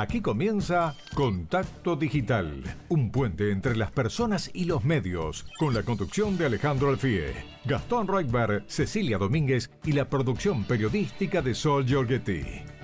Aquí comienza Contacto Digital, un puente entre las personas y los medios, con la conducción de Alejandro Alfie, Gastón Reutberg, Cecilia Domínguez y la producción periodística de Sol Giorgetti.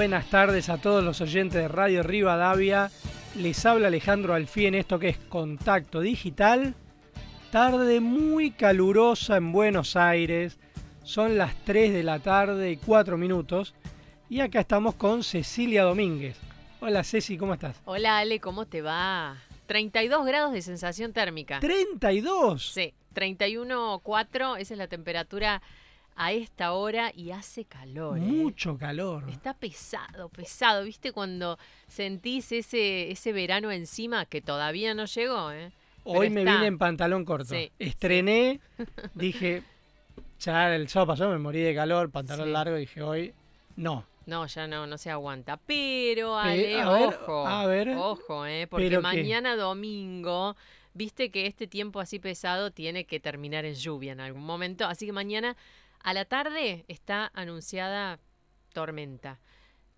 Buenas tardes a todos los oyentes de Radio Rivadavia. Les habla Alejandro Alfí en esto que es Contacto Digital. Tarde muy calurosa en Buenos Aires. Son las 3 de la tarde y 4 minutos. Y acá estamos con Cecilia Domínguez. Hola Ceci, ¿cómo estás? Hola Ale, ¿cómo te va? 32 grados de sensación térmica. ¿32? Sí, 31,4, esa es la temperatura a esta hora y hace calor. ¿eh? Mucho calor. Está pesado, pesado. ¿Viste cuando sentís ese, ese verano encima que todavía no llegó? ¿eh? Hoy me vine en pantalón corto. Sí, Estrené, dije, ya el sábado pasado me morí de calor, pantalón Sí. largo, dije hoy, no. No, ya no, no se aguanta. Pero, Ale, a ver, ojo. a ver. Ojo, ¿eh? Porque mañana domingo, viste que este tiempo así pesado tiene que terminar en lluvia en algún momento. Así que mañana a la tarde está anunciada tormenta.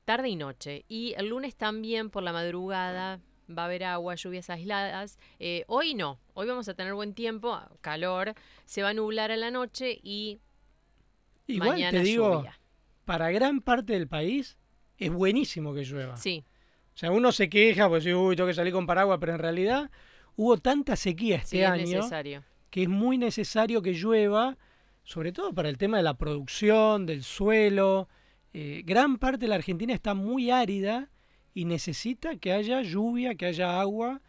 Tarde y noche. Y el lunes también por la madrugada va a haber agua, lluvias aisladas. Eh, hoy no. Hoy vamos a tener buen tiempo, calor. Se va a nublar a la noche y Igual mañana te digo, lluvia. para gran parte del país es buenísimo que llueva. Sí, O sea, uno se queja, pues uy, tengo que salir con paraguas, pero en realidad hubo tanta sequía este sí, es año necesario. que es muy necesario que llueva, sobre todo para el tema de la producción, del suelo. Eh, gran parte de la Argentina está muy árida y necesita que haya lluvia, que haya agua,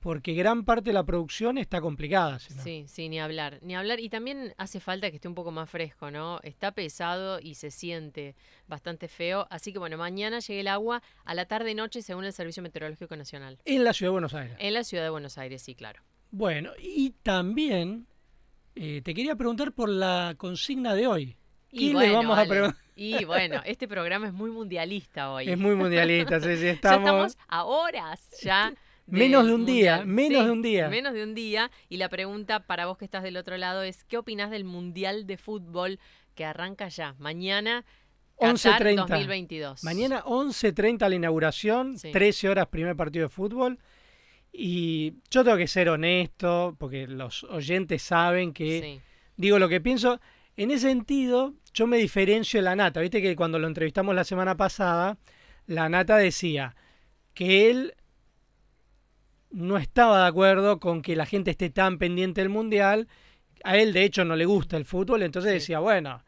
porque gran parte de la producción está complicada. Sí, sí, ni hablar, ni hablar. Y también hace falta que esté un poco más fresco, ¿no? Está pesado y se siente bastante feo. Así que bueno, mañana llegue el agua a la tarde-noche según el Servicio Meteorológico Nacional. En la ciudad de Buenos Aires. En la ciudad de Buenos Aires, sí, claro. Bueno, y también eh, te quería preguntar por la consigna de hoy. Y ¿Qué bueno, le vamos a preguntar? Y bueno, este programa es muy mundialista hoy. Es muy mundialista, sí, sí, Ya estamos, estamos a horas ya. Menos de un día, menos Sí, de un día. Menos de un día. Y la pregunta para vos que estás del otro lado es, ¿qué opinás del Mundial de Fútbol que arranca ya? Mañana, Qatar 11:30. 2022. Mañana 11.30 la inauguración, Sí. 13 horas primer partido de fútbol. Y yo tengo que ser honesto, porque los oyentes saben que Sí. digo lo que pienso. En ese sentido, yo me diferencio de la Nata. Viste que cuando lo entrevistamos la semana pasada, la Nata decía que él no estaba de acuerdo con que la gente esté tan pendiente del Mundial. A él, de hecho, no le gusta el fútbol, entonces Sí. decía, bueno,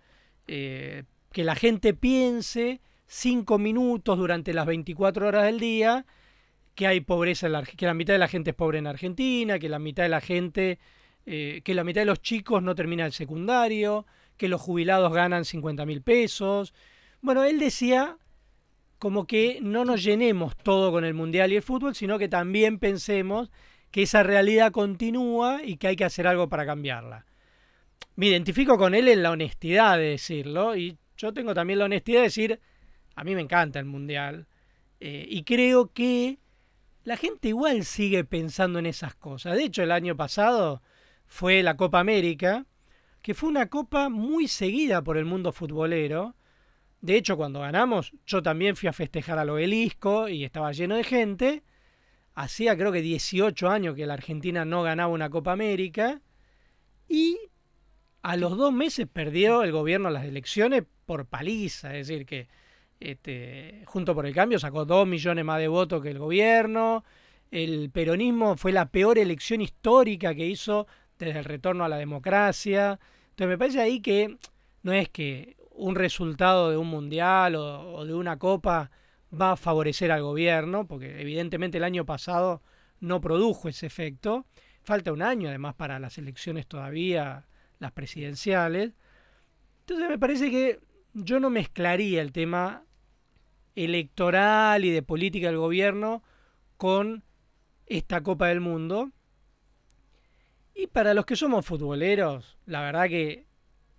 eh, que la gente piense cinco minutos durante las 24 horas del día que hay pobreza, en la, que la mitad de la gente es pobre en Argentina, que la mitad de la gente, eh, que la mitad de los chicos no termina el secundario, que los jubilados ganan 50 mil pesos. Bueno, él decía como que no nos llenemos todo con el mundial y el fútbol, sino que también pensemos que esa realidad continúa y que hay que hacer algo para cambiarla. Me identifico con él en la honestidad de decirlo y yo tengo también la honestidad de decir, a mí me encanta el mundial eh, y creo que la gente igual sigue pensando en esas cosas. De hecho, el año pasado fue la Copa América, que fue una copa muy seguida por el mundo futbolero. De hecho, cuando ganamos, yo también fui a festejar al obelisco y estaba lleno de gente. Hacía creo que 18 años que la Argentina no ganaba una Copa América. Y a los dos meses perdió el gobierno las elecciones por paliza. Es decir, que este, Junto por el Cambio sacó dos millones más de votos que el gobierno. El peronismo fue la peor elección histórica que hizo desde el retorno a la democracia. Entonces me parece ahí que no es que un resultado de un mundial o, de una copa va a favorecer al gobierno, porque evidentemente el año pasado no produjo ese efecto. Falta un año además para las elecciones todavía, las presidenciales. Entonces me parece que yo no mezclaría el tema electoral y de política del gobierno con esta Copa del Mundo. Y para los que somos futboleros, la verdad que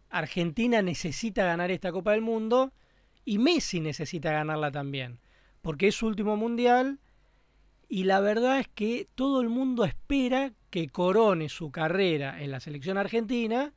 Argentina necesita ganar esta Copa del Mundo y Messi necesita ganarla también, porque es su último mundial y la verdad es que todo el mundo espera que corone su carrera en la selección argentina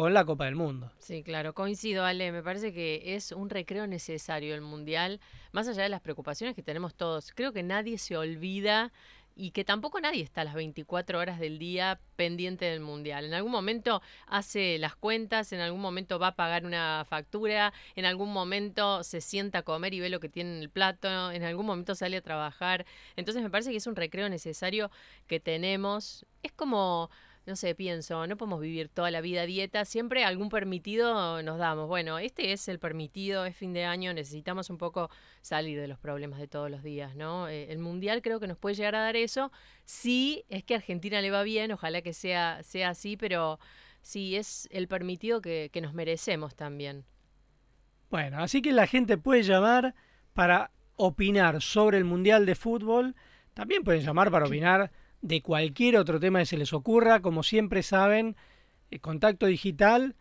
con la Copa del Mundo. Sí, claro, coincido, Ale. Me parece que es un recreo necesario el Mundial, más allá de las preocupaciones que tenemos todos. Creo que nadie se olvida y que tampoco nadie está las 24 horas del día pendiente del mundial. En algún momento hace las cuentas, en algún momento va a pagar una factura, en algún momento se sienta a comer y ve lo que tiene en el plato, en algún momento sale a trabajar. Entonces me parece que es un recreo necesario que tenemos. Es como no sé, pienso, no podemos vivir toda la vida dieta, siempre algún permitido nos damos. Bueno, este es el permitido, es fin de año, necesitamos un poco salir de los problemas de todos los días, ¿no? Eh, el Mundial creo que nos puede llegar a dar eso. Sí, es que a Argentina le va bien, ojalá que sea, sea así, pero sí, es el permitido que, que nos merecemos también. Bueno, así que la gente puede llamar para opinar sobre el Mundial de Fútbol. También pueden llamar para opinar de cualquier otro tema que se les ocurra. Como siempre saben, el eh, contacto digital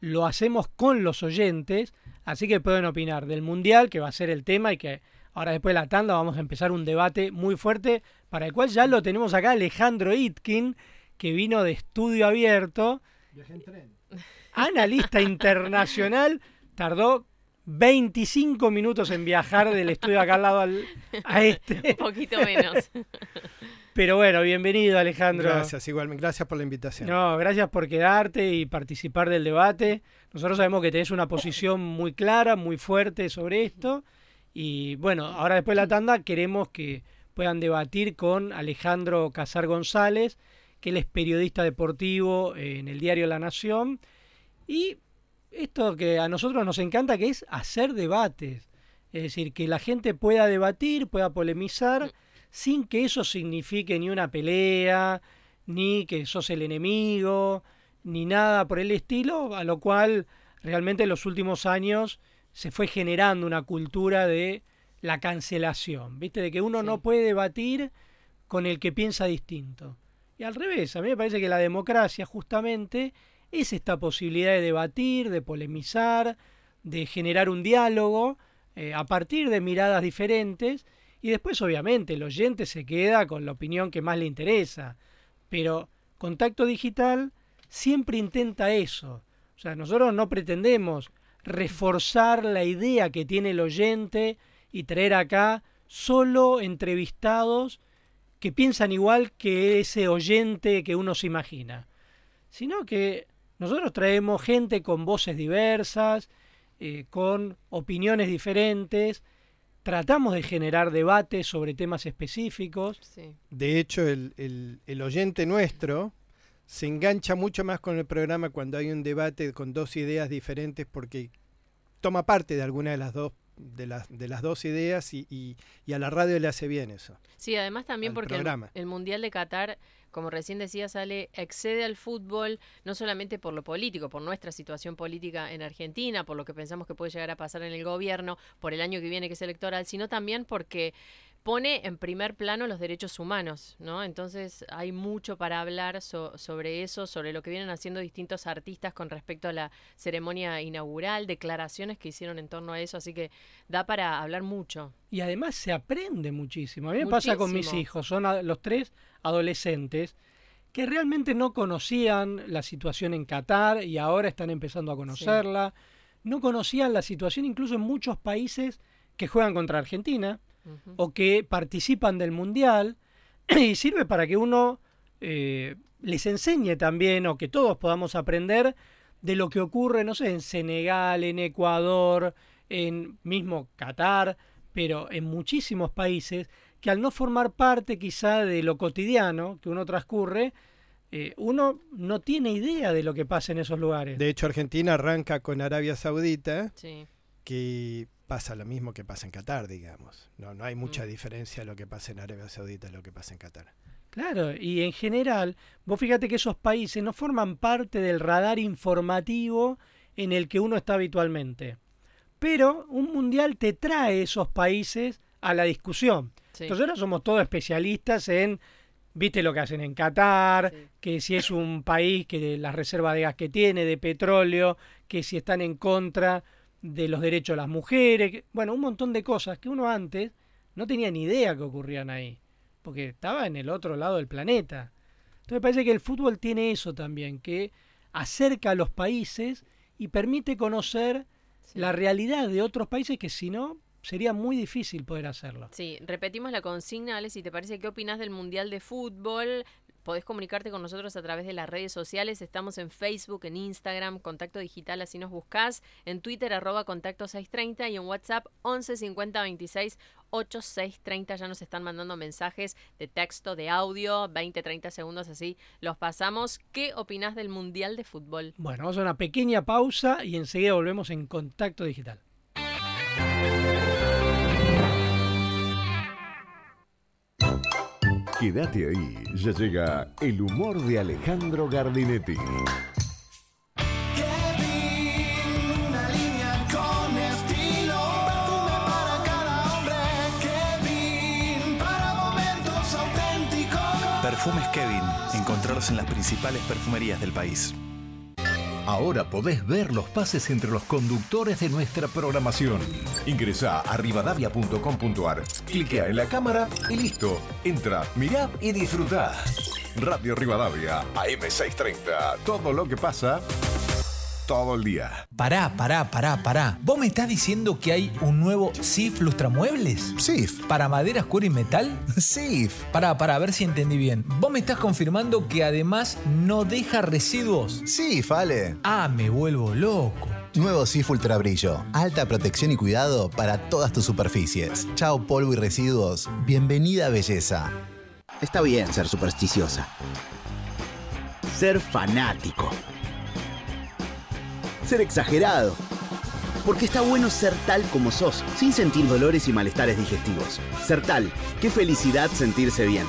lo hacemos con los oyentes, así que pueden opinar del Mundial, que va a ser el tema y que ahora después de la tanda vamos a empezar un debate muy fuerte, para el cual ya lo tenemos acá Alejandro Itkin, que vino de estudio abierto. Analista internacional, tardó 25 minutos en viajar del estudio acá al lado al, a este. Un poquito menos. Pero bueno, bienvenido Alejandro. Gracias, igualmente. Gracias por la invitación. No, gracias por quedarte y participar del debate. Nosotros sabemos que tenés una posición muy clara, muy fuerte sobre esto. Y bueno, ahora después de la tanda queremos que puedan debatir con Alejandro Casar González, que él es periodista deportivo en el diario La Nación. Y esto que a nosotros nos encanta, que es hacer debates. Es decir, que la gente pueda debatir, pueda polemizar sin que eso signifique ni una pelea, ni que sos el enemigo, ni nada por el estilo, a lo cual realmente en los últimos años se fue generando una cultura de la cancelación, ¿viste? De que uno no puede debatir con el que piensa distinto. Y al revés, a mí me parece que la democracia justamente es esta posibilidad de debatir, de polemizar, de generar un diálogo eh, a partir de miradas diferentes y después, obviamente, el oyente se queda con la opinión que más le interesa. Pero Contacto Digital siempre intenta eso. O sea, nosotros no pretendemos reforzar la idea que tiene el oyente y traer acá solo entrevistados que piensan igual que ese oyente que uno se imagina, sino que nosotros traemos gente con voces diversas, eh, con opiniones diferentes, tratamos de generar debates sobre temas específicos. De hecho, el, oyente nuestro se engancha mucho más con el programa cuando hay un debate con dos ideas diferentes porque toma parte de alguna de las dos de las, de las dos ideas y, y, a la radio le hace bien eso. Sí, además también porque el, el, Mundial de Qatar como recién decía Sale, excede al fútbol no solamente por lo político, por nuestra situación política en Argentina, por lo que pensamos que puede llegar a pasar en el gobierno, por el año que viene que es electoral, sino también porque pone en primer plano los derechos humanos, ¿no? Entonces hay mucho para hablar sobre eso, sobre lo que vienen haciendo distintos artistas con respecto a la ceremonia inaugural, declaraciones que hicieron en torno a eso, así que da para hablar mucho. Y además se aprende muchísimo. A mí me pasa con mis hijos, son los tres adolescentes que realmente no conocían la situación en Qatar y ahora están empezando a conocerla. No conocían la situación incluso en muchos países que juegan contra Argentina o que participan del Mundial. Y sirve para que uno eh, les enseñe también o que todos podamos aprender de lo que ocurre, no sé, en Senegal, en Ecuador, en mismo Qatar, pero en muchísimos países que al no formar parte quizá de lo cotidiano que uno transcurre, eh, uno no tiene idea de lo que pasa en esos lugares. De hecho, Argentina arranca con Arabia Saudita, Sí. que pasa lo mismo que pasa en Qatar, digamos. No, no hay mucha Mm. diferencia lo que pasa en Arabia Saudita y lo que pasa en Qatar. Claro, y en general, vos fíjate que esos países no forman parte del radar informativo en el que uno está habitualmente. Pero un mundial te trae esos países a la discusión. Sí. Entonces ahora somos todos especialistas en, viste lo que hacen en Qatar, Sí. que si es un país que las reservas de gas que tiene, de petróleo, que si están en contra de los derechos de las mujeres, que- bueno, un montón de cosas que uno antes no tenía ni idea que ocurrían ahí, porque estaba en el otro lado del planeta. Entonces me parece que el fútbol tiene eso también, que acerca a los países y permite conocer Sí. la realidad de otros países que si no sería muy difícil poder hacerlo. Sí, repetimos la consigna, Ale, si te parece, ¿qué opinas del Mundial de Fútbol? Podés comunicarte con nosotros a través de las redes sociales. Estamos en Facebook, en Instagram, Contacto Digital, así nos buscás. En Twitter, arroba Contacto 630 y en WhatsApp 11 50 26 8630. Ya nos están mandando mensajes de texto, de audio, 20, 30 segundos así. Los pasamos. ¿Qué opinás del Mundial de Fútbol? Bueno, vamos a una pequeña pausa y enseguida volvemos en contacto digital. Quédate ahí, ya llega el humor de Alejandro Gardinetti. Kevin, una línea con estilo. Perfume para cada hombre. Kevin, para momentos auténticos. Perfumes Kevin, encontrarlos en las principales perfumerías del país. Ahora podés ver los pases entre los conductores de nuestra programación. Ingresa a rivadavia.com.ar, cliquea en la cámara y listo. Entra, mirá y disfrutá. Radio Rivadavia, AM630. Todo lo que pasa, todo el día. Pará, pará, pará, pará. ¿Vos me estás diciendo que hay un nuevo SIF Lustramuebles? SIF. ¿Para maderas, cuero y metal? SIF. Pará, para ver si entendí bien. ¿Vos me estás confirmando que además no deja residuos? SIF, Ale. Ah, me vuelvo loco. Nuevo SIF Ultra Brillo. Alta protección y cuidado para todas tus superficies. Chao polvo y residuos. Bienvenida belleza. Está bien ser supersticiosa. Ser fanático. Ser exagerado. Porque está bueno ser tal como sos, sin sentir dolores y malestares digestivos. Ser tal, qué felicidad sentirse bien.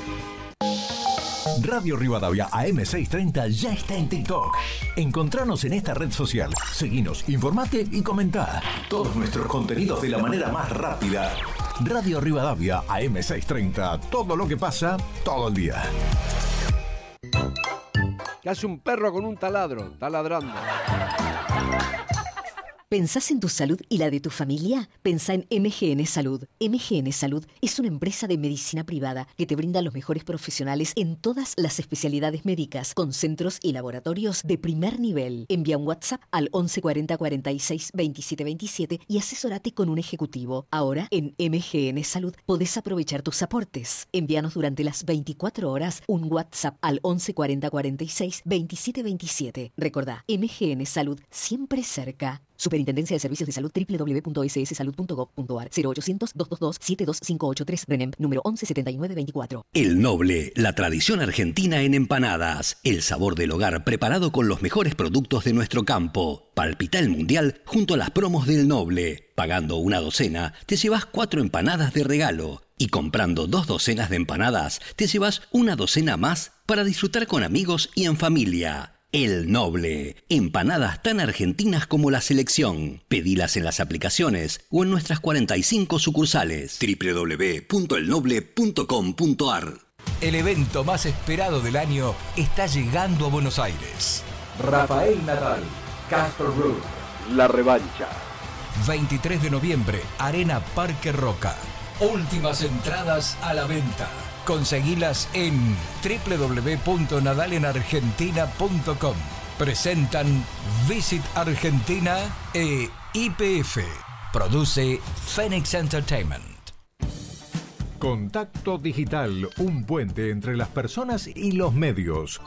Radio Rivadavia AM630 ya está en TikTok. Encontranos en esta red social. Seguinos, informate y comentá. Todos nuestros contenidos de la manera más rápida. Radio Rivadavia AM630. Todo lo que pasa, todo el día. ¿Qué hace un perro con un taladro? Está ladrando. ¿Pensás en tu salud y la de tu familia? Pensá en MGN Salud. MGN Salud es una empresa de medicina privada que te brinda los mejores profesionales en todas las especialidades médicas, con centros y laboratorios de primer nivel. Envía un WhatsApp al 1140 46 27 27 y asesórate con un ejecutivo. Ahora, en MGN Salud, podés aprovechar tus aportes. Envíanos durante las 24 horas un WhatsApp al 1140 46 27 27. Recordá, MGN Salud, siempre cerca. Superintendencia de Servicios de Salud www.sssalud.gov.ar 0800-222-72583 RENEM número 117924. El Noble, la tradición argentina en empanadas. El sabor del hogar preparado con los mejores productos de nuestro campo. Palpita el mundial junto a las promos del Noble. Pagando una docena, te llevas cuatro empanadas de regalo. Y comprando dos docenas de empanadas, te llevas una docena más para disfrutar con amigos y en familia. El Noble. Empanadas tan argentinas como la selección. Pedilas en las aplicaciones o en nuestras 45 sucursales. www.elnoble.com.ar El evento más esperado del año está llegando a Buenos Aires. Rafael Nadal, Casper Ruud, La Revancha. 23 de noviembre, Arena Parque Roca. Últimas entradas a la venta. Conseguilas en www.nadalenargentina.com. Presentan Visit Argentina e IPF. Produce Phoenix Entertainment. Contacto Digital, un puente entre las personas y los medios.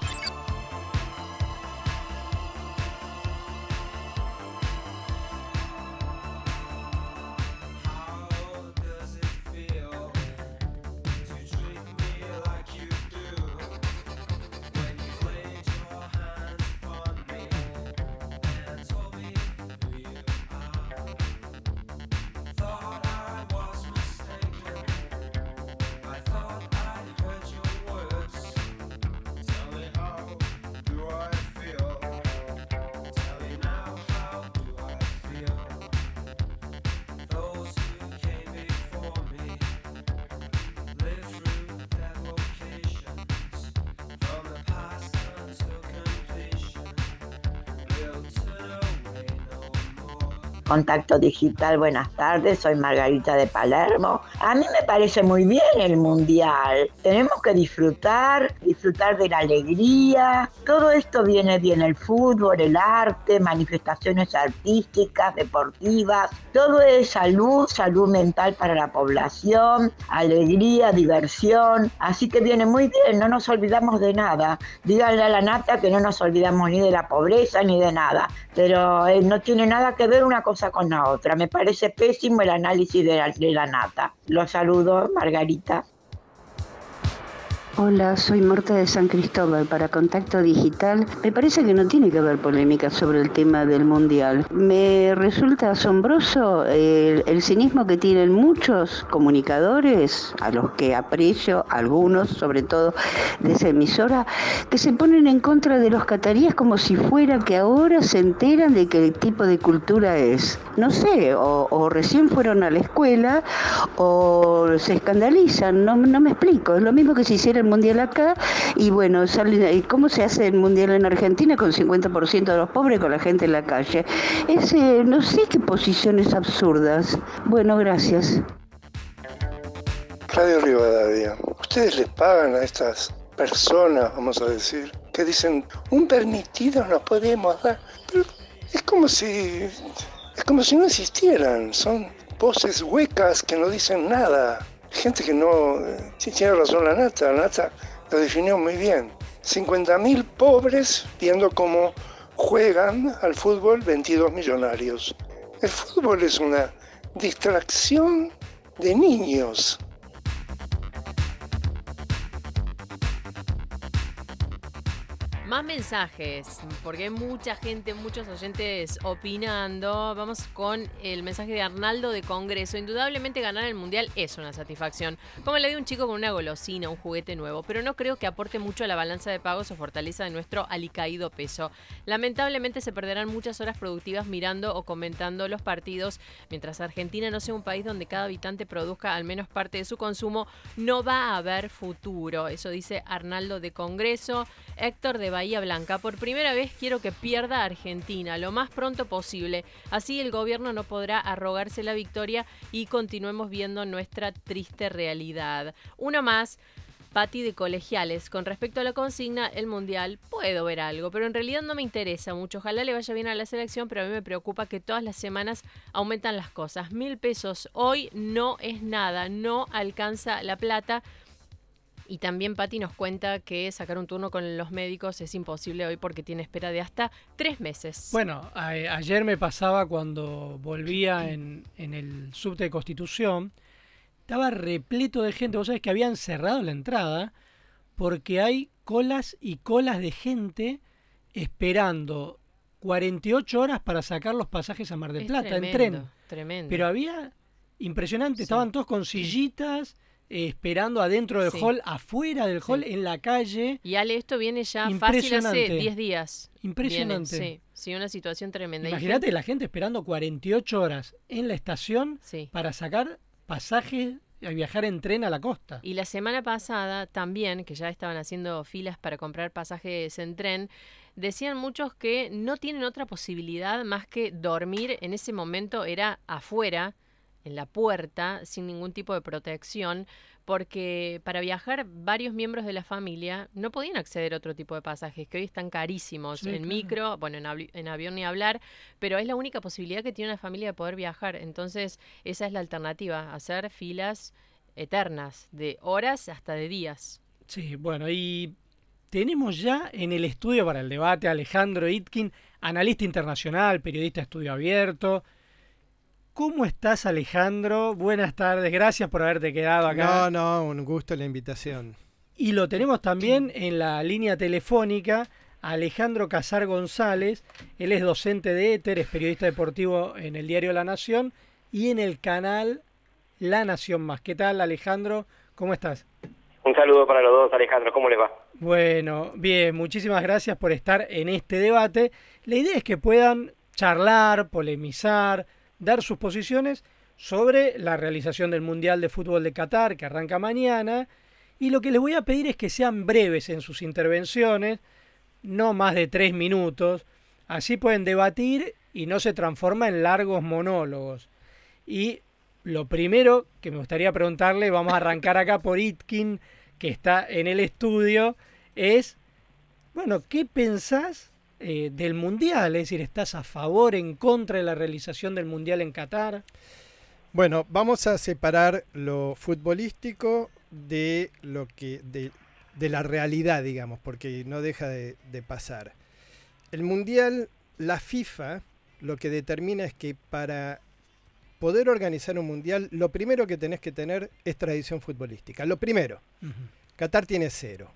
Contacto Digital, buenas tardes, soy Margarita de Palermo. A mí me parece muy bien el Mundial. Tenemos que disfrutar, disfrutar de la alegría. Todo esto viene bien, el fútbol, el arte, manifestaciones artísticas, deportivas. Todo es salud, salud mental para la población, alegría, diversión. Así que viene muy bien, no nos olvidamos de nada. Díganle a la nata que no nos olvidamos ni de la pobreza ni de nada. Pero eh, no tiene nada que ver una cosa con la otra. Me parece pésimo el análisis de la, de la nata. Los saludo, Margarita. Hola, soy Marta de San Cristóbal para Contacto Digital. Me parece que no tiene que haber polémica sobre el tema del Mundial. Me resulta asombroso el, cinismo que tienen muchos comunicadores, a los que aprecio, algunos sobre todo de esa emisora, que se ponen en contra de los cataríes como si fuera que ahora se enteran de qué tipo de cultura es. No sé, o, recién fueron a la escuela o se escandalizan, no, no me explico. Es lo mismo que si hiciera mundial acá y bueno, sale, ¿y ¿cómo se hace el mundial en Argentina con 50% de los pobres con la gente en la calle? Es, eh, no sé qué posiciones absurdas. Bueno, gracias. Radio Rivadavia, ¿ustedes les pagan a estas personas, vamos a decir, que dicen, un permitido no podemos dar? Es como si, es como si no existieran, son voces huecas que no dicen nada. Gente que no, sí tiene razón la Nata, la Nata lo definió muy bien. 50.000 pobres viendo cómo juegan al fútbol 22 millonarios. El fútbol es una distracción de niños. Más mensajes, porque hay mucha gente, muchos oyentes opinando. Vamos con el mensaje de Arnaldo de Congreso. Indudablemente ganar el Mundial es una satisfacción. Como le di un chico con una golosina, un juguete nuevo, pero no creo que aporte mucho a la balanza de pagos o fortaleza de nuestro alicaído peso. Lamentablemente se perderán muchas horas productivas mirando o comentando los partidos. Mientras Argentina no sea un país donde cada habitante produzca al menos parte de su consumo, no va a haber futuro. Eso dice Arnaldo de Congreso. Héctor de Bahía Blanca. Por primera vez quiero que pierda Argentina lo más pronto posible. Así el gobierno no podrá arrogarse la victoria y continuemos viendo nuestra triste realidad. Uno más. Pati de colegiales. Con respecto a la consigna, el mundial, puedo ver algo, pero en realidad no me interesa mucho. Ojalá le vaya bien a la selección, pero a mí me preocupa que todas las semanas aumentan las cosas. Mil pesos hoy no es nada, no alcanza la plata. Y también Patti nos cuenta que sacar un turno con los médicos es imposible hoy porque tiene espera de hasta tres meses. Bueno, a- ayer me pasaba cuando volvía en, en el subte de Constitución, estaba repleto de gente. Vos sabés que habían cerrado la entrada porque hay colas y colas de gente esperando 48 horas para sacar los pasajes a Mar del Es Plata en tren. tremendo. Pero había impresionante, Sí. estaban todos con sillitas eh, esperando adentro del Sí. hall, afuera del hall, en la calle. Y Ale, esto viene ya fácil hace Impresionante. 10 días. Impresionante. Viene, sí, sí, una situación tremenda. Imagínate la gente esperando 48 horas en la estación para sacar pasajes y viajar en tren a la costa. Y la semana pasada también, que ya estaban haciendo filas para comprar pasajes en tren, decían muchos que no tienen otra posibilidad más que dormir. En ese momento era afuera, en la puerta, sin ningún tipo de protección, porque para viajar varios miembros de la familia no podían acceder a otro tipo de pasajes, que hoy están carísimos. Sí, en claro. micro, bueno, en, avi- en avión ni hablar, pero es la única posibilidad que tiene una familia de poder viajar. Entonces, esa es la alternativa, hacer filas eternas, de horas hasta de días. Sí, bueno, y tenemos ya en el estudio para el debate a Alejandro Itkin, analista internacional, periodista de estudio abierto. ¿Cómo estás, Alejandro? Buenas tardes, gracias por haberte quedado acá. No, no, un gusto la invitación. Y lo tenemos también en la línea telefónica Alejandro Casar González. Él es docente de Éter, es periodista deportivo en el diario La Nación y en el canal La Nación Más. ¿Qué tal, Alejandro? ¿Cómo estás? Un saludo para los dos, Alejandro. ¿Cómo les va? Bueno, bien, muchísimas gracias por estar en este debate. La idea es que puedan charlar, polemizar, dar sus posiciones sobre la realización del Mundial de Fútbol de Qatar, que arranca mañana. Y lo que les voy a pedir es que sean breves en sus intervenciones, no más de tres minutos. Así pueden debatir y no se transforma en largos monólogos. Y lo primero que me gustaría preguntarle, vamos a arrancar acá por Itkin, que está en el estudio, es, bueno, ¿qué pensás eh, del Mundial? Es decir, ¿estás a favor, en contra de la realización del Mundial en Qatar? Bueno, vamos a separar lo futbolístico de lo que de, de la realidad, digamos, porque no deja de, de pasar. El Mundial, la FIFA, lo que determina es que para poder organizar un mundial, lo primero que tenés que tener es tradición futbolística. Lo primero. Qatar tiene cero.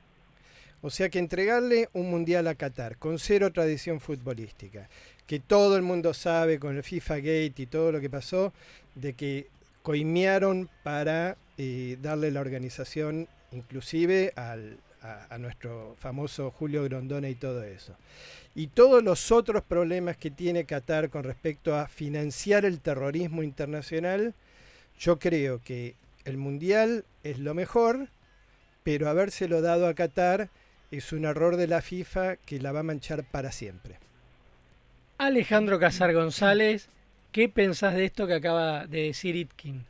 O sea que entregarle un mundial a Qatar con cero tradición futbolística, que todo el mundo sabe con el FIFA Gate y todo lo que pasó, de que coimearon para eh, darle la organización inclusive al, a, nuestro famoso Julio Grondona y todo eso. Y todos los otros problemas que tiene Qatar con respecto a financiar el terrorismo internacional, yo creo que el Mundial es lo mejor, pero habérselo dado a Qatar es un error de la FIFA que la va a manchar para siempre. Alejandro Casar González, ¿qué pensás de esto que acaba de decir Itkin?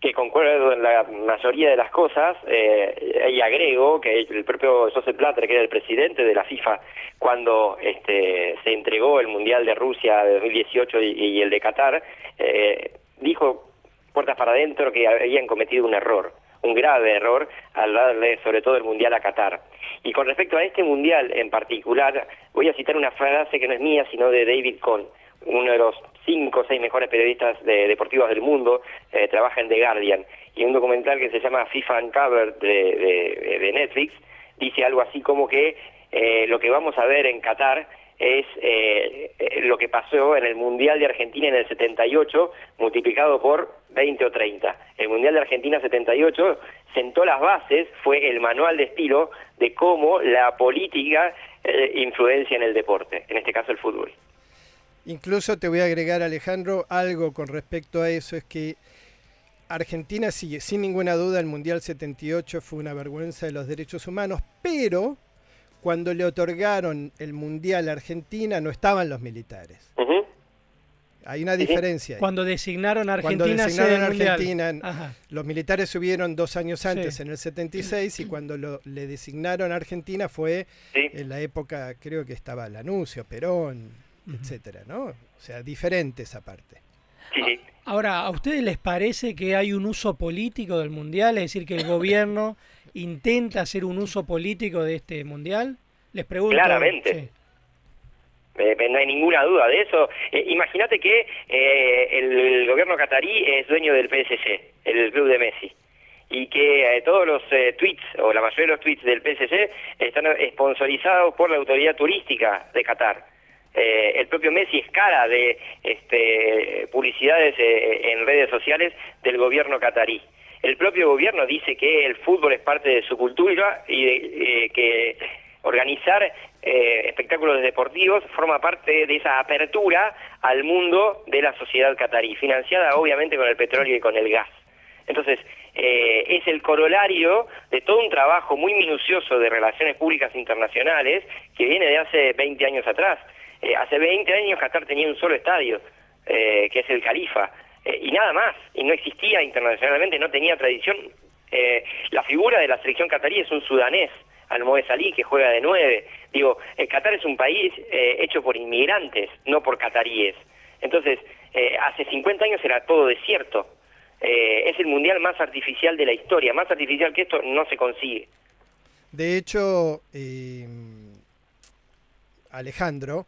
que concuerdo en la mayoría de las cosas eh, y agrego que el propio Joseph Blatter, que era el presidente de la FIFA cuando este, se entregó el Mundial de Rusia de 2018 y, y el de Qatar, eh, dijo puertas para adentro que habían cometido un error, un grave error al darle sobre todo el Mundial a Qatar. Y con respecto a este Mundial en particular, voy a citar una frase que no es mía, sino de David Cohn, uno de los cinco o seis mejores periodistas de, deportivos del mundo, eh, trabaja en The Guardian, y un documental que se llama FIFA Uncovered de, de, de Netflix dice algo así como que eh, lo que vamos a ver en Qatar es eh, lo que pasó en el Mundial de Argentina en el 78 multiplicado por 20 o 30. El Mundial de Argentina 78 sentó las bases, fue el manual de estilo de cómo la política eh, influencia en el deporte, en este caso el fútbol. Incluso te voy a agregar, Alejandro, algo con respecto a eso, es que Argentina sigue, sin ninguna duda, el Mundial 78 fue una vergüenza de los derechos humanos, pero cuando le otorgaron el Mundial a Argentina no estaban los militares. Uh -huh. Hay una diferencia. Ahí. Cuando designaron a Argentina, cuando designaron a Argentina, los militares subieron dos años antes, Sí. en el 76, y cuando lo, le designaron a Argentina fue Sí. en la época, creo que estaba Lanuncio, Perón, etcétera, ¿no? O sea, diferente esa parte. Sí. Ahora, ¿a ustedes les parece que hay un uso político del mundial? Es decir, que el gobierno intenta hacer un uso político de este mundial? Les pregunto. Claramente. Sí. Eh, no hay ninguna duda de eso. Eh, Imagínate que eh, el, el gobierno catarí es dueño del PSG, el club de Messi, y que eh, todos los eh, tweets, o la mayoría de los tweets del PSG, están sponsorizados por la autoridad turística de Qatar. Eh, el propio Messi es cara de este, publicidades eh, en redes sociales del gobierno catarí. El propio gobierno dice que el fútbol es parte de su cultura y de, eh, que organizar eh, espectáculos deportivos forma parte de esa apertura al mundo de la sociedad catarí, financiada obviamente con el petróleo y con el gas. Entonces, eh, es el corolario de todo un trabajo muy minucioso de relaciones públicas internacionales que viene de hace 20 años atrás. Eh, hace 20 años Qatar tenía un solo estadio, eh, que es el Califa, eh, y nada más, y no existía internacionalmente, no tenía tradición. Eh, la figura de la selección catarí es un sudanés, Almoez Ali, que juega de nueve. Digo, eh, Qatar es un país hecho por inmigrantes, no por cataríes. Entonces, hace 50 años era todo desierto. Es el mundial más artificial de la historia. Más artificial que esto no se consigue. De hecho, Alejandro,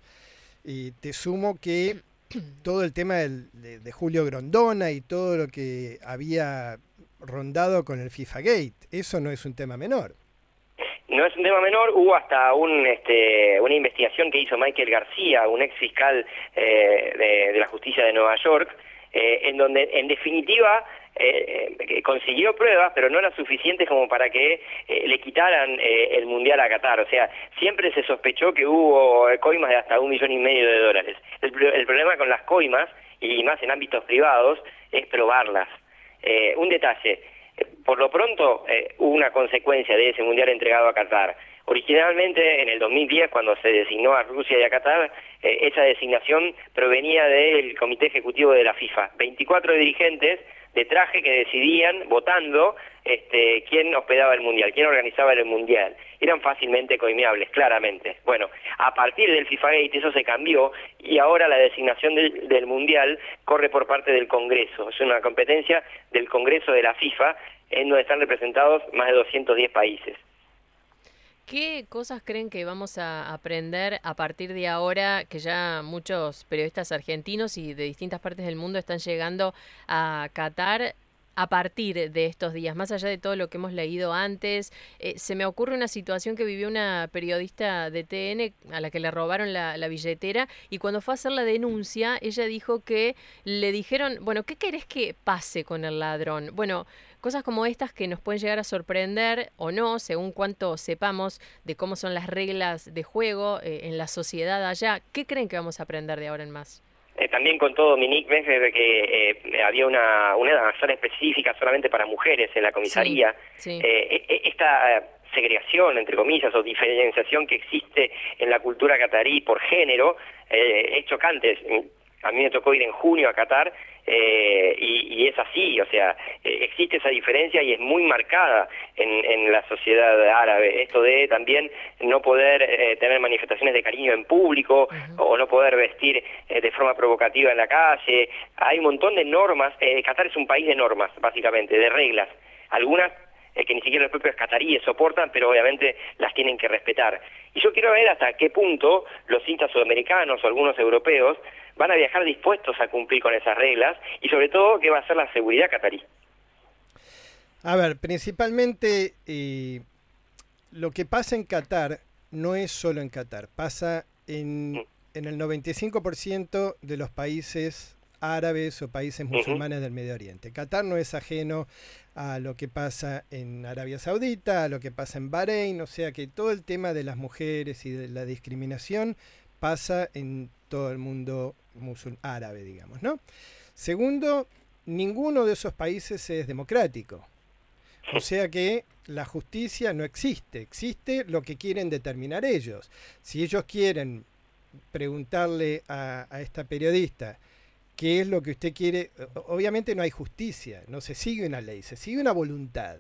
te sumo que todo el tema del- de, de Julio Grondona y todo lo que había rondado con el FIFA Gate, eso no es un tema menor. No es un tema menor, hubo hasta un, este, una investigación que hizo Michael García, un ex fiscal eh, de, de la justicia de Nueva York, eh, en donde en definitiva eh, consiguió pruebas, pero no las suficientes como para que eh, le quitaran eh, el Mundial a Qatar. O sea, siempre se sospechó que hubo eh, coimas de hasta un millón y medio de dólares. El, el problema con las coimas, y más en ámbitos privados, es probarlas. Un detalle, por lo pronto hubo una consecuencia de ese mundial entregado a Qatar. Originalmente, en el 2010, cuando se designó a Rusia y a Qatar, eh, esa designación provenía del Comité Ejecutivo de la FIFA. 24 dirigentes de traje que decidían, votando, este, quién hospedaba el Mundial, quién organizaba el Mundial. Eran fácilmente coimeables, claramente. Bueno, a partir del FIFA Gate eso se cambió y ahora la designación del Mundial corre por parte del Congreso. Es una competencia del Congreso de la FIFA en donde están representados más de 210 países. ¿Qué cosas creen que vamos a aprender a partir de ahora que ya muchos periodistas argentinos y de distintas partes del mundo están llegando a Qatar a partir de estos días, más allá de todo lo que hemos leído antes, eh, se me ocurre una situación que vivió una periodista de TN a la que le robaron la, billetera y cuando fue a hacer la denuncia, ella dijo que le dijeron, bueno, ¿qué querés que pase con el ladrón? Bueno, cosas como estas que nos pueden llegar a sorprender o no, según cuánto sepamos de cómo son las reglas de juego eh, en la sociedad allá. ¿Qué creen que vamos a aprender de ahora en más? Eh, también contó Dominique Messer que eh, había una, una sala específica solamente para mujeres en la comisaría. Sí, sí. Eh, esta segregación, entre comillas, o diferenciación que existe en la cultura catarí por género es chocante. A mí me tocó ir en junio a Qatar eh, y, y, es así, o sea, eh, existe esa diferencia y es muy marcada en, en la sociedad árabe. Esto de también no poder eh, tener manifestaciones de cariño en público uh -huh. o no poder vestir eh, de forma provocativa en la calle. Hay un montón de normas. Qatar es un país de normas, básicamente, de reglas. Algunas que ni siquiera los propios cataríes soportan, pero obviamente las tienen que respetar. Y yo quiero ver hasta qué punto los hinchas sudamericanos o algunos europeos van a viajar dispuestos a cumplir con esas reglas y sobre todo qué va a ser la seguridad catarí. A ver, principalmente eh, lo que pasa en Qatar no es solo en Qatar, pasa en, en el 95% de los países árabes o países musulmanes uh -huh. del Medio Oriente. Qatar no es ajeno a lo que pasa en Arabia Saudita, a lo que pasa en Bahrein, o sea que todo el tema de las mujeres y de la discriminación pasa en todo el mundo musul árabe, digamos, ¿no? Segundo, ninguno de esos países es democrático. O sea que la justicia no existe, existe lo que quieren determinar ellos. Si ellos quieren preguntarle a, a esta periodista qué es lo que usted quiere, obviamente no hay justicia, no se sigue una ley, se sigue una voluntad.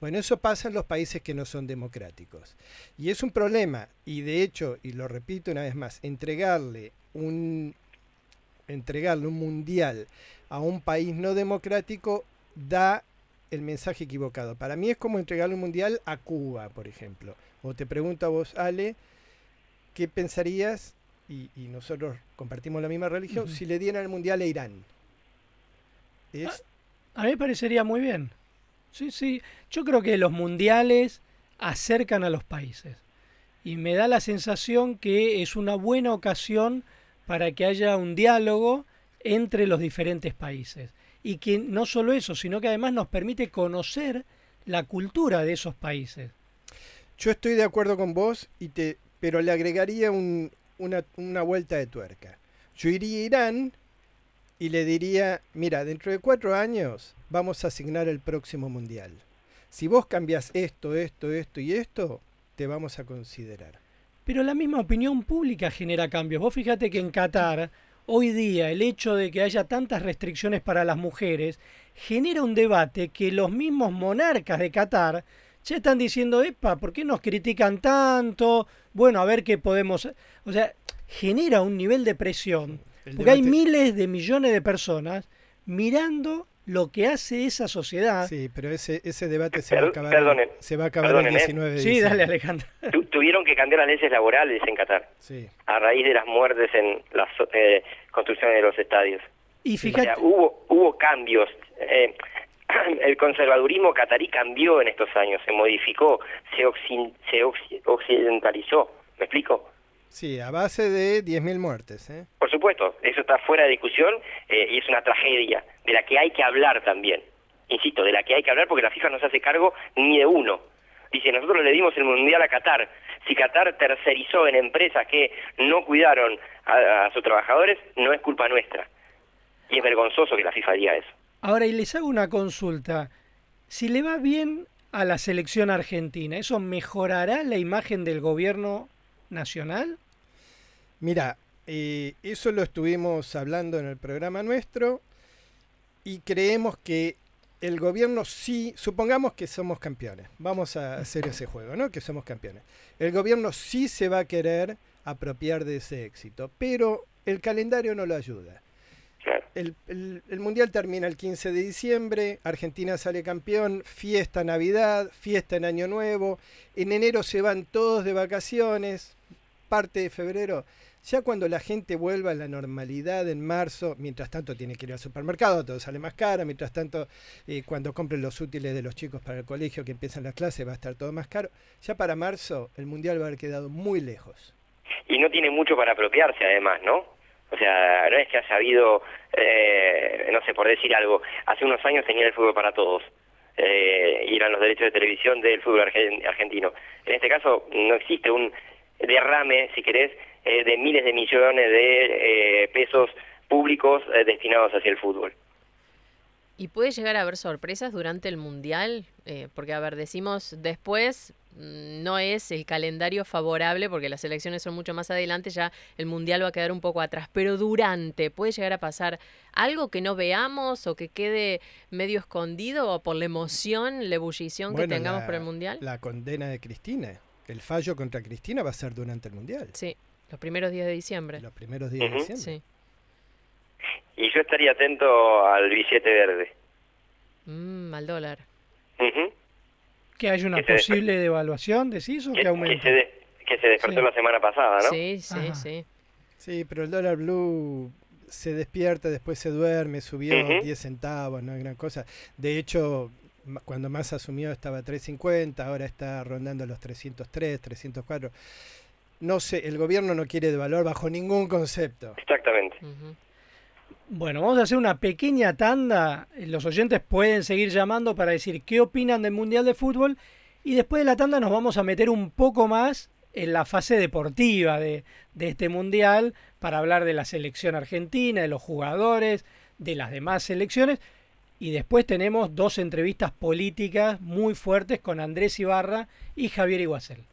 Bueno, eso pasa en los países que no son democráticos. Y es un problema, y de hecho, y lo repito una vez más, entregarle un, entregarle un mundial a un país no democrático da el mensaje equivocado. Para mí es como entregarle un mundial a Cuba, por ejemplo. O te pregunto a vos, Ale, ¿qué pensarías y, y, nosotros compartimos la misma religión, uh -huh. si le dieran el mundial a Irán. Es... A, a, mí me parecería muy bien. Sí, sí. Yo creo que los mundiales acercan a los países. Y me da la sensación que es una buena ocasión para que haya un diálogo entre los diferentes países. Y que no solo eso, sino que además nos permite conocer la cultura de esos países. Yo estoy de acuerdo con vos, y te, pero le agregaría un, una, una, vuelta de tuerca. Yo iría a Irán y le diría, mira, dentro de cuatro años vamos a asignar el próximo mundial. Si vos cambias esto, esto, esto y esto, te vamos a considerar. Pero la misma opinión pública genera cambios. Vos fíjate que en Qatar, hoy día, el hecho de que haya tantas restricciones para las mujeres genera un debate que los mismos monarcas de Qatar ya están diciendo, epa, ¿por qué nos critican tanto? Bueno, a ver qué podemos... O sea, genera un nivel de presión. El porque debate... hay miles de millones de personas mirando lo que hace esa sociedad. Sí, pero ese, ese debate se va a acabar, perdonen, se va a acabar perdonen, el 19 de Sí, dale, Alejandro. Tu, tuvieron que cambiar las leyes laborales en Qatar. Sí. A raíz de las muertes en las eh, construcciones de los estadios. Y fíjate... O sea, hubo, hubo cambios. Eh, el conservadurismo catarí cambió en estos años, se modificó, se, oxi se oxi occidentalizó. ¿Me explico? Sí, a base de 10.000 muertes. ¿eh? Por supuesto, eso está fuera de discusión eh, y es una tragedia de la que hay que hablar también. Insisto, de la que hay que hablar porque la FIFA no se hace cargo ni de uno. Dice, nosotros le dimos el Mundial a Qatar. Si Qatar tercerizó en empresas que no cuidaron a, a sus trabajadores, no es culpa nuestra. Y es vergonzoso que la FIFA diga eso. Ahora, y les hago una consulta. Si le va bien a la selección argentina, ¿eso mejorará la imagen del gobierno nacional? Mira, eh, eso lo estuvimos hablando en el programa nuestro y creemos que el gobierno sí, supongamos que somos campeones, vamos a hacer ese juego, ¿no? Que somos campeones. El gobierno sí se va a querer apropiar de ese éxito, pero el calendario no lo ayuda. El, el- el Mundial termina el 15 de diciembre, Argentina sale campeón, fiesta Navidad, fiesta en Año Nuevo, en enero se van todos de vacaciones, parte de febrero. Ya cuando la gente vuelva a la normalidad en marzo, mientras tanto tiene que ir al supermercado, todo sale más caro, mientras tanto eh, cuando compren los útiles de los chicos para el colegio que empiezan las clases va a estar todo más caro. Ya para marzo el Mundial va a haber quedado muy lejos. y no tiene mucho para apropiarse además, ¿no? O sea, no es que haya habido, eh, no sé, por decir algo, hace unos años tenía el fútbol para todos. Eh, y eran los derechos de televisión del fútbol argen- argentino. En este caso no existe un derrame, si querés, eh, de miles de millones de eh, pesos públicos eh, destinados hacia el fútbol. ¿Y puede llegar a haber sorpresas durante el Mundial? Eh, porque, a ver, decimos después, mm, no es el calendario favorable porque las elecciones son mucho más adelante, ya el Mundial va a quedar un poco atrás. Pero durante, ¿puede llegar a pasar algo que no veamos o que quede medio escondido o por la emoción, la ebullición que tengamos la- por el Mundial? La condena de Cristina, el fallo contra Cristina va a ser durante el Mundial. Sí, los primeros días de diciembre. Los primeros días de diciembre. Sí. Y yo estaría atento al billete verde. Mm, al dólar. ¿Que haya una Que posible devaluación, decís, o que Que, que aumente? se de- que se despertó Sí. la semana pasada, ¿no? Sí, sí, Ajá. sí. Sí, pero el dólar blue se despierta, después se duerme, subió Ujú. 10 centavos, no es gran cosa. De hecho, cuando más asumió estaba a 3.50, ahora está rondando los 303, 304. No sé, el gobierno no quiere devaluar bajo ningún concepto. Exactamente. Bueno, vamos a hacer una pequeña tanda. Los oyentes pueden seguir llamando para decir qué opinan del Mundial de Fútbol. Y después de la tanda nos vamos a meter un poco más en la fase deportiva de, de este Mundial para hablar de la selección argentina, de los jugadores, de las demás selecciones. Y después tenemos dos entrevistas políticas muy fuertes con Andrés Ibarra y Javier Iguacel.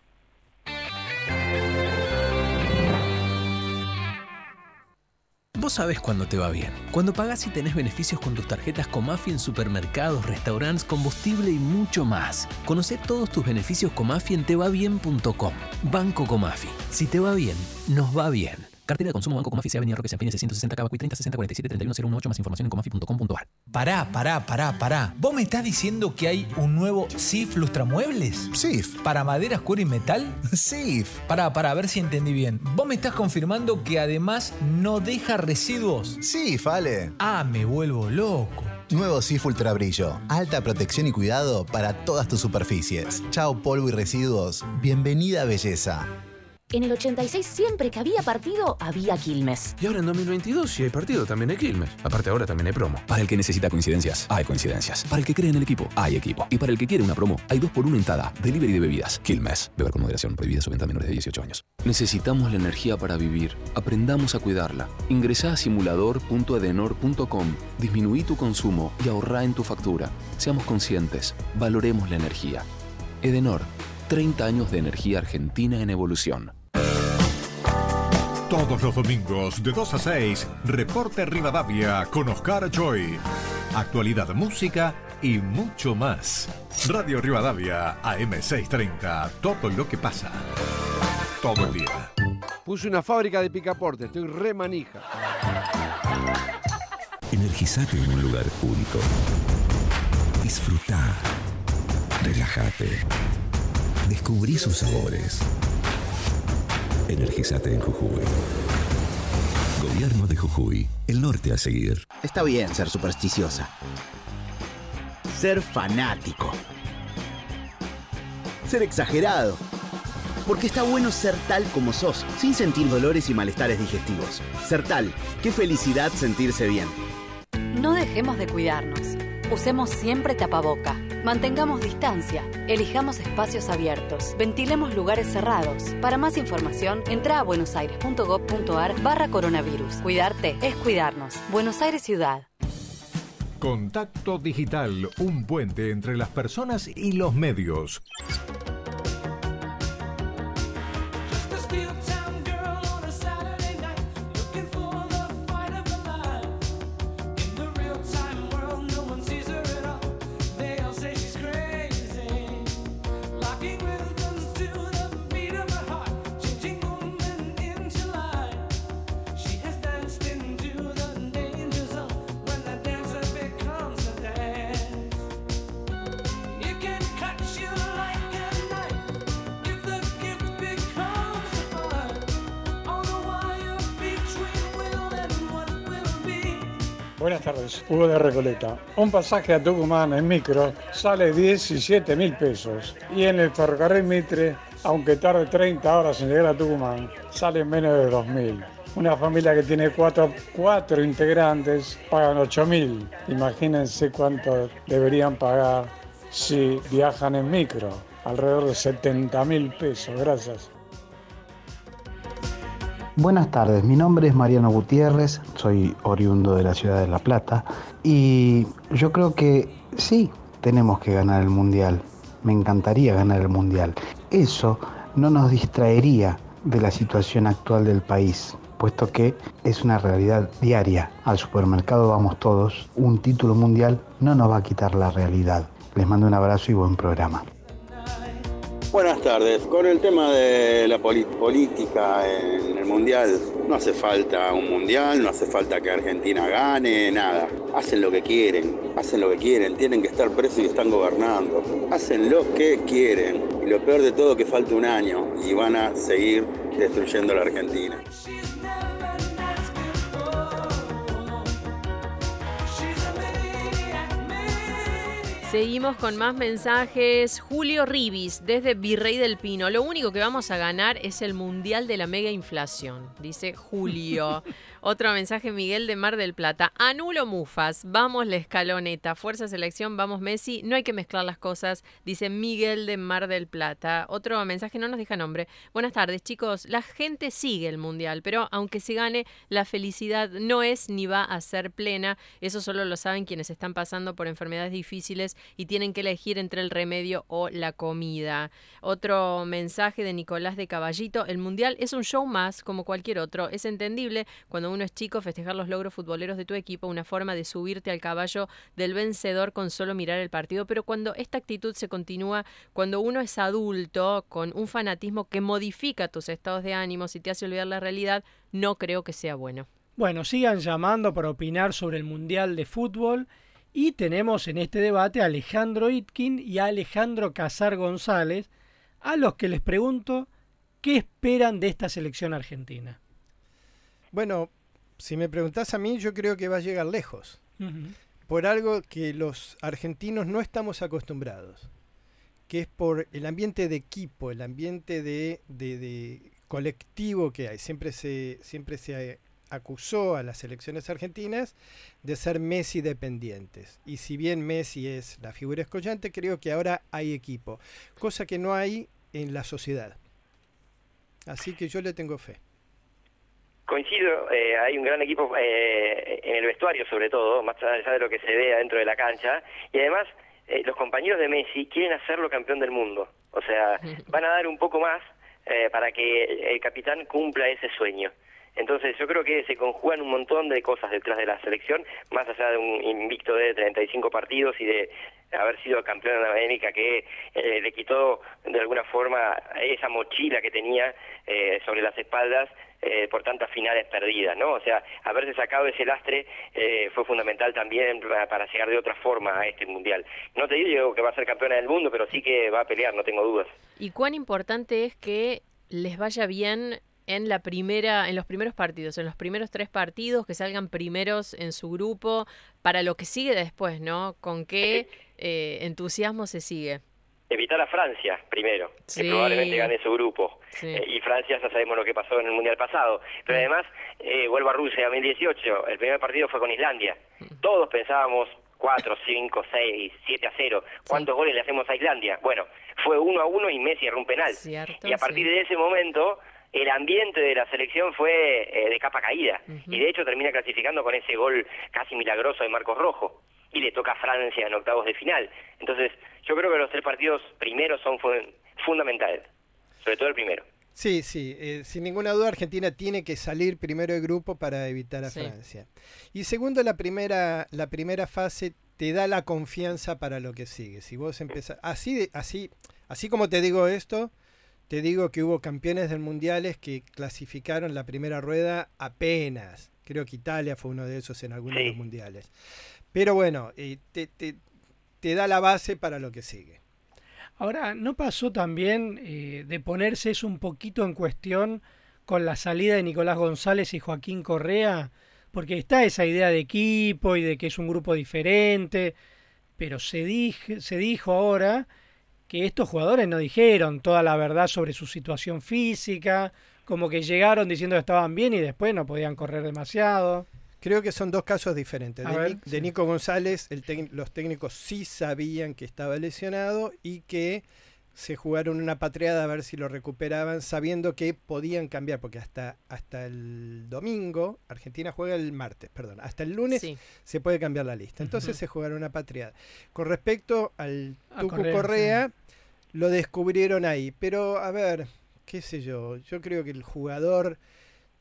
Vos sabés cuándo te va bien. Cuando pagás y tenés beneficios con tus tarjetas Comafi en supermercados, restaurantes, combustible y mucho más. Conoce todos tus beneficios Comafi en tevabien.com. Banco Comafi. Si te va bien, nos va bien. Cartera de consumo Banco Comafi se Avenida Roque Sanfini 660 Cabacuy 30 60 47 31 018 más información en comafi.com.ar. Pará, pará, pará, pará. ¿Vos me estás diciendo que hay un nuevo SIF Lustramuebles? SIF. ¿Para maderas, cuero y metal? SIF. Pará, pará, a ver si entendí bien. ¿Vos me estás confirmando que además no deja residuos? SIF, Ale. Ah, me vuelvo loco. Nuevo SIF Ultra Brillo. Alta protección y cuidado para todas tus superficies. Chao polvo y residuos. Bienvenida belleza. En el 86 siempre que había partido, había Quilmes. Y ahora en 2022, si hay partido, también hay Quilmes. Aparte, ahora también hay promo. Para el que necesita coincidencias, hay coincidencias. Para el que cree en el equipo, hay equipo. Y para el que quiere una promo, hay dos por uno en Tada. Delivery de bebidas. Quilmes. Beber con moderación. Prohibida su venta a menores de 18 años. Necesitamos la energía para vivir. Aprendamos a cuidarla. Ingresá a simulador.edenor.com. Disminuí tu consumo y ahorrá en tu factura. Seamos conscientes. Valoremos la energía. Edenor. 30 años de energía argentina en evolución. Todos los domingos de 2 a 6, Reporte Rivadavia con Oscar Joy. Actualidad, música y mucho más. Radio Rivadavia, AM630. Todo lo que pasa. Todo el día. Puse una fábrica de picaporte, estoy re manija. Energizate en un lugar único. Disfruta. Relájate. Descubrí sus sabores. Energizate en Jujuy. Gobierno de Jujuy. El norte a seguir. Está bien ser supersticiosa. Ser fanático. Ser exagerado. Porque está bueno ser tal como sos, sin sentir dolores y malestares digestivos. Ser tal, qué felicidad sentirse bien. No dejemos de cuidarnos. Usemos siempre tapaboca. Mantengamos distancia. Elijamos espacios abiertos. Ventilemos lugares cerrados. Para más información, entra a buenosaires.gov.ar barra coronavirus. Cuidarte es cuidarnos. Buenos Aires Ciudad. Contacto Digital, un puente entre las personas y los medios. Buenas tardes, Hugo de Recoleta. Un pasaje a Tucumán en micro sale 17 mil pesos y en el ferrocarril Mitre, aunque tarde 30 horas en llegar a Tucumán, sale menos de 2 mil. Una familia que tiene cuatro, cuatro integrantes pagan 8 mil. Imagínense cuánto deberían pagar si viajan en micro. Alrededor de 70 mil pesos. Gracias. Buenas tardes, mi nombre es Mariano Gutiérrez, soy oriundo de la ciudad de La Plata y yo creo que sí, tenemos que ganar el Mundial, me encantaría ganar el Mundial. Eso no nos distraería de la situación actual del país, puesto que es una realidad diaria. Al supermercado vamos todos, un título mundial no nos va a quitar la realidad. Les mando un abrazo y buen programa. Buenas tardes. Con el tema de la política en el Mundial, no hace falta un Mundial, no hace falta que Argentina gane, nada. Hacen lo que quieren, hacen lo que quieren, tienen que estar presos y están gobernando. Hacen lo que quieren. Y lo peor de todo que falta un año y van a seguir destruyendo la Argentina. Seguimos con más mensajes. Julio Ribis, desde Virrey del Pino. Lo único que vamos a ganar es el Mundial de la Mega Inflación, dice Julio. Otro mensaje, Miguel de Mar del Plata. Anulo Mufas, vamos la escaloneta. Fuerza Selección, vamos Messi. No hay que mezclar las cosas, dice Miguel de Mar del Plata. Otro mensaje, no nos deja nombre. Buenas tardes, chicos. La gente sigue el Mundial, pero aunque se gane, la felicidad no es ni va a ser plena. Eso solo lo saben quienes están pasando por enfermedades difíciles y tienen que elegir entre el remedio o la comida. Otro mensaje de Nicolás de Caballito. El Mundial es un show más, como cualquier otro. Es entendible cuando uno es chico festejar los logros futboleros de tu equipo, una forma de subirte al caballo del vencedor con solo mirar el partido. Pero cuando esta actitud se continúa, cuando uno es adulto, con un fanatismo que modifica tus estados de ánimo y te hace olvidar la realidad, no creo que sea bueno. Bueno, sigan llamando para opinar sobre el Mundial de Fútbol. Y tenemos en este debate a Alejandro Itkin y a Alejandro Casar González, a los que les pregunto qué esperan de esta selección argentina. Bueno, si me preguntás a mí, yo creo que va a llegar lejos. Por algo que los argentinos no estamos acostumbrados, que es por el ambiente de equipo, el ambiente de, de- de colectivo que hay. Siempre se, siempre se acusó a las elecciones argentinas de ser Messi dependientes. Y si bien Messi es la figura escollante, creo que ahora hay equipo, cosa que no hay en la sociedad. Así que yo le tengo fe. Coincido, eh, hay un gran equipo eh, en el vestuario sobre todo, más allá de lo que se ve adentro de la cancha, y además eh, los compañeros de Messi quieren hacerlo campeón del mundo, o sea, van a dar un poco más eh, para que el capitán cumpla ese sueño. Entonces yo creo que se conjugan un montón de cosas detrás de la selección, más allá de un invicto de 35 partidos y de haber sido campeón de América que eh, le quitó de alguna forma esa mochila que tenía eh, sobre las espaldas eh, por tantas finales perdidas, ¿no? O sea, haberse sacado ese lastre eh, fue fundamental también para, para llegar de otra forma a este mundial. No te digo que va a ser campeona del mundo, pero sí que va a pelear, no tengo dudas. ¿Y cuán importante es que les vaya bien en la primera, en los primeros partidos, en los primeros tres partidos, que salgan primeros en su grupo, para lo que sigue después, ¿no? ¿Con qué eh, entusiasmo se sigue? Evitar a Francia primero, Sí. que probablemente gane su grupo. Sí. Eh, y Francia ya sabemos lo que pasó en el Mundial pasado. Pero además, eh, vuelvo a Rusia 2018, el primer partido fue con Islandia. Todos pensábamos 4, 5, 6, 7 a 0. ¿Cuántos goles le hacemos a Islandia? Bueno, fue 1 a 1 y Messi erró un penal. Cierto, y a partir sí. de ese momento, el ambiente de la selección fue eh, de capa caída. Y de hecho termina clasificando con ese gol casi milagroso de Marcos Rojo. Y le toca a Francia en octavos de final. Entonces, yo creo que los tres partidos primeros son fundamentales, sobre todo el primero. Sí, sí, eh, sin ninguna duda Argentina tiene que salir primero de grupo para evitar a Francia. Y segundo, la primera, la primera fase te da la confianza para lo que sigue. Si vos empezás, así, de, así, así como te digo esto, te digo que hubo campeones del mundiales que clasificaron la primera rueda apenas. Creo que Italia fue uno de esos en algunos de los mundiales. Pero bueno, eh, te, te, da la base para lo que sigue. Ahora, ¿no pasó también eh, de ponerse eso un poquito en cuestión con la salida de Nicolás González y Joaquín Correa? Porque está esa idea de equipo y de que es un grupo diferente, pero se dijo ahora que estos jugadores no dijeron toda la verdad sobre su situación física, como que llegaron diciendo que estaban bien y después no podían correr demasiado. Creo que son dos casos diferentes. De, Nico González, los técnicos sí sabían que estaba lesionado y que se jugaron una patriada a ver si lo recuperaban, sabiendo que podían cambiar, porque hasta, hasta el domingo, Argentina juega el martes, perdón, hasta el lunes se puede cambiar la lista. Entonces se jugaron una patriada. Con respecto al Tucu Correa, lo descubrieron ahí. Pero, a ver, qué sé yo, yo creo que el jugador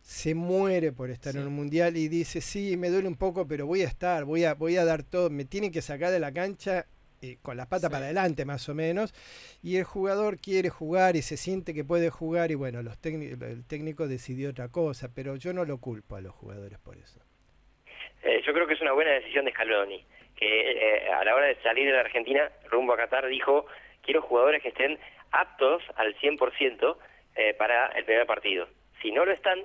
se muere por estar en un mundial y dice, sí, me duele un poco, pero voy a estar, voy a, voy a dar todo, me tienen que sacar de la cancha eh, con la pata para adelante más o menos, y el jugador quiere jugar y se siente que puede jugar y bueno, los el técnico decidió otra cosa, pero yo no lo culpo a los jugadores por eso. Eh, yo creo que es una buena decisión de Scaloni, que eh, a la hora de salir de la Argentina rumbo a Qatar dijo, quiero jugadores que estén aptos al 100% para el primer partido. Si no lo están,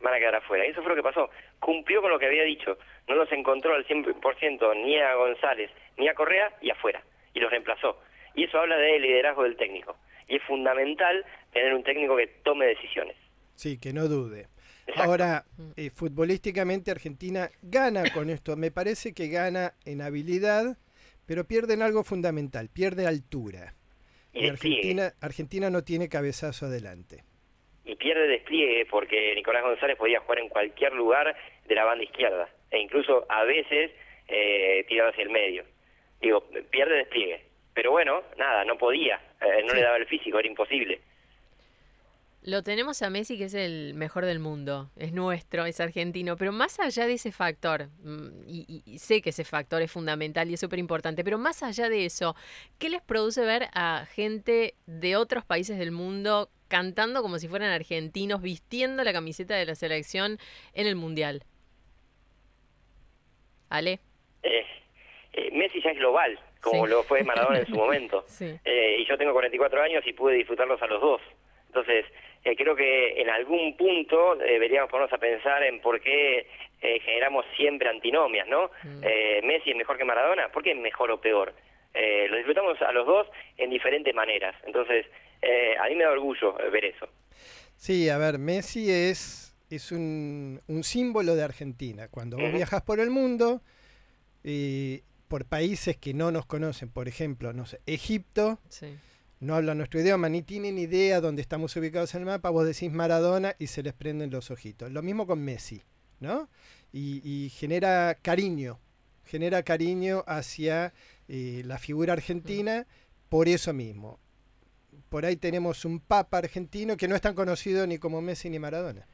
van a quedar afuera. Y eso fue lo que pasó. Cumplió con lo que había dicho. No los encontró al 100% ni a González ni a Correa y afuera. Y los reemplazó. Y eso habla de liderazgo del técnico. Y es fundamental tener un técnico que tome decisiones. Sí, que no dude. Ahora, eh, futbolísticamente Argentina gana con esto. Me parece que gana en habilidad, pero pierde en algo fundamental, pierde altura. Y Argentina, Argentina no tiene cabezazo adelante y pierde despliegue porque Nicolás González podía jugar en cualquier lugar de la banda izquierda e incluso a veces eh, tirado hacia el medio. Digo, pierde despliegue. Pero bueno, nada, no podía, eh, no le daba el físico, era imposible. Lo tenemos a Messi, que es el mejor del mundo, es nuestro, es argentino, pero más allá de ese factor, mm, y, y sé que ese factor es fundamental y es súper importante, pero más allá de eso, ¿qué les produce ver a gente de otros países del mundo cantando como si fueran argentinos, vistiendo la camiseta de la selección en el Mundial. Ale. Eh, eh, Messi ya es global, como lo fue Maradona en su momento. Eh, y yo tengo 44 años y pude disfrutarlos a los dos. Entonces, creo que en algún punto deberíamos ponernos a pensar en por qué generamos siempre antinomias, ¿no? Mm. Messi es mejor que Maradona, ¿por qué es mejor o peor? lo disfrutamos a los dos en diferentes maneras. Entonces, eh, a mí me da orgullo eh, ver eso. Sí, a ver, Messi es, es un, un símbolo de Argentina. Cuando vos viajas por el mundo, y por países que no nos conocen, por ejemplo, no sé, Egipto, no habla nuestro idioma, ni tienen idea dónde estamos ubicados en el mapa, vos decís Maradona y se les prenden los ojitos. Lo mismo con Messi, ¿no? Y, genera cariño, genera cariño hacia eh, la figura argentina por eso mismo por ahí tenemos un papa argentino que no es tan conocido ni como Messi ni Maradona.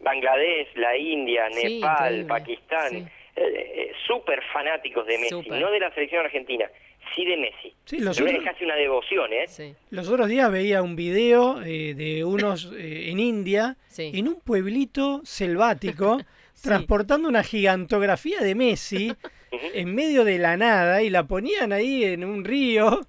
Bangladesh, la India, Nepal, Pakistán, eh, eh, súper fanáticos de Messi, no de la selección argentina, sí de Messi. Sí, los otros, es casi una devoción, ¿eh? Los otros días veía un video eh, de unos en India, en un pueblito selvático, transportando una gigantografía de Messi en medio de la nada y la ponían ahí en un río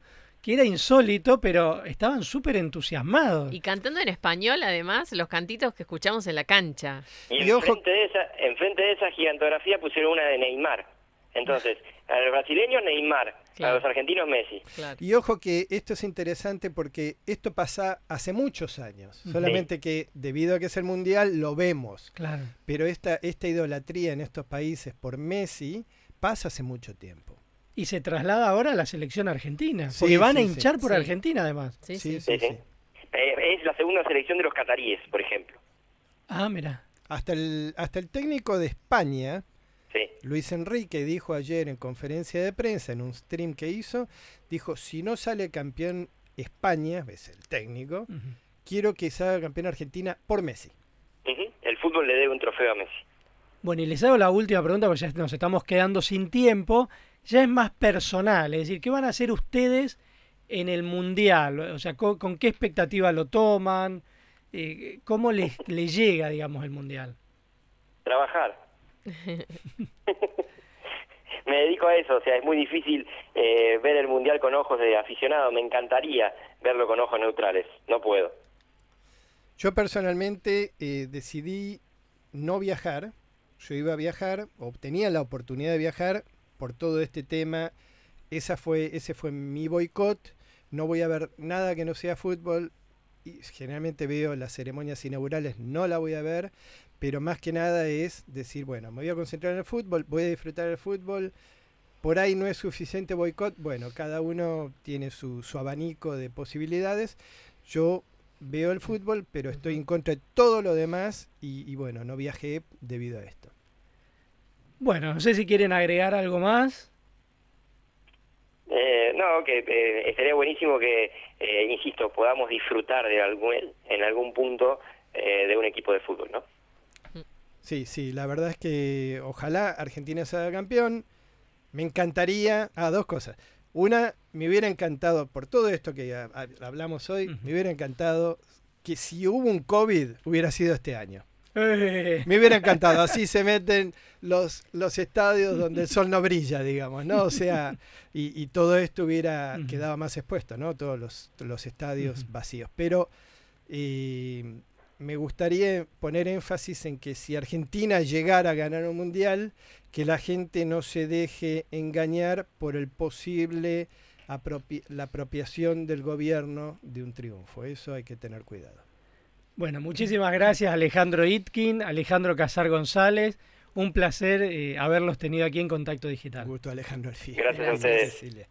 que era insólito, pero estaban súper entusiasmados. Y cantando en español, además, los cantitos que escuchamos en la cancha. Y, enfrente, de esa, enfrente de esa gigantografía pusieron una de Neymar. Entonces, a los brasileños Neymar, a los argentinos Messi. Y ojo que esto es interesante porque esto pasa hace muchos años, solamente que debido a que es el mundial lo vemos. Claro. Pero esta, esta idolatría en estos países por Messi pasa hace mucho tiempo y se traslada ahora a la selección argentina. porque van a hinchar por Argentina, además. Sí, sí, sí. Eh, es la segunda selección de los cataríes, por ejemplo. Ah, mira. Hasta el, hasta el técnico de España Luis Enrique dijo ayer en conferencia de prensa, en un stream que hizo, dijo, si no sale campeón España, es el técnico, quiero que salga campeón Argentina por Messi. El fútbol le debe un trofeo a Messi. Bueno, y les hago la última pregunta porque ya nos estamos quedando sin tiempo. Ya es más personal, es decir, ¿qué van a hacer ustedes en el Mundial? O sea, ¿con, con qué expectativa lo toman? Eh, ¿Cómo les, les llega, digamos, el Mundial? Trabajar. Me dedico a eso, o sea, es muy difícil eh, ver el mundial con ojos de aficionado. Me encantaría verlo con ojos neutrales. No puedo. Yo personalmente eh, decidí no viajar. Yo iba a viajar, o tenía la oportunidad de viajar por todo este tema. Esa fue, ese fue mi boicot. No voy a ver nada que no sea fútbol. Y generalmente veo las ceremonias inaugurales, no la voy a ver. Pero más que nada es decir, bueno, me voy a concentrar en el fútbol, voy a disfrutar del fútbol. Por ahí no es suficiente boicot. Bueno, cada uno tiene su, su abanico de posibilidades. Yo veo el fútbol, pero estoy en contra de todo lo demás y, y bueno, no viajé debido a esto. Bueno, no sé si quieren agregar algo más. Eh, no, que eh, estaría buenísimo que, eh, insisto, podamos disfrutar de algún, en algún punto eh, de un equipo de fútbol, ¿no? Sí, sí, la verdad es que ojalá Argentina sea campeón. Me encantaría. Ah, dos cosas. Una, me hubiera encantado, por todo esto que hablamos hoy, me hubiera encantado que si hubo un COVID hubiera sido este año. Me hubiera encantado, así se meten los, los estadios donde el sol no brilla, digamos, ¿no? O sea, y, y todo esto hubiera quedado más expuesto, ¿no? Todos los, los estadios vacíos. Pero eh, me gustaría poner énfasis en que si Argentina llegara a ganar un mundial, que la gente no se deje engañar por el posible apropi- la apropiación del gobierno de un triunfo. Eso hay que tener cuidado. Bueno, muchísimas gracias Alejandro Itkin, Alejandro Casar González. Un placer eh, haberlos tenido aquí en Contacto Digital. gusto, Alejandro Alfie. Gracias a ustedes. Cecilia.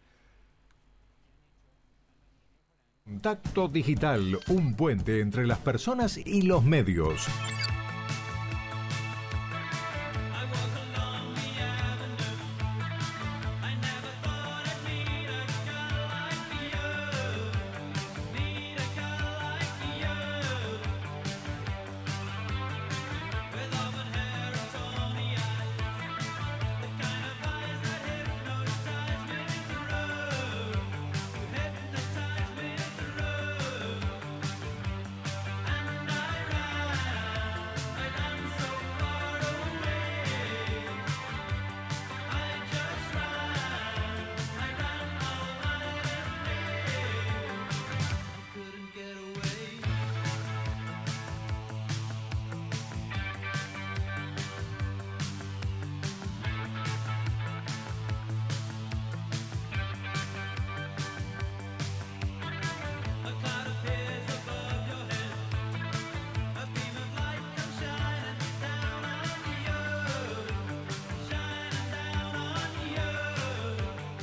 Contacto Digital, un puente entre las personas y los medios.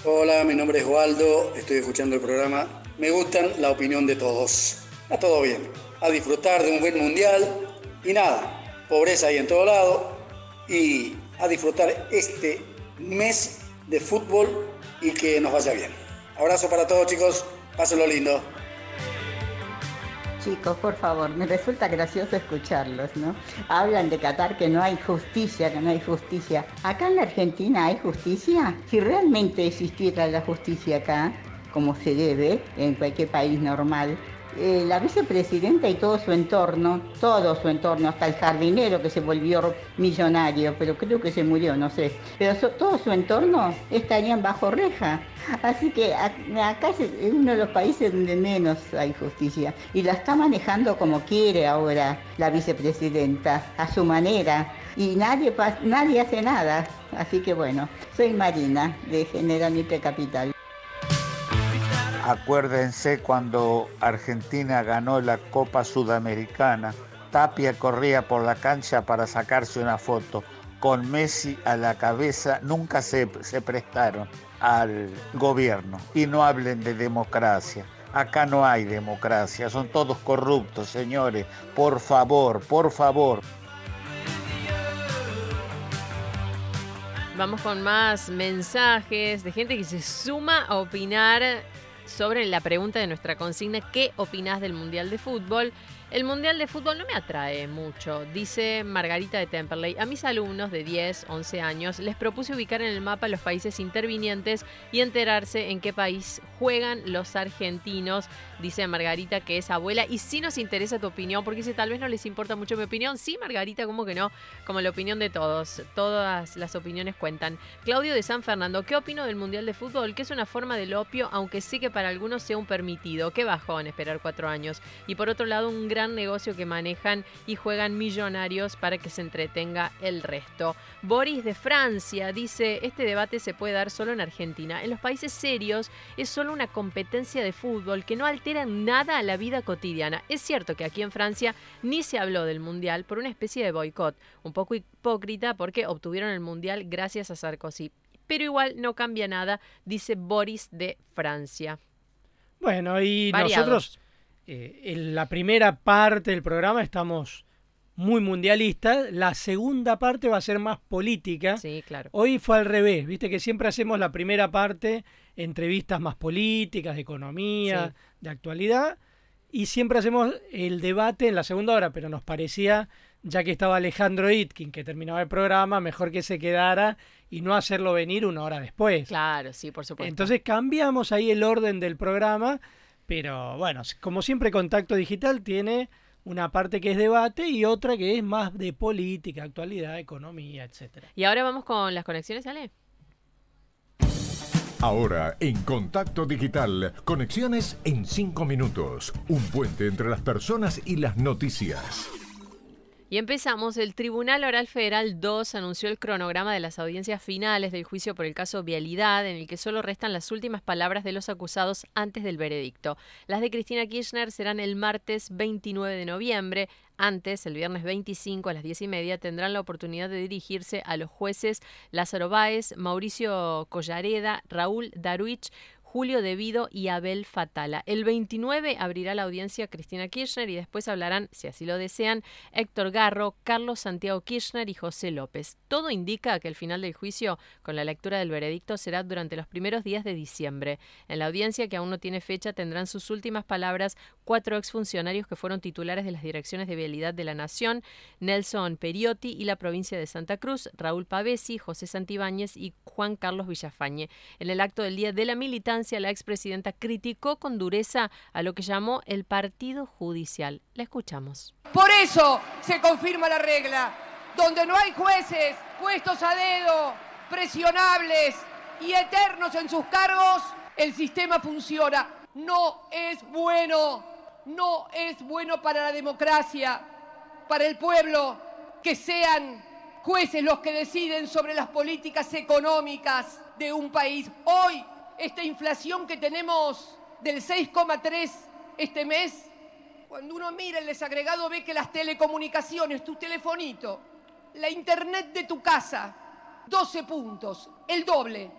Hola, mi nombre es Waldo, estoy escuchando el programa. Me gustan la opinión de todos. A todo bien. A disfrutar de un buen mundial y nada, pobreza ahí en todo lado y a disfrutar este mes de fútbol y que nos vaya bien. Abrazo para todos chicos, pásenlo lindo. Chicos, por favor, me resulta gracioso escucharlos, ¿no? Hablan de Qatar que no hay justicia, que no hay justicia. ¿Acá en la Argentina hay justicia? Si realmente existiera la justicia acá, como se debe en cualquier país normal, eh, la vicepresidenta y todo su entorno, todo su entorno, hasta el jardinero que se volvió millonario, pero creo que se murió, no sé, pero so- todo su entorno estarían bajo reja. Así que acá es uno de los países donde menos hay justicia y la está manejando como quiere ahora la vicepresidenta, a su manera. Y nadie, nadie hace nada. Así que bueno, soy Marina de General Mitre Capital. Acuérdense cuando Argentina ganó la Copa Sudamericana, Tapia corría por la cancha para sacarse una foto. Con Messi a la cabeza nunca se, se prestaron al gobierno. Y no hablen de democracia. Acá no hay democracia, son todos corruptos, señores. Por favor, por favor. Vamos con más mensajes de gente que se suma a opinar sobre la pregunta de nuestra consigna, ¿qué opinás del Mundial de Fútbol? El Mundial de Fútbol no me atrae mucho, dice Margarita de Temperley. A mis alumnos de 10, 11 años les propuse ubicar en el mapa los países intervinientes y enterarse en qué país juegan los argentinos, dice Margarita que es abuela. Y si nos interesa tu opinión, porque si tal vez no les importa mucho mi opinión, sí, Margarita, como que no, como la opinión de todos, todas las opiniones cuentan. Claudio de San Fernando, ¿qué opino del Mundial de Fútbol? Que es una forma del opio, aunque sí que para algunos sea un permitido. Qué bajón esperar cuatro años. Y por otro lado, un gran negocio que manejan y juegan millonarios para que se entretenga el resto. Boris de Francia dice, este debate se puede dar solo en Argentina. En los países serios es solo una competencia de fútbol que no altera nada a la vida cotidiana. Es cierto que aquí en Francia ni se habló del Mundial por una especie de boicot, un poco hipócrita porque obtuvieron el Mundial gracias a Sarkozy. Pero igual no cambia nada, dice Boris de Francia. Bueno, y Variados. nosotros eh, en la primera parte del programa estamos muy mundialistas, la segunda parte va a ser más política. Sí, claro. Hoy fue al revés, viste que siempre hacemos la primera parte, entrevistas más políticas, de economía, Sí. de actualidad, y siempre hacemos el debate en la segunda hora, pero nos parecía, ya que estaba Alejandro Itkin, que terminaba el programa, mejor que se quedara y no hacerlo venir una hora después. Claro, sí, por supuesto. Entonces cambiamos ahí el orden del programa, pero bueno, como siempre Contacto Digital tiene una parte que es debate y otra que es más de política, actualidad, economía, etcétera. Y ahora vamos con las conexiones, Ale. Ahora, en Contacto Digital, conexiones en 5 minutos. Un puente entre las personas y las noticias. Y empezamos. El Tribunal Oral Federal 2 anunció el cronograma de las audiencias finales del juicio por el caso Vialidad, en el que solo restan las últimas palabras de los acusados antes del veredicto. Las de Cristina Kirchner serán el martes 29 de noviembre. Antes, el viernes 25 a las 10 y media, tendrán la oportunidad de dirigirse a los jueces Lázaro Báez, Mauricio Collareda, Raúl Daruich, Julio Devido y Abel Fatala. El 29 abrirá la audiencia Cristina Kirchner y después hablarán, si así lo desean, Héctor Garro, Carlos Santiago Kirchner y José López. Todo indica que el final del juicio, con la lectura del veredicto, será durante los primeros días de diciembre. En la audiencia, que aún no tiene fecha, tendrán sus últimas palabras cuatro exfuncionarios que fueron titulares de las direcciones de vialidad de la Nación, Nelson Periotti y la provincia de Santa Cruz, Raúl Pavesi, José Santibáñez y Juan Carlos Villafañe. En el acto del Día de la Militancia, la expresidenta criticó con dureza a lo que llamó el Partido Judicial. La escuchamos. Por eso se confirma la regla, donde no hay jueces puestos a dedo, presionables y eternos en sus cargos, el sistema funciona. No es bueno, no es bueno para la democracia, para el pueblo, que sean jueces los que deciden sobre las políticas económicas de un país. Hoy, esta inflación que tenemos del 6,3 este mes, cuando uno mira el desagregado ve que las telecomunicaciones, tu telefonito, la internet de tu casa, 12 puntos, el doble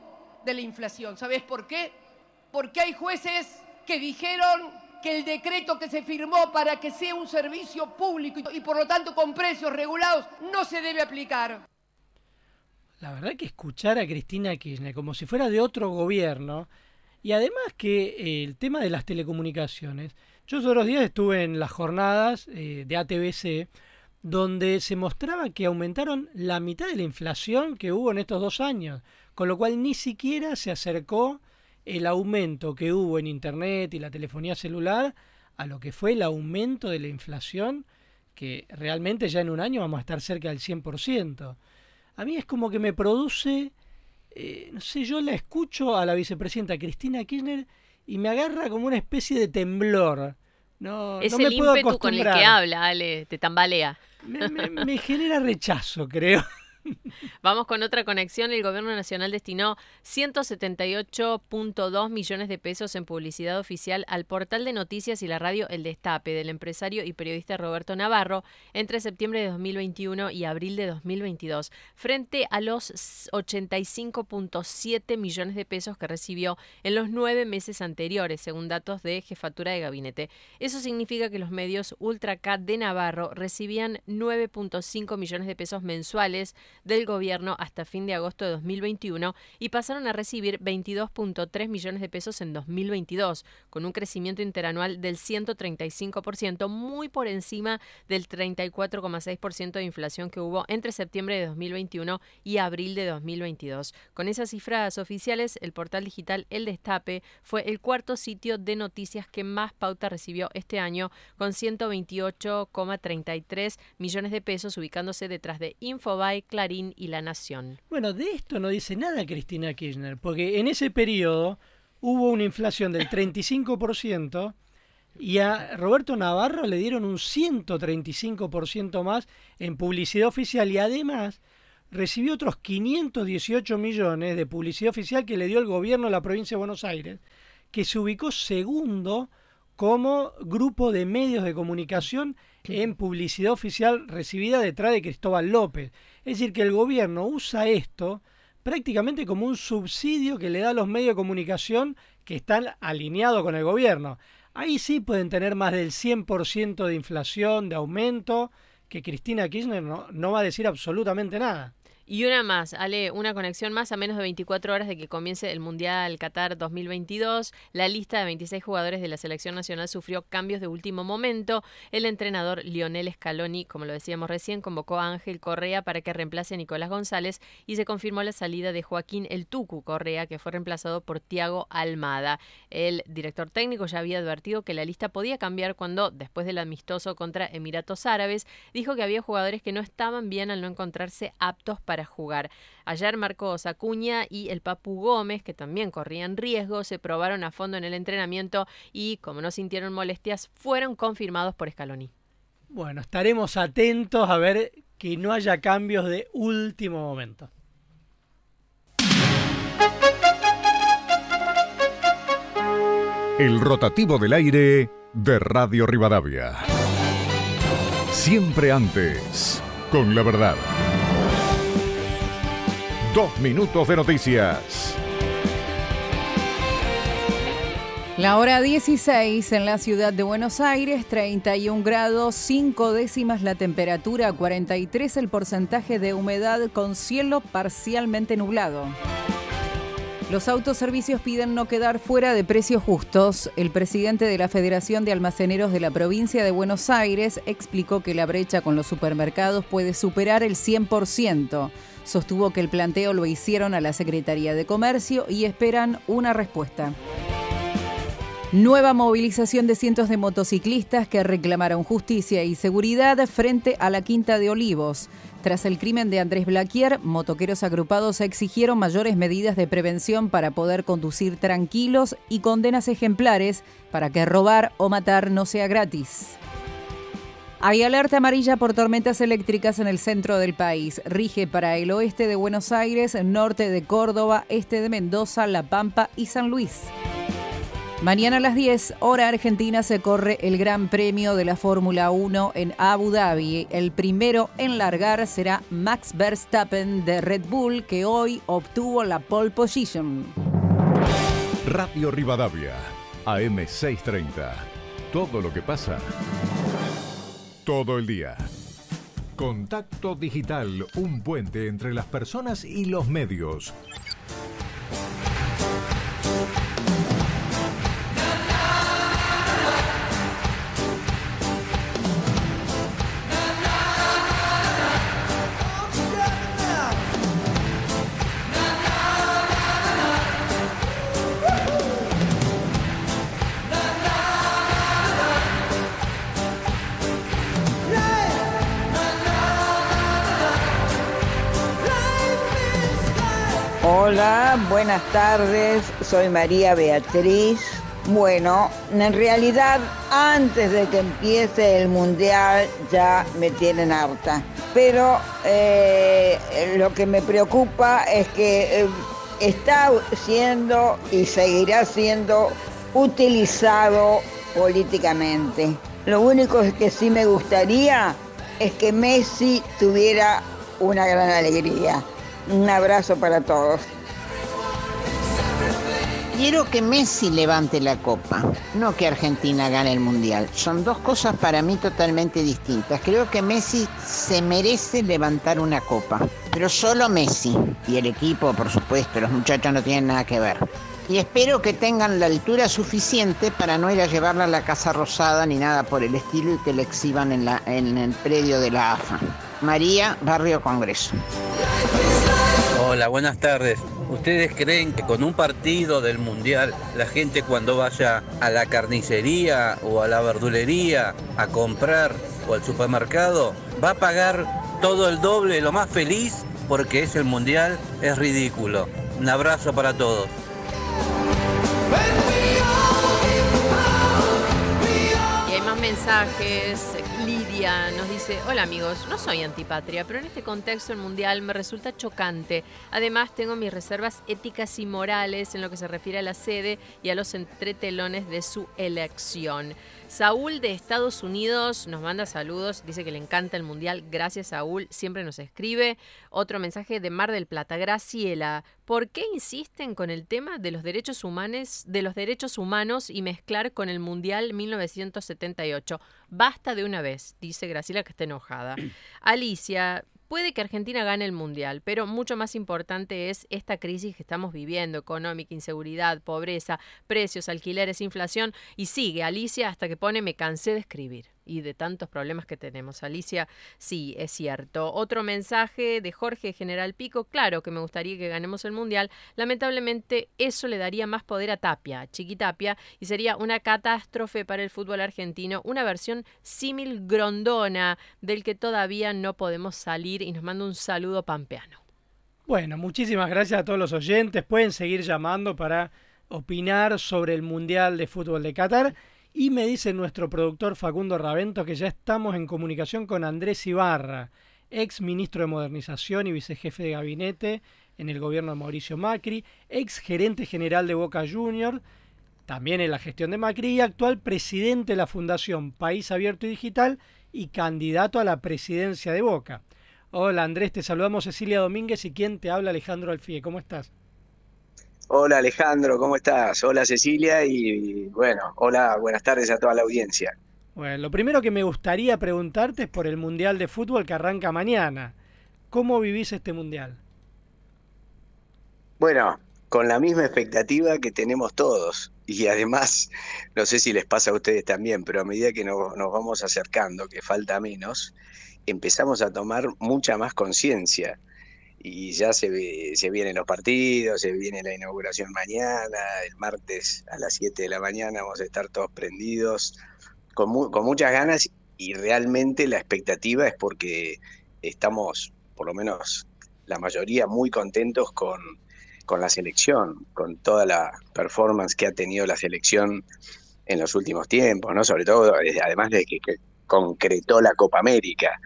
de la inflación. ¿Sabes por qué? Porque hay jueces que dijeron que el decreto que se firmó para que sea un servicio público y por lo tanto con precios regulados no se debe aplicar. La verdad que escuchar a Cristina Kirchner como si fuera de otro gobierno y además que eh, el tema de las telecomunicaciones, yo todos los días estuve en las jornadas eh, de ATBC donde se mostraba que aumentaron la mitad de la inflación que hubo en estos dos años, con lo cual ni siquiera se acercó el aumento que hubo en Internet y la telefonía celular a lo que fue el aumento de la inflación, que realmente ya en un año vamos a estar cerca del 100%. A mí es como que me produce, eh, no sé, yo la escucho a la vicepresidenta Cristina Kirchner y me agarra como una especie de temblor. No, es no me el puedo ímpetu con el que habla, Ale, te tambalea. Me, me- me genera rechazo, creo. Vamos con otra conexión. El Gobierno Nacional destinó 178.2 millones de pesos en publicidad oficial al portal de noticias y la radio El Destape del empresario y periodista Roberto Navarro entre septiembre de 2021 y abril de 2022, frente a los 85.7 millones de pesos que recibió en los nueve meses anteriores, según datos de Jefatura de Gabinete. Eso significa que los medios Ultra Cat de Navarro recibían 9.5 millones de pesos mensuales del gobierno hasta fin de agosto de 2021 y pasaron a recibir 22.3 millones de pesos en 2022, con un crecimiento interanual del 135%, muy por encima del 34,6% de inflación que hubo entre septiembre de 2021 y abril de 2022. Con esas cifras oficiales, el portal digital El Destape fue el cuarto sitio de noticias que más pauta recibió este año, con 128,33 millones de pesos, ubicándose detrás de Infobae, Y La Nación. Bueno, de esto no dice nada Cristina Kirchner, porque en ese periodo hubo una inflación del 35% y a Roberto Navarro le dieron un 135% más en publicidad oficial y además recibió otros 518 millones de publicidad oficial que le dio el gobierno de la provincia de Buenos Aires, que se ubicó segundo como grupo de medios de comunicación en publicidad oficial recibida detrás de Cristóbal López. Es decir, que el gobierno usa esto prácticamente como un subsidio que le da a los medios de comunicación que están alineados con el gobierno. Ahí sí pueden tener más del 100% de inflación, de aumento, que Cristina Kirchner no, no va a decir absolutamente nada. Y una más, Ale, una conexión más a menos de 24 horas de que comience el Mundial Qatar 2022. La lista de 26 jugadores de la selección nacional sufrió cambios de último momento. El entrenador Lionel Scaloni, como lo decíamos recién, convocó a Ángel Correa para que reemplace a Nicolás González y se confirmó la salida de Joaquín El Tucu Correa, que fue reemplazado por Tiago Almada. El director técnico ya había advertido que la lista podía cambiar cuando, después del amistoso contra Emiratos Árabes, dijo que había jugadores que no estaban bien al no encontrarse aptos para para jugar. Ayer Marcos Acuña y el Papu Gómez, que también corrían riesgo, se probaron a fondo en el entrenamiento y, como no sintieron molestias, fueron confirmados por Scaloni. Bueno, estaremos atentos a ver que no haya cambios de último momento. El rotativo del aire de Radio Rivadavia. Siempre antes, con la verdad. Dos minutos de noticias. La hora 16 en la ciudad de Buenos Aires, 31 grados, 5 décimas la temperatura, 43 el porcentaje de humedad con cielo parcialmente nublado. Los autoservicios piden no quedar fuera de precios justos. El presidente de la Federación de Almaceneros de la provincia de Buenos Aires explicó que la brecha con los supermercados puede superar el 100%. Sostuvo que el planteo lo hicieron a la Secretaría de Comercio y esperan una respuesta. Nueva movilización de cientos de motociclistas que reclamaron justicia y seguridad frente a la Quinta de Olivos. Tras el crimen de Andrés Blaquier, motoqueros agrupados exigieron mayores medidas de prevención para poder conducir tranquilos y condenas ejemplares para que robar o matar no sea gratis. Hay alerta amarilla por tormentas eléctricas en el centro del país. Rige para el oeste de Buenos Aires, norte de Córdoba, este de Mendoza, La Pampa y San Luis. Mañana a las 10, hora argentina, se corre el Gran Premio de la Fórmula 1 en Abu Dhabi. El primero en largar será Max Verstappen de Red Bull, que hoy obtuvo la pole position. Radio Rivadavia, AM630. Todo lo que pasa todo el día. Contacto Digital, un puente entre las personas y los medios. Hola, buenas tardes, soy María Beatriz. Bueno, en realidad antes de que empiece el mundial ya me tienen harta, pero eh, lo que me preocupa es que eh, está siendo y seguirá siendo utilizado políticamente. Lo único que sí me gustaría es que Messi tuviera una gran alegría. Un abrazo para todos. Quiero que Messi levante la copa, no que Argentina gane el mundial. Son dos cosas para mí totalmente distintas. Creo que Messi se merece levantar una copa, pero solo Messi. Y el equipo, por supuesto, los muchachos no tienen nada que ver. Y espero que tengan la altura suficiente para no ir a llevarla a la Casa Rosada ni nada por el estilo y que la exhiban en, en el predio de la AFA. María, Barrio Congreso. Hola, buenas tardes. ¿Ustedes creen que con un partido del Mundial la gente cuando vaya a la carnicería o a la verdulería a comprar o al supermercado va a pagar todo el doble, lo más feliz porque es el Mundial? Es ridículo. Un abrazo para todos. Y hay más mensajes. Nos dice, hola amigos, no soy antipatria, pero en este contexto el mundial me resulta chocante. Además tengo mis reservas éticas y morales en lo que se refiere a la sede y a los entretelones de su elección. Saúl de Estados Unidos nos manda saludos, dice que le encanta el mundial. Gracias Saúl, siempre nos escribe. Otro mensaje de Mar del Plata, Graciela. ¿Por qué insisten con el tema de los derechos humanos, de los derechos humanos y mezclar con el Mundial 1978? Basta de una vez, dice Graciela que está enojada. Alicia, Puede que Argentina gane el Mundial, pero mucho más importante es esta crisis que estamos viviendo, económica, inseguridad, pobreza, precios, alquileres, inflación, y sigue Alicia hasta que pone me cansé de escribir y de tantos problemas que tenemos. Alicia, sí, es cierto. Otro mensaje de Jorge General Pico, claro que me gustaría que ganemos el Mundial, lamentablemente eso le daría más poder a Tapia, Chiquitapia, y sería una catástrofe para el fútbol argentino, una versión símil grondona del que todavía no podemos salir y nos manda un saludo pampeano. Bueno, muchísimas gracias a todos los oyentes. Pueden seguir llamando para opinar sobre el Mundial de Fútbol de Qatar. Y me dice nuestro productor Facundo Ravento que ya estamos en comunicación con Andrés Ibarra, ex ministro de Modernización y vicejefe de gabinete en el gobierno de Mauricio Macri, ex gerente general de Boca Junior, también en la gestión de Macri y actual presidente de la Fundación País Abierto y Digital y candidato a la presidencia de Boca. Hola Andrés, te saludamos Cecilia Domínguez y quien te habla Alejandro Alfie. ¿Cómo estás? Hola Alejandro, ¿cómo estás? Hola Cecilia y bueno, hola, buenas tardes a toda la audiencia. Bueno, lo primero que me gustaría preguntarte es por el Mundial de Fútbol que arranca mañana. ¿Cómo vivís este Mundial? Bueno, con la misma expectativa que tenemos todos. Y además, no sé si les pasa a ustedes también, pero a medida que nos, nos vamos acercando, que falta menos, empezamos a tomar mucha más conciencia y ya se, se vienen los partidos, se viene la inauguración mañana, el martes a las 7 de la mañana vamos a estar todos prendidos, con, con muchas ganas y realmente la expectativa es porque estamos, por lo menos la mayoría, muy contentos con, con la selección, con toda la performance que ha tenido la selección en los últimos tiempos, ¿no? Sobre todo, eh, además de que concretó la Copa América.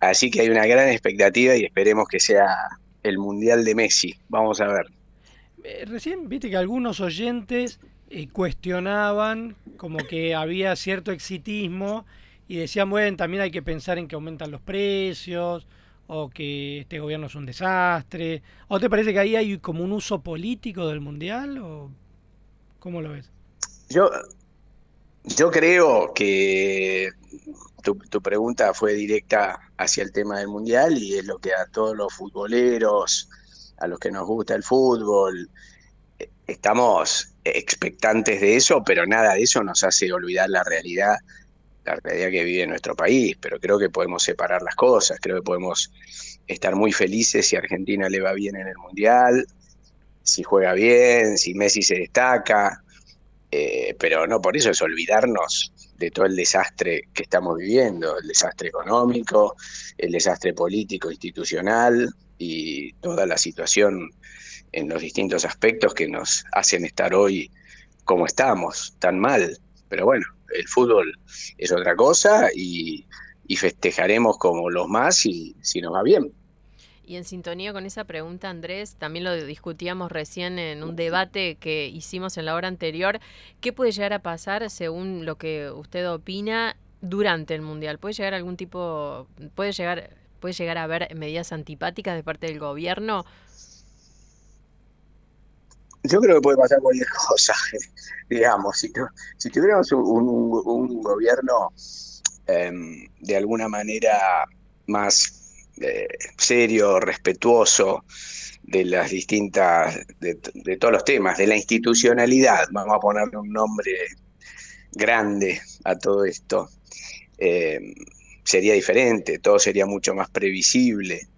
Así que hay una gran expectativa y esperemos que sea el Mundial de Messi. Vamos a ver. Eh, recién viste que algunos oyentes eh, cuestionaban como que había cierto exitismo y decían, bueno, también hay que pensar en que aumentan los precios o que este gobierno es un desastre. ¿O te parece que ahí hay como un uso político del Mundial o cómo lo ves? Yo, yo creo que tu, tu, pregunta fue directa hacia el tema del mundial y es lo que a todos los futboleros, a los que nos gusta el fútbol, eh, estamos expectantes de eso, pero nada de eso nos hace olvidar la realidad, la realidad que vive nuestro país. Pero creo que podemos separar las cosas, creo que podemos estar muy felices si Argentina le va bien en el mundial, si juega bien, si Messi se destaca, eh, pero no por eso es olvidarnos de todo el desastre que estamos viviendo, el desastre económico, el desastre político, institucional y toda la situación en los distintos aspectos que nos hacen estar hoy como estamos, tan mal. Pero bueno, el fútbol es otra cosa y, y festejaremos como los más si, si nos va bien. Y en sintonía con esa pregunta, Andrés, también lo discutíamos recién en un debate que hicimos en la hora anterior. ¿Qué puede llegar a pasar según lo que usted opina durante el Mundial? ¿Puede llegar algún tipo, puede llegar, puede llegar a haber medidas antipáticas de parte del gobierno? yo creo que puede pasar cualquier cosa, digamos, si, si tuviéramos un, gobierno em, de alguna manera más eh, serio, respetuoso de las distintas, de, todos los temas, de la institucionalidad, vamos a ponerle un nombre grande a todo esto, em, sería diferente, todo sería mucho más previsible,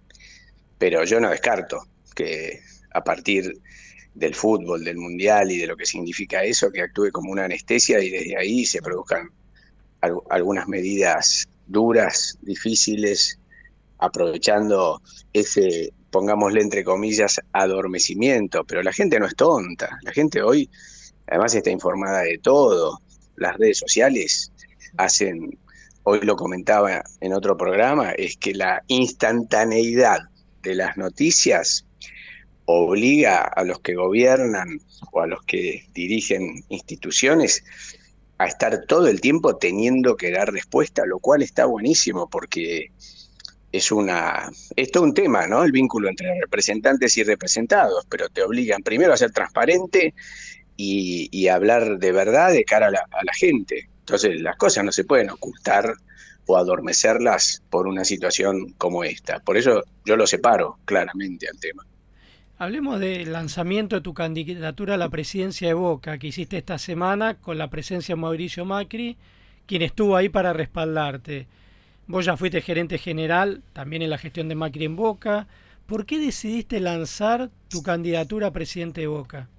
pero yo no descarto que a partir del fútbol, del mundial y de lo que significa eso, que actúe como una anestesia y desde ahí se produzcan algunas medidas duras, difíciles, aprovechando ese, pongámosle entre comillas, adormecimiento. Pero la gente no es tonta, la gente hoy además está informada de todo. Las redes sociales hacen, hoy lo comentaba en otro programa, es que la instantaneidad de las noticias obliga a los que gobiernan o a los que dirigen instituciones a estar todo el tiempo teniendo que dar respuesta, lo cual está buenísimo porque es una es todo un tema, ¿no? El vínculo entre representantes y representados, pero te obligan primero a ser transparente y, a hablar de verdad de cara a la, a la gente. Entonces las cosas no se pueden ocultar o adormecerlas por una situación como esta. Por eso yo lo separo claramente al tema. Hablemos del lanzamiento de tu candidatura a la presidencia de Boca que hiciste esta semana con la presencia de Mauricio Macri, quien estuvo ahí para respaldarte. Vos ya fuiste gerente general también en la gestión de Macri en Boca. ¿Por qué decidiste lanzar tu candidatura a presidente de Boca?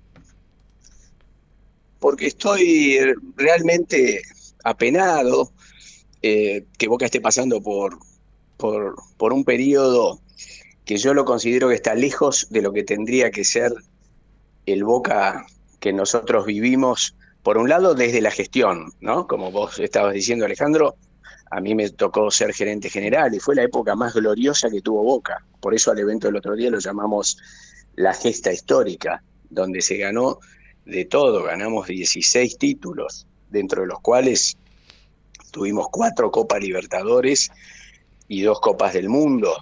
Porque estoy realmente apenado eh, que Boca esté pasando por, por, por un periodo que yo lo considero que está lejos de lo que tendría que ser el Boca que nosotros vivimos, por un lado desde la gestión, ¿no? Como vos estabas diciendo Alejandro, a mí me tocó ser gerente general y fue la época más gloriosa que tuvo Boca. Por eso al evento del otro día lo llamamos la gesta histórica, donde se ganó de todo, ganamos 16 títulos, dentro de los cuales tuvimos cuatro Copas Libertadores y dos Copas del Mundo,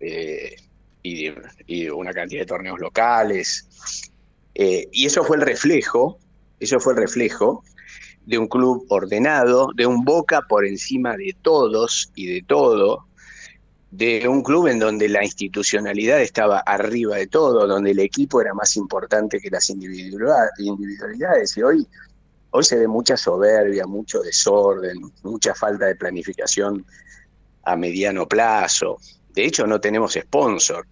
eh, y, una cantidad de torneos locales. Eh, y eso fue el reflejo, eso fue el reflejo de un club ordenado, de un Boca por encima de todos y de todo, de un club en donde la institucionalidad estaba arriba de todo, donde el equipo era más importante que las individualidades. Y hoy, hoy se ve mucha soberbia, mucho desorden, mucha falta de planificación a mediano plazo. De hecho, no tenemos sponsor.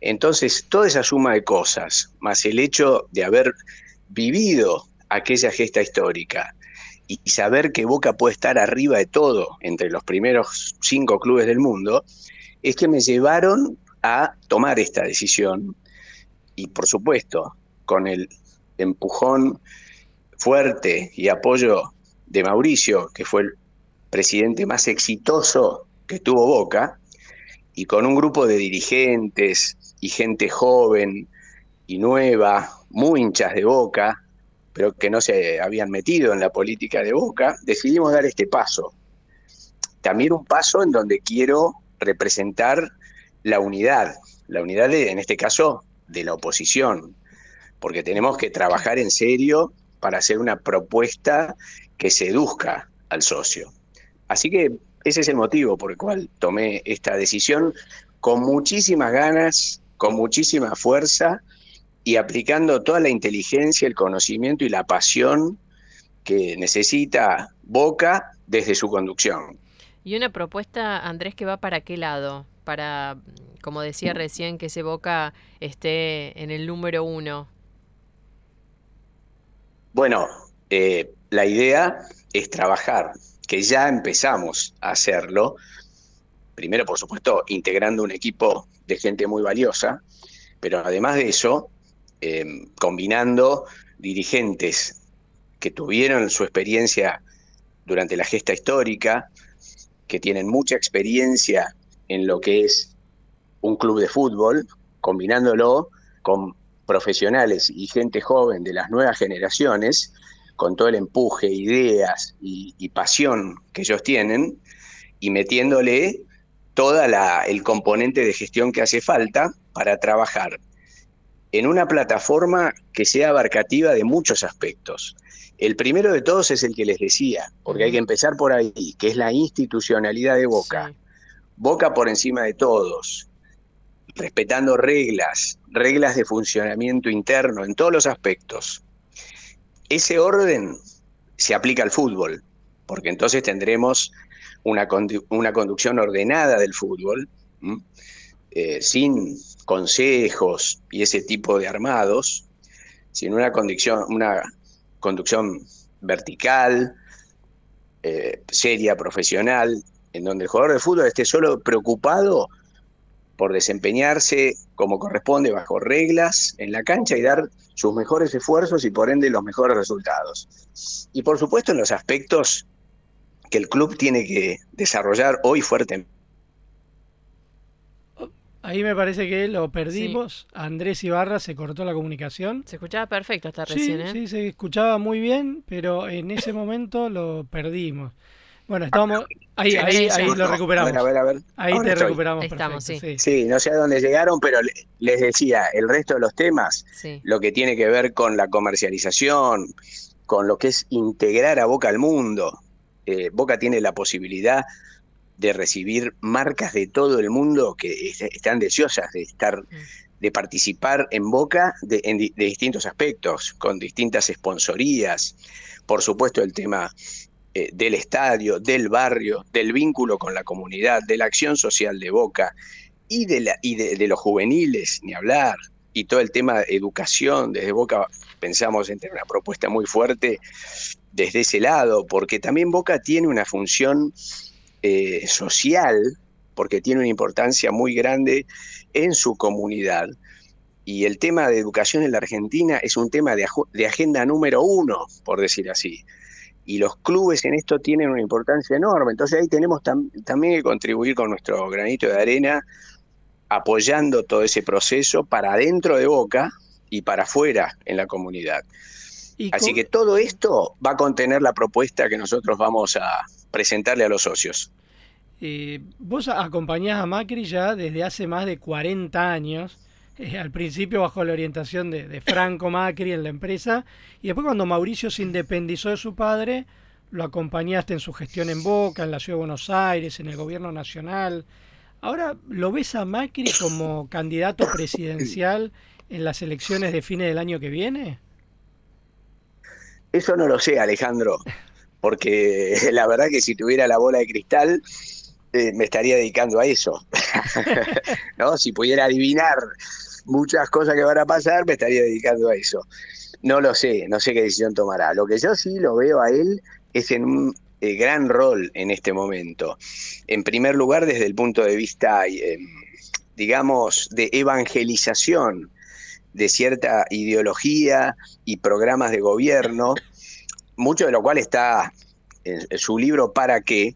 Entonces, toda esa suma de cosas, más el hecho de haber vivido aquella gesta histórica y saber que Boca puede estar arriba de todo entre los primeros cinco clubes del mundo, es que me llevaron a tomar esta decisión. Y por supuesto con el empujón fuerte y apoyo de Mauricio, que fue el presidente más exitoso que tuvo Boca, y con un grupo de dirigentes y gente joven y nueva, muy hinchas de boca, pero que no se habían metido en la política de boca, decidimos dar este paso. También un paso en donde quiero representar la unidad, la unidad de, en este caso, de la oposición, porque tenemos que trabajar en serio para hacer una propuesta que seduzca al socio. Así que ese es el motivo por el cual tomé esta decisión con muchísimas ganas, con muchísima fuerza y aplicando toda la inteligencia, el conocimiento y la pasión que necesita Boca desde su conducción. Y una propuesta, Andrés, que va para qué lado? Para, como decía recién, que ese Boca esté en el número uno. Bueno, eh, la idea es trabajar que ya empezamos a hacerlo, primero por supuesto integrando un equipo de gente muy valiosa, pero además de eso, eh, combinando dirigentes que tuvieron su experiencia durante la gesta histórica, que tienen mucha experiencia en lo que es un club de fútbol, combinándolo con profesionales y gente joven de las nuevas generaciones, con todo el empuje, ideas y, pasión que ellos tienen, y metiéndole todo el componente de gestión que hace falta para trabajar en una plataforma que sea abarcativa de muchos aspectos. El primero de todos es el que les decía, porque hay que empezar por ahí, que es la institucionalidad de Boca. Boca por encima de todos, respetando reglas, reglas de funcionamiento interno en todos los aspectos. Ese orden se aplica al fútbol, porque entonces tendremos una, una conducción ordenada del fútbol, eh, sin consejos y ese tipo de armados, sino una conducción, una conducción vertical, eh, seria, profesional, en donde el jugador de fútbol esté solo preocupado por desempeñarse como corresponde bajo reglas en la cancha y dar sus mejores esfuerzos y por ende los mejores resultados. Y por supuesto en los aspectos que el club tiene que desarrollar hoy fuertemente Ahí me parece que lo perdimos. Andrés Ibarra se cortó la comunicación. Se escuchaba perfecto hasta Sí, recién, ¿eh? sí, se escuchaba muy bien, pero en ese momento lo perdimos. Bueno, estábamos. Ahí, ahí, ahí lo recuperamos. A ver, a ver, a ver. Ahí Ahora te estoy. recuperamos. Estamos, perfecto, Sí, no sé a dónde llegaron, pero le- les decía, el resto de los temas, Sí. lo que tiene que ver con la comercialización, con lo que es integrar a Boca al mundo. Eh, Boca tiene la posibilidad de recibir marcas de todo el mundo que est- están deseosas de estar, de participar en Boca de, en di- de distintos aspectos, con distintas sponsorías. Por supuesto, el tema eh, del estadio, del barrio, del vínculo con la comunidad, de la acción social de Boca y de, la, y de, de los juveniles, ni hablar, y todo el tema de educación, desde Boca pensamos en tener una propuesta muy fuerte desde ese lado, porque también Boca tiene una función eh, social, porque tiene una importancia muy grande en su comunidad. Y el tema de educación en la Argentina es un tema de, agenda número uno, por decir así. Y los clubes en esto tienen una importancia enorme. Entonces ahí tenemos tam- también que contribuir con nuestro granito de arena, apoyando todo ese proceso para adentro de Boca y para afuera en la comunidad. Y Así con- que todo esto va a contener la propuesta que nosotros vamos a presentarle a los socios. Eh, vos acompañás a Macri ya desde hace más de 40 años. eh, al principio bajo la orientación de, de Franco Macri en la empresa. Y después cuando Mauricio se independizó de su padre, lo acompañaste en su gestión en Boca, en la Ciudad de Buenos Aires, en el gobierno nacional. Ahora, ¿lo ves a Macri como candidato presidencial en las elecciones de fines del año que viene? Eso no lo sé, Alejandro, porque la verdad que si tuviera la bola de cristal eh, me estaría dedicando a eso. ¿No? Si pudiera adivinar muchas cosas que van a pasar, me estaría dedicando a eso. No lo sé, no sé qué decisión tomará. Lo que yo sí lo veo a él es en un eh, gran rol en este momento. En primer lugar, desde el punto de vista, eh, digamos, de evangelización de cierta ideología y programas de gobierno, mucho de lo cual está en, su libro ¿Para qué?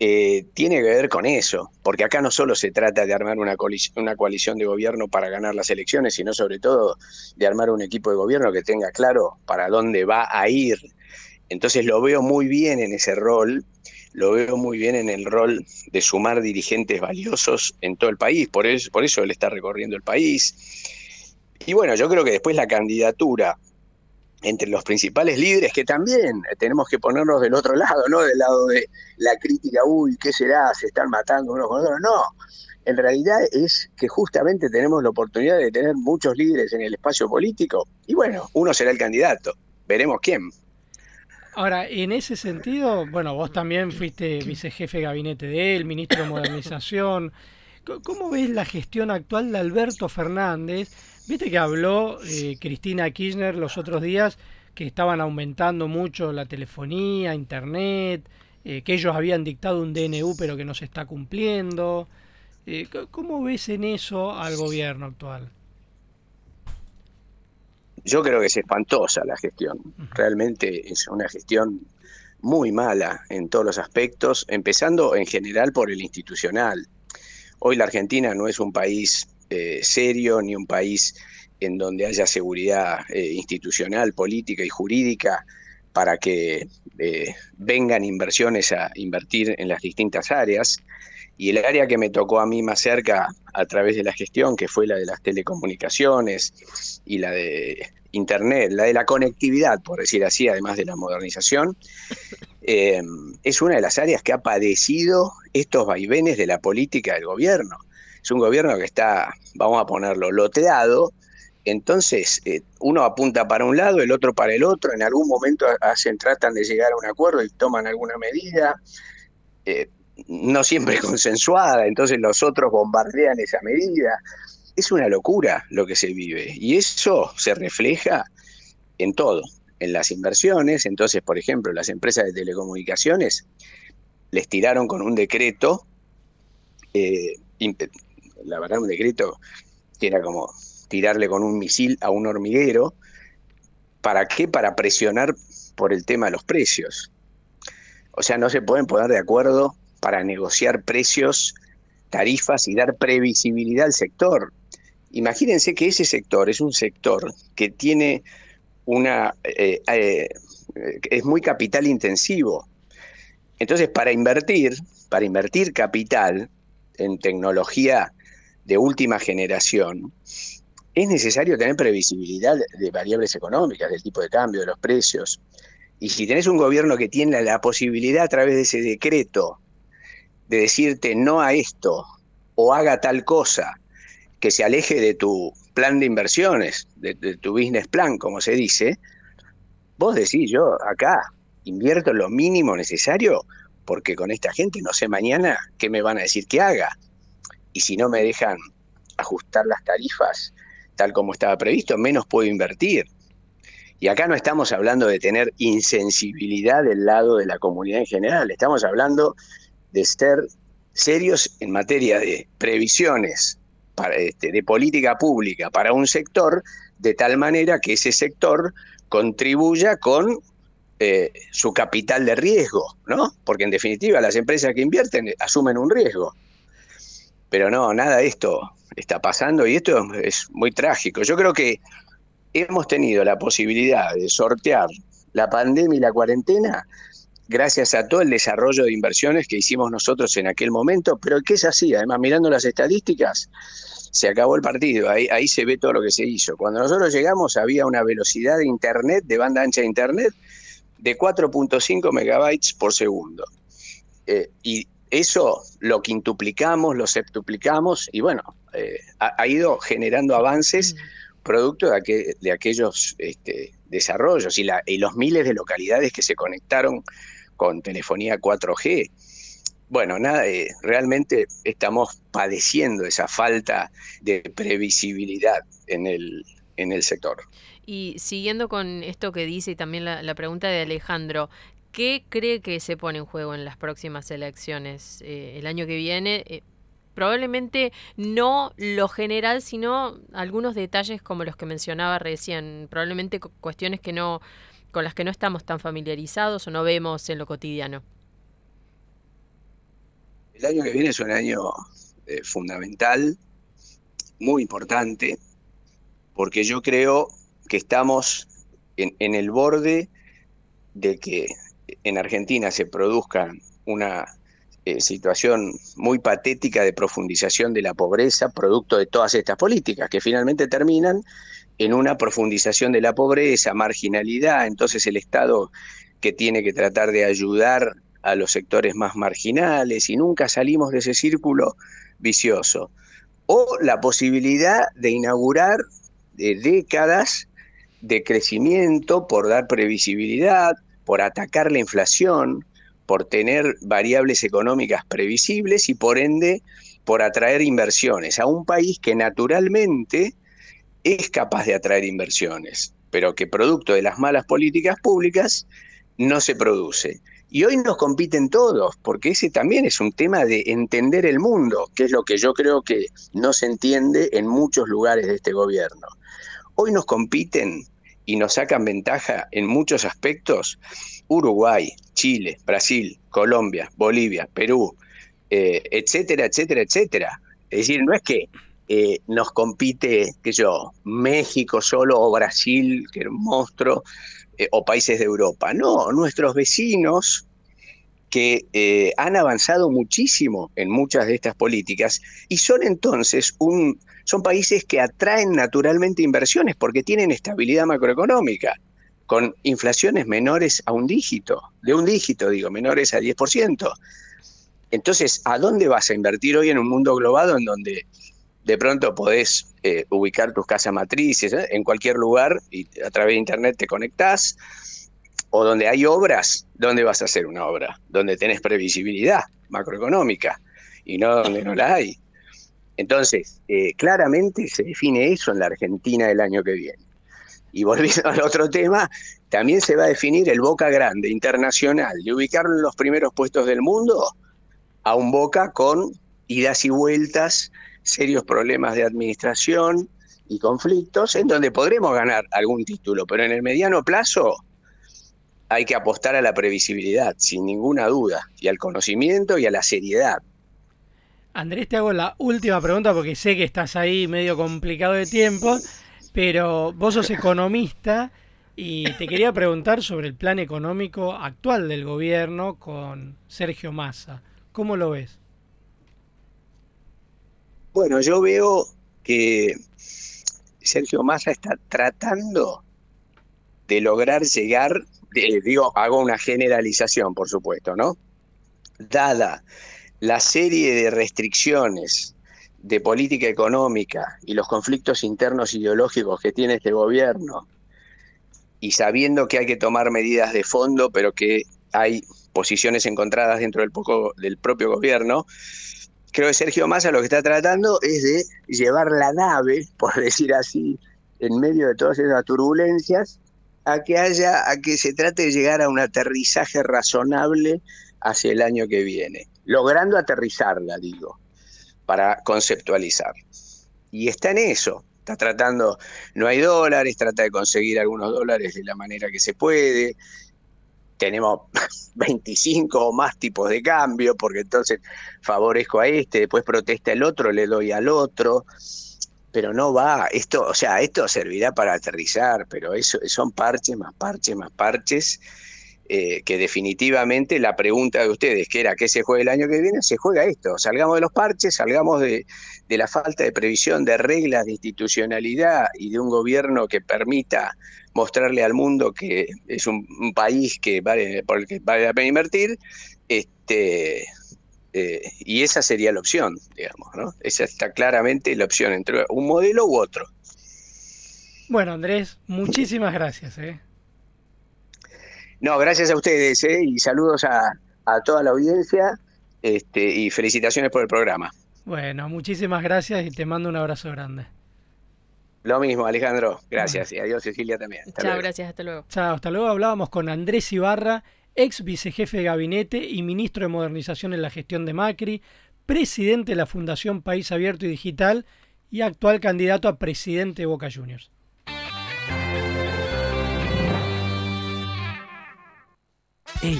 Eh, tiene que ver con eso, porque acá no solo se trata de armar una, coalic- una coalición de gobierno para ganar las elecciones, sino sobre todo de armar un equipo de gobierno que tenga claro para dónde va a ir. Entonces lo veo muy bien en ese rol, lo veo muy bien en el rol de sumar dirigentes valiosos en todo el país, por eso, por eso él está recorriendo el país. Y bueno, yo creo que después la candidatura entre los principales líderes, que también tenemos que ponernos del otro lado, no del lado de la crítica, uy, ¿qué será? Se están matando unos con otros. No, en realidad es que justamente tenemos la oportunidad de tener muchos líderes en el espacio político y bueno, uno será el candidato, veremos quién. Ahora, en ese sentido, bueno, vos también fuiste vicejefe de gabinete de él, ministro de Modernización. ¿Cómo ves la gestión actual de Alberto Fernández? Viste que habló eh, Cristina Kirchner los otros días que estaban aumentando mucho la telefonía, internet, eh, que ellos habían dictado un DNU pero que no se está cumpliendo. Eh, ¿Cómo ves en eso al gobierno actual? Yo creo que es espantosa la gestión, realmente es una gestión muy mala en todos los aspectos, empezando en general por el institucional. Hoy la Argentina no es un país eh, serio ni un país en donde haya seguridad eh, institucional, política y jurídica para que eh, vengan inversiones a invertir en las distintas áreas. Y el área que me tocó a mí más cerca a través de la gestión, que fue la de las telecomunicaciones y la de Internet, la de la conectividad, por decir así, además de la modernización, eh, es una de las áreas que ha padecido estos vaivenes de la política del gobierno. Es un gobierno que está, vamos a ponerlo, loteado, entonces eh, uno apunta para un lado, el otro para el otro, en algún momento hacen, tratan de llegar a un acuerdo y toman alguna medida. Eh, no siempre consensuada, entonces los otros bombardean esa medida. Es una locura lo que se vive y eso se refleja en todo, en las inversiones. Entonces, por ejemplo, las empresas de telecomunicaciones les tiraron con un decreto, eh, la verdad, un decreto que era como tirarle con un misil a un hormiguero. ¿Para qué? Para presionar por el tema de los precios. O sea, no se pueden poner de acuerdo para negociar precios, tarifas y dar previsibilidad al sector. Imagínense que ese sector es un sector que tiene una... Eh, eh, es muy capital intensivo. Entonces, para invertir, para invertir capital en tecnología de última generación, es necesario tener previsibilidad de variables económicas, del tipo de cambio, de los precios. Y si tenés un gobierno que tiene la posibilidad a través de ese decreto de decirte no a esto o haga tal cosa que se aleje de tu plan de inversiones, de, tu business plan, como se dice, vos decís, yo acá invierto lo mínimo necesario porque con esta gente no sé mañana qué me van a decir que haga. Y si no me dejan ajustar las tarifas tal como estaba previsto, menos puedo invertir. Y acá no estamos hablando de tener insensibilidad del lado de la comunidad en general, estamos hablando de ser serios en materia de previsiones para, este, de política pública para un sector, de tal manera que ese sector contribuya con eh, su capital de riesgo, ¿no? Porque en definitiva las empresas que invierten asumen un riesgo. Pero no, nada de esto está pasando y esto es muy trágico. Yo creo que hemos tenido la posibilidad de sortear la pandemia y la cuarentena gracias a todo el desarrollo de inversiones que hicimos nosotros en aquel momento, pero que es así, además mirando las estadísticas, se acabó el partido, ahí, se ve todo lo que se hizo. Cuando nosotros llegamos había una velocidad de Internet, de banda ancha de Internet, de 4.5 megabytes por segundo. Eh, y eso lo quintuplicamos, lo septuplicamos y bueno, eh, ha, ido generando avances producto de, de aquellos este, desarrollos y, la, y los miles de localidades que se conectaron con telefonía 4G. Bueno, nada, eh, realmente estamos padeciendo esa falta de previsibilidad en el, en el sector. Y siguiendo con esto que dice y también la, pregunta de Alejandro, ¿qué cree que se pone en juego en las próximas elecciones eh, el año que viene? Eh, probablemente no lo general, sino algunos detalles como los que mencionaba recién, probablemente cuestiones que no con las que no estamos tan familiarizados o no vemos en lo cotidiano? El año que viene es un año eh, fundamental, muy importante, porque yo creo que estamos en, el borde de que en Argentina se produzca una eh, situación muy patética de profundización de la pobreza, producto de todas estas políticas, que finalmente terminan en una profundización de la pobreza, marginalidad, entonces el Estado que tiene que tratar de ayudar a los sectores más marginales y nunca salimos de ese círculo vicioso. O la posibilidad de inaugurar décadas de crecimiento por dar previsibilidad, por atacar la inflación, por tener variables económicas previsibles y por ende por atraer inversiones a un país que naturalmente es capaz de atraer inversiones, pero que producto de las malas políticas públicas no se produce. Y hoy nos compiten todos, porque ese también es un tema de entender el mundo, que es lo que yo creo que no se entiende en muchos lugares de este gobierno. Hoy nos compiten y nos sacan ventaja en muchos aspectos Uruguay, Chile, Brasil, Colombia, Bolivia, Perú, eh, etcétera, etcétera, etcétera. Es decir, no es que eh, nos compite, que yo, México solo o Brasil, que es un monstruo, eh, o países de Europa. No, nuestros vecinos que han avanzado muchísimo en muchas de estas políticas y son entonces un, son países que atraen naturalmente inversiones porque tienen estabilidad macroeconómica, con inflaciones menores a un dígito, de un dígito digo, menores a 10%. Entonces, ¿a dónde vas a invertir hoy en un mundo global en donde de pronto podés eh, ubicar tus casas matrices eh, en cualquier lugar y a través de internet te conectás? O donde hay obras, ¿dónde vas a hacer una obra? Donde tenés previsibilidad macroeconómica y no donde no la hay. Entonces, eh, claramente se define eso en la Argentina del año que viene. Y volviendo al otro tema, también se va a definir el Boca Grande internacional, de ubicarlo en los primeros puestos del mundo a un Boca con idas y vueltas, serios problemas de administración y conflictos, en donde podremos ganar algún título, pero en el mediano plazo hay que apostar a la previsibilidad, sin ninguna duda, y al conocimiento y a la seriedad. Andrés, te hago la última pregunta porque sé que estás ahí medio complicado de tiempo, pero vos sos economista y te quería preguntar sobre el plan económico actual del gobierno con Sergio Massa. ¿Cómo lo ves? Bueno, yo veo que Sergio Massa está tratando de lograr llegar, digo, hago una generalización, por supuesto, ¿no? Dada la serie de restricciones de política económica y los conflictos internos ideológicos que tiene este gobierno, y sabiendo que hay que tomar medidas de fondo, pero que hay posiciones encontradas dentro del, poco, del propio gobierno, creo que Sergio Massa lo que está tratando es de llevar la nave, por decir así, en medio de todas esas turbulencias, a que haya, a que se trate de llegar a un aterrizaje razonable hacia el año que viene, logrando aterrizarla, digo, para conceptualizar. Y está en eso, está tratando, no hay dólares, trata de conseguir algunos dólares de la manera que se puede, tenemos 25 o más tipos de cambio, porque entonces favorezco a este, después protesta el otro, le doy al otro, pero no va, esto, o sea, esto servirá para aterrizar, pero eso son parches más parches más parches, eh, que definitivamente la pregunta de ustedes, que era qué se juega el año que viene, se juega esto, salgamos de los parches, salgamos de, la falta de previsión de reglas de institucionalidad y de un gobierno que permita mostrarle al mundo que es un, país que vale, por el que vale la pena invertir, este, eh, y esa sería la opción, digamos, ¿no? Esa está claramente la opción entre un modelo u otro. Bueno, Andrés, muchísimas gracias. ¿eh? No, gracias a ustedes ¿eh? y saludos a, a toda la audiencia este, y felicitaciones por el programa. Bueno, muchísimas gracias y te mando un abrazo grande. Lo mismo, Alejandro. Gracias. Y adiós, Cecilia, también. Chao, gracias. Hasta luego. Chao, hasta luego. Hablábamos con Andrés Ibarra, ex vicejefe de gabinete y ministro de Modernización en la gestión de Macri, presidente de la Fundación País Abierto y Digital y actual candidato a presidente de Boca Juniors. Ey,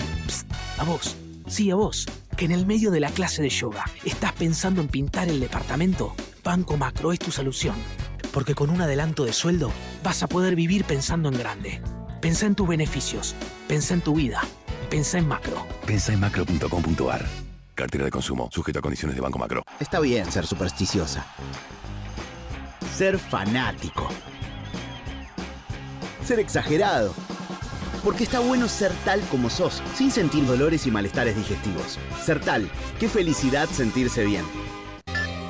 a vos, sí, a vos, que en el medio de la clase de yoga estás pensando en pintar el departamento. Banco Macro es tu solución porque con un adelanto de sueldo vas a poder vivir pensando en grande. Pensá en tus beneficios, pensá en tu vida, pensá en macro. Pensá en macro.com.ar. Cartera de consumo, sujeto a condiciones de Banco Macro. Está bien ser supersticiosa. Ser fanático. Ser exagerado. Porque está bueno ser tal como sos, sin sentir dolores y malestares digestivos. Ser tal, qué felicidad sentirse bien.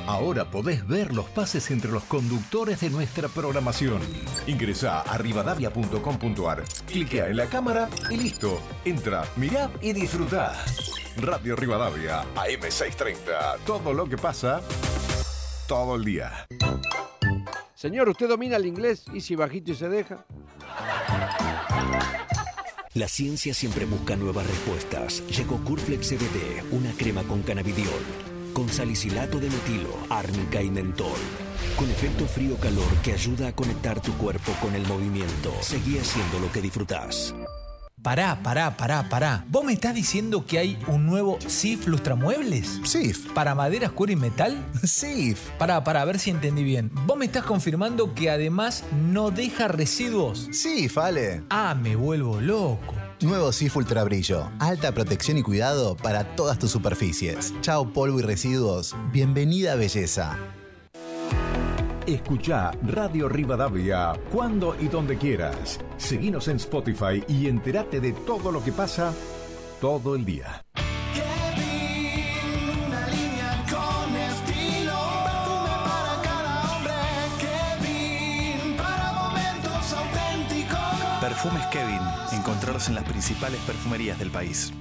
Ahora podés ver los pases entre los conductores de nuestra programación. Ingresa a rivadavia.com.ar, cliquea en la cámara y listo. Entra, mirá y disfrutá. Radio Rivadavia, AM630. Todo lo que pasa, todo el día. Señor, ¿usted domina el inglés? ¿Y si bajito y se deja? La ciencia siempre busca nuevas respuestas. Llegó Curflex CBD, una crema con cannabidiol con salicilato de metilo, árnica y mentol. Con efecto frío-calor que ayuda a conectar tu cuerpo con el movimiento. Seguí haciendo lo que disfrutás. Pará, pará, pará, pará. ¿Vos me estás diciendo que hay un nuevo SIF Lustramuebles? SIF. ¿Para maderas, cuero y metal? SIF. Pará, pará, a ver si entendí bien. ¿Vos me estás confirmando que además no deja residuos? SIF, Ale. Ah, me vuelvo loco. Nuevo Sif Ultra Brillo. Alta protección y cuidado para todas tus superficies. Chao polvo y residuos. Bienvenida belleza. Escucha Radio Rivadavia cuando y donde quieras. Seguinos en Spotify y entérate de todo lo que pasa todo el día. Perfumes Kevin. Encontrarlos en las principales perfumerías del país.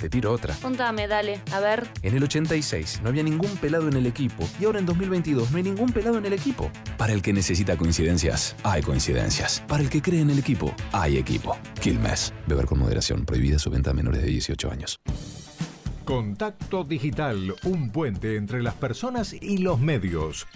Te tiro otra. Contame, dale, a ver. En el 86 no había ningún pelado en el equipo y ahora en 2022 no hay ningún pelado en el equipo. Para el que necesita coincidencias, hay coincidencias. Para el que cree en el equipo, hay equipo. Quilmes. Beber con moderación. Prohibida su venta a menores de 18 años. Contacto Digital, un puente entre las personas y los medios.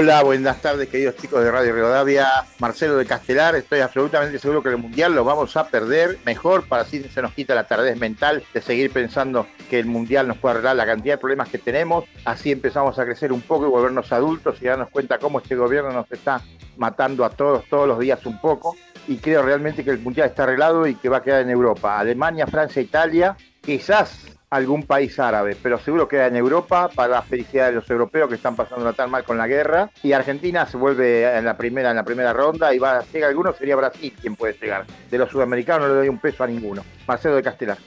Hola, buenas tardes, queridos chicos de Radio Rivadavia. Marcelo de Castelar, estoy absolutamente seguro que el Mundial lo vamos a perder. Mejor para así se nos quita la tardez mental de seguir pensando que el Mundial nos puede arreglar la cantidad de problemas que tenemos. Así empezamos a crecer un poco y volvernos adultos y darnos cuenta cómo este gobierno nos está matando a todos, todos los días un poco. Y creo realmente que el Mundial está arreglado y que va a quedar en Europa. Alemania, Francia, Italia, quizás algún país árabe, pero seguro queda en Europa para la felicidad de los europeos que están pasando tan mal con la guerra. Y Argentina se vuelve en la primera, en la primera ronda y va a llegar alguno, sería Brasil quien puede llegar. De los sudamericanos no le doy un peso a ninguno. Marcelo de Castelar.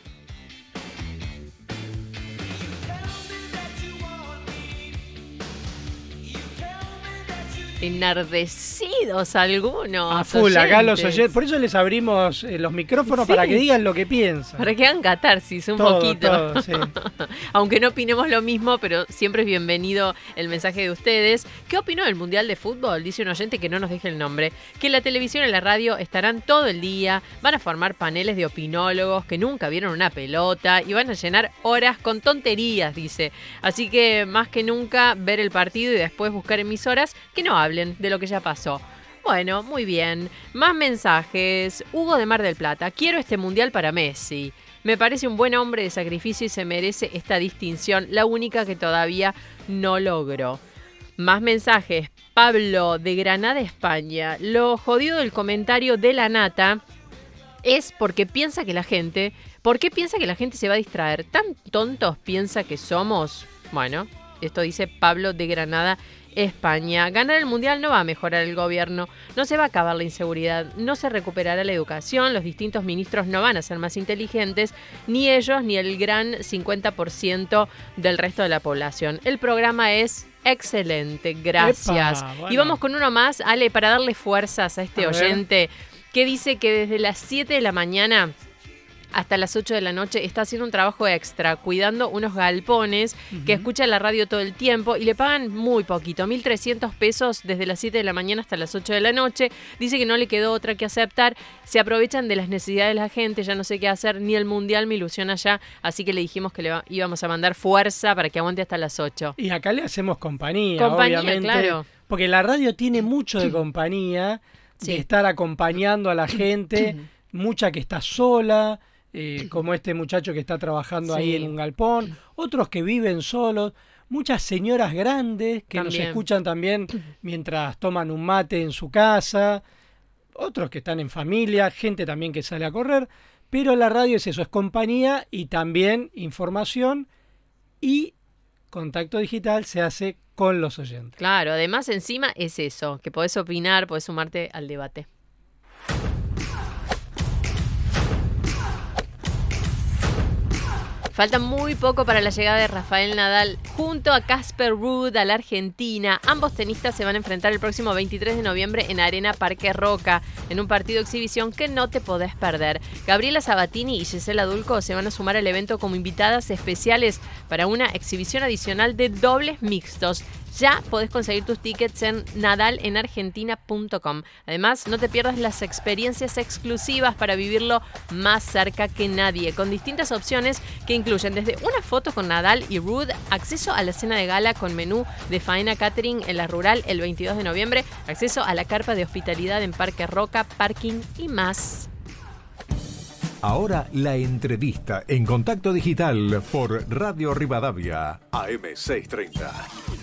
Enardecidos algunos. A full, acá los oyentes. Por eso les abrimos eh, los micrófonos para que digan lo que piensan. Para que hagan catarsis un Todo, poquito. todo, sí. Aunque no opinemos lo mismo, pero siempre es bienvenido el mensaje de ustedes. ¿Qué opinó del Mundial de Fútbol? Dice un oyente que no nos deje el nombre. Que la televisión y la radio estarán todo el día, van a formar paneles de opinólogos que nunca vieron una pelota y van a llenar horas con tonterías, dice. Así que más que nunca ver el partido y después buscar emisoras que no hablen de lo que ya pasó. Bueno, muy bien. Más mensajes. Hugo de Mar del Plata. Quiero este mundial para Messi. Me parece un buen hombre de sacrificio y se merece esta distinción, la única que todavía no logró. Más mensajes. Pablo de Granada, España. Lo jodido del comentario de la nata es porque piensa que la gente. ¿Por qué piensa que la gente se va a distraer? ¿Tan tontos piensa que somos? Bueno, esto dice Pablo de Granada. Ganar el mundial no va a mejorar el gobierno, no se va a acabar la inseguridad, no se recuperará la educación, los distintos ministros no van a ser más inteligentes, ni ellos ni el gran 50% del resto de la población. El programa es excelente, gracias. Epa, bueno. Y vamos con uno más, Ale, para darle fuerzas a este A ver. oyente que dice que desde las 7 de la mañana hasta las 8 de la noche está haciendo un trabajo extra, cuidando unos galpones que escuchan la radio todo el tiempo y le pagan muy poquito, 1.300 pesos desde las 7 de la mañana hasta las 8 de la noche. Dice que no le quedó otra que aceptar. Se aprovechan de las necesidades de la gente, ya no sé qué hacer, ni el mundial me ilusiona ya, así que le dijimos que le íbamos a mandar fuerza para que aguante hasta las 8. Y acá le hacemos compañía, Compañía, obviamente. claro. Porque la radio tiene mucho de compañía, de estar acompañando a la gente, mucha que está sola, eh, como este muchacho que está trabajando ahí en un galpón, otros que viven solos, muchas señoras grandes que nos escuchan también mientras toman un mate en su casa, otros que están en familia, gente también que sale a correr, pero la radio es eso, es compañía y también información y contacto digital se hace con los oyentes. Claro, además encima es eso, que podés opinar, podés sumarte al debate. Falta muy poco para la llegada de Rafael Nadal junto a Casper Ruud a la Argentina. Ambos tenistas se van a enfrentar el próximo 23 de noviembre en Arena Parque Roca, en un partido exhibición que no te podés perder. Gabriela Sabatini y Gisela Dulco se van a sumar al evento como invitadas especiales para una exhibición adicional de dobles mixtos. Ya podés conseguir tus tickets en nadalenargentina.com. Además, no te pierdas las experiencias exclusivas para vivirlo más cerca que nadie, con distintas opciones que incluyen desde una foto con Nadal y Rude, acceso a la cena de gala con menú de faena catering en la rural el 22 de noviembre, acceso a la carpa de hospitalidad en Parque Roca, parking y más. Ahora la entrevista en contacto digital por Radio Rivadavia, AM630.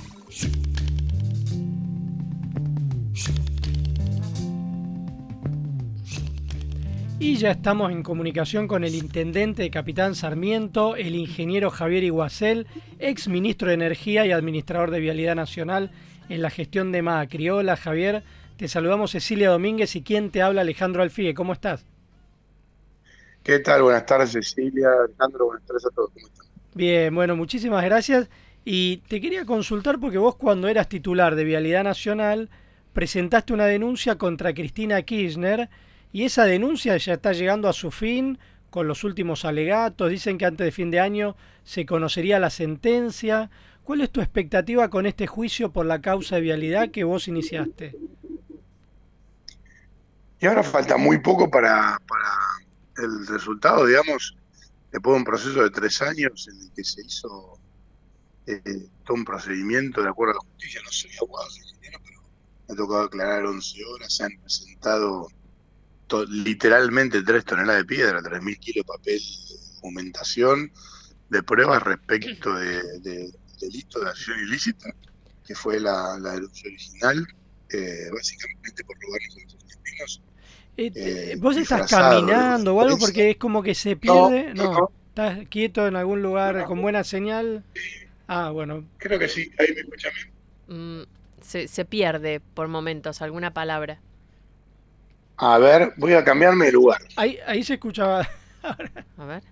Y ya estamos en comunicación con el intendente de Capitán Sarmiento, el ingeniero Javier Iguacel, ex ministro de Energía y administrador de Vialidad Nacional en la gestión de Macri. Hola Javier, te saludamos Cecilia Domínguez y quien te habla Alejandro Alfie. ¿Cómo estás? ¿Qué tal? Buenas tardes Cecilia, Alejandro, buenas tardes a todos. ¿Cómo están? Bien, bueno, muchísimas gracias. Y te quería consultar porque vos cuando eras titular de Vialidad Nacional presentaste una denuncia contra Cristina Kirchner y esa denuncia ya está llegando a su fin con los últimos alegatos. Dicen que antes de fin de año se conocería la sentencia. ¿Cuál es tu expectativa con este juicio por la causa de vialidad que vos iniciaste? Y ahora falta muy poco para, para el resultado, digamos, después de un proceso de tres años en el que se hizo eh, todo un procedimiento de acuerdo a la justicia. No soy abogado, soy ingeniero, pero me ha tocado aclarar 11 horas. Se han presentado to- literalmente 3 toneladas de piedra, 3.000 kilos de papel de documentación de pruebas respecto de, de delito de acción ilícita, que fue la, la original, eh, básicamente por los argentinos. Eh, eh, ¿Vos estás caminando o algo? Porque es como que se pierde. no, No, no. ¿Estás quieto en algún lugar con buena señal? Ah, bueno. Creo que sí, ahí me escuchan bien. Mm, se, se pierde por momentos alguna palabra. A ver, voy a cambiarme de lugar. Ahí, ahí se escuchaba. A ver.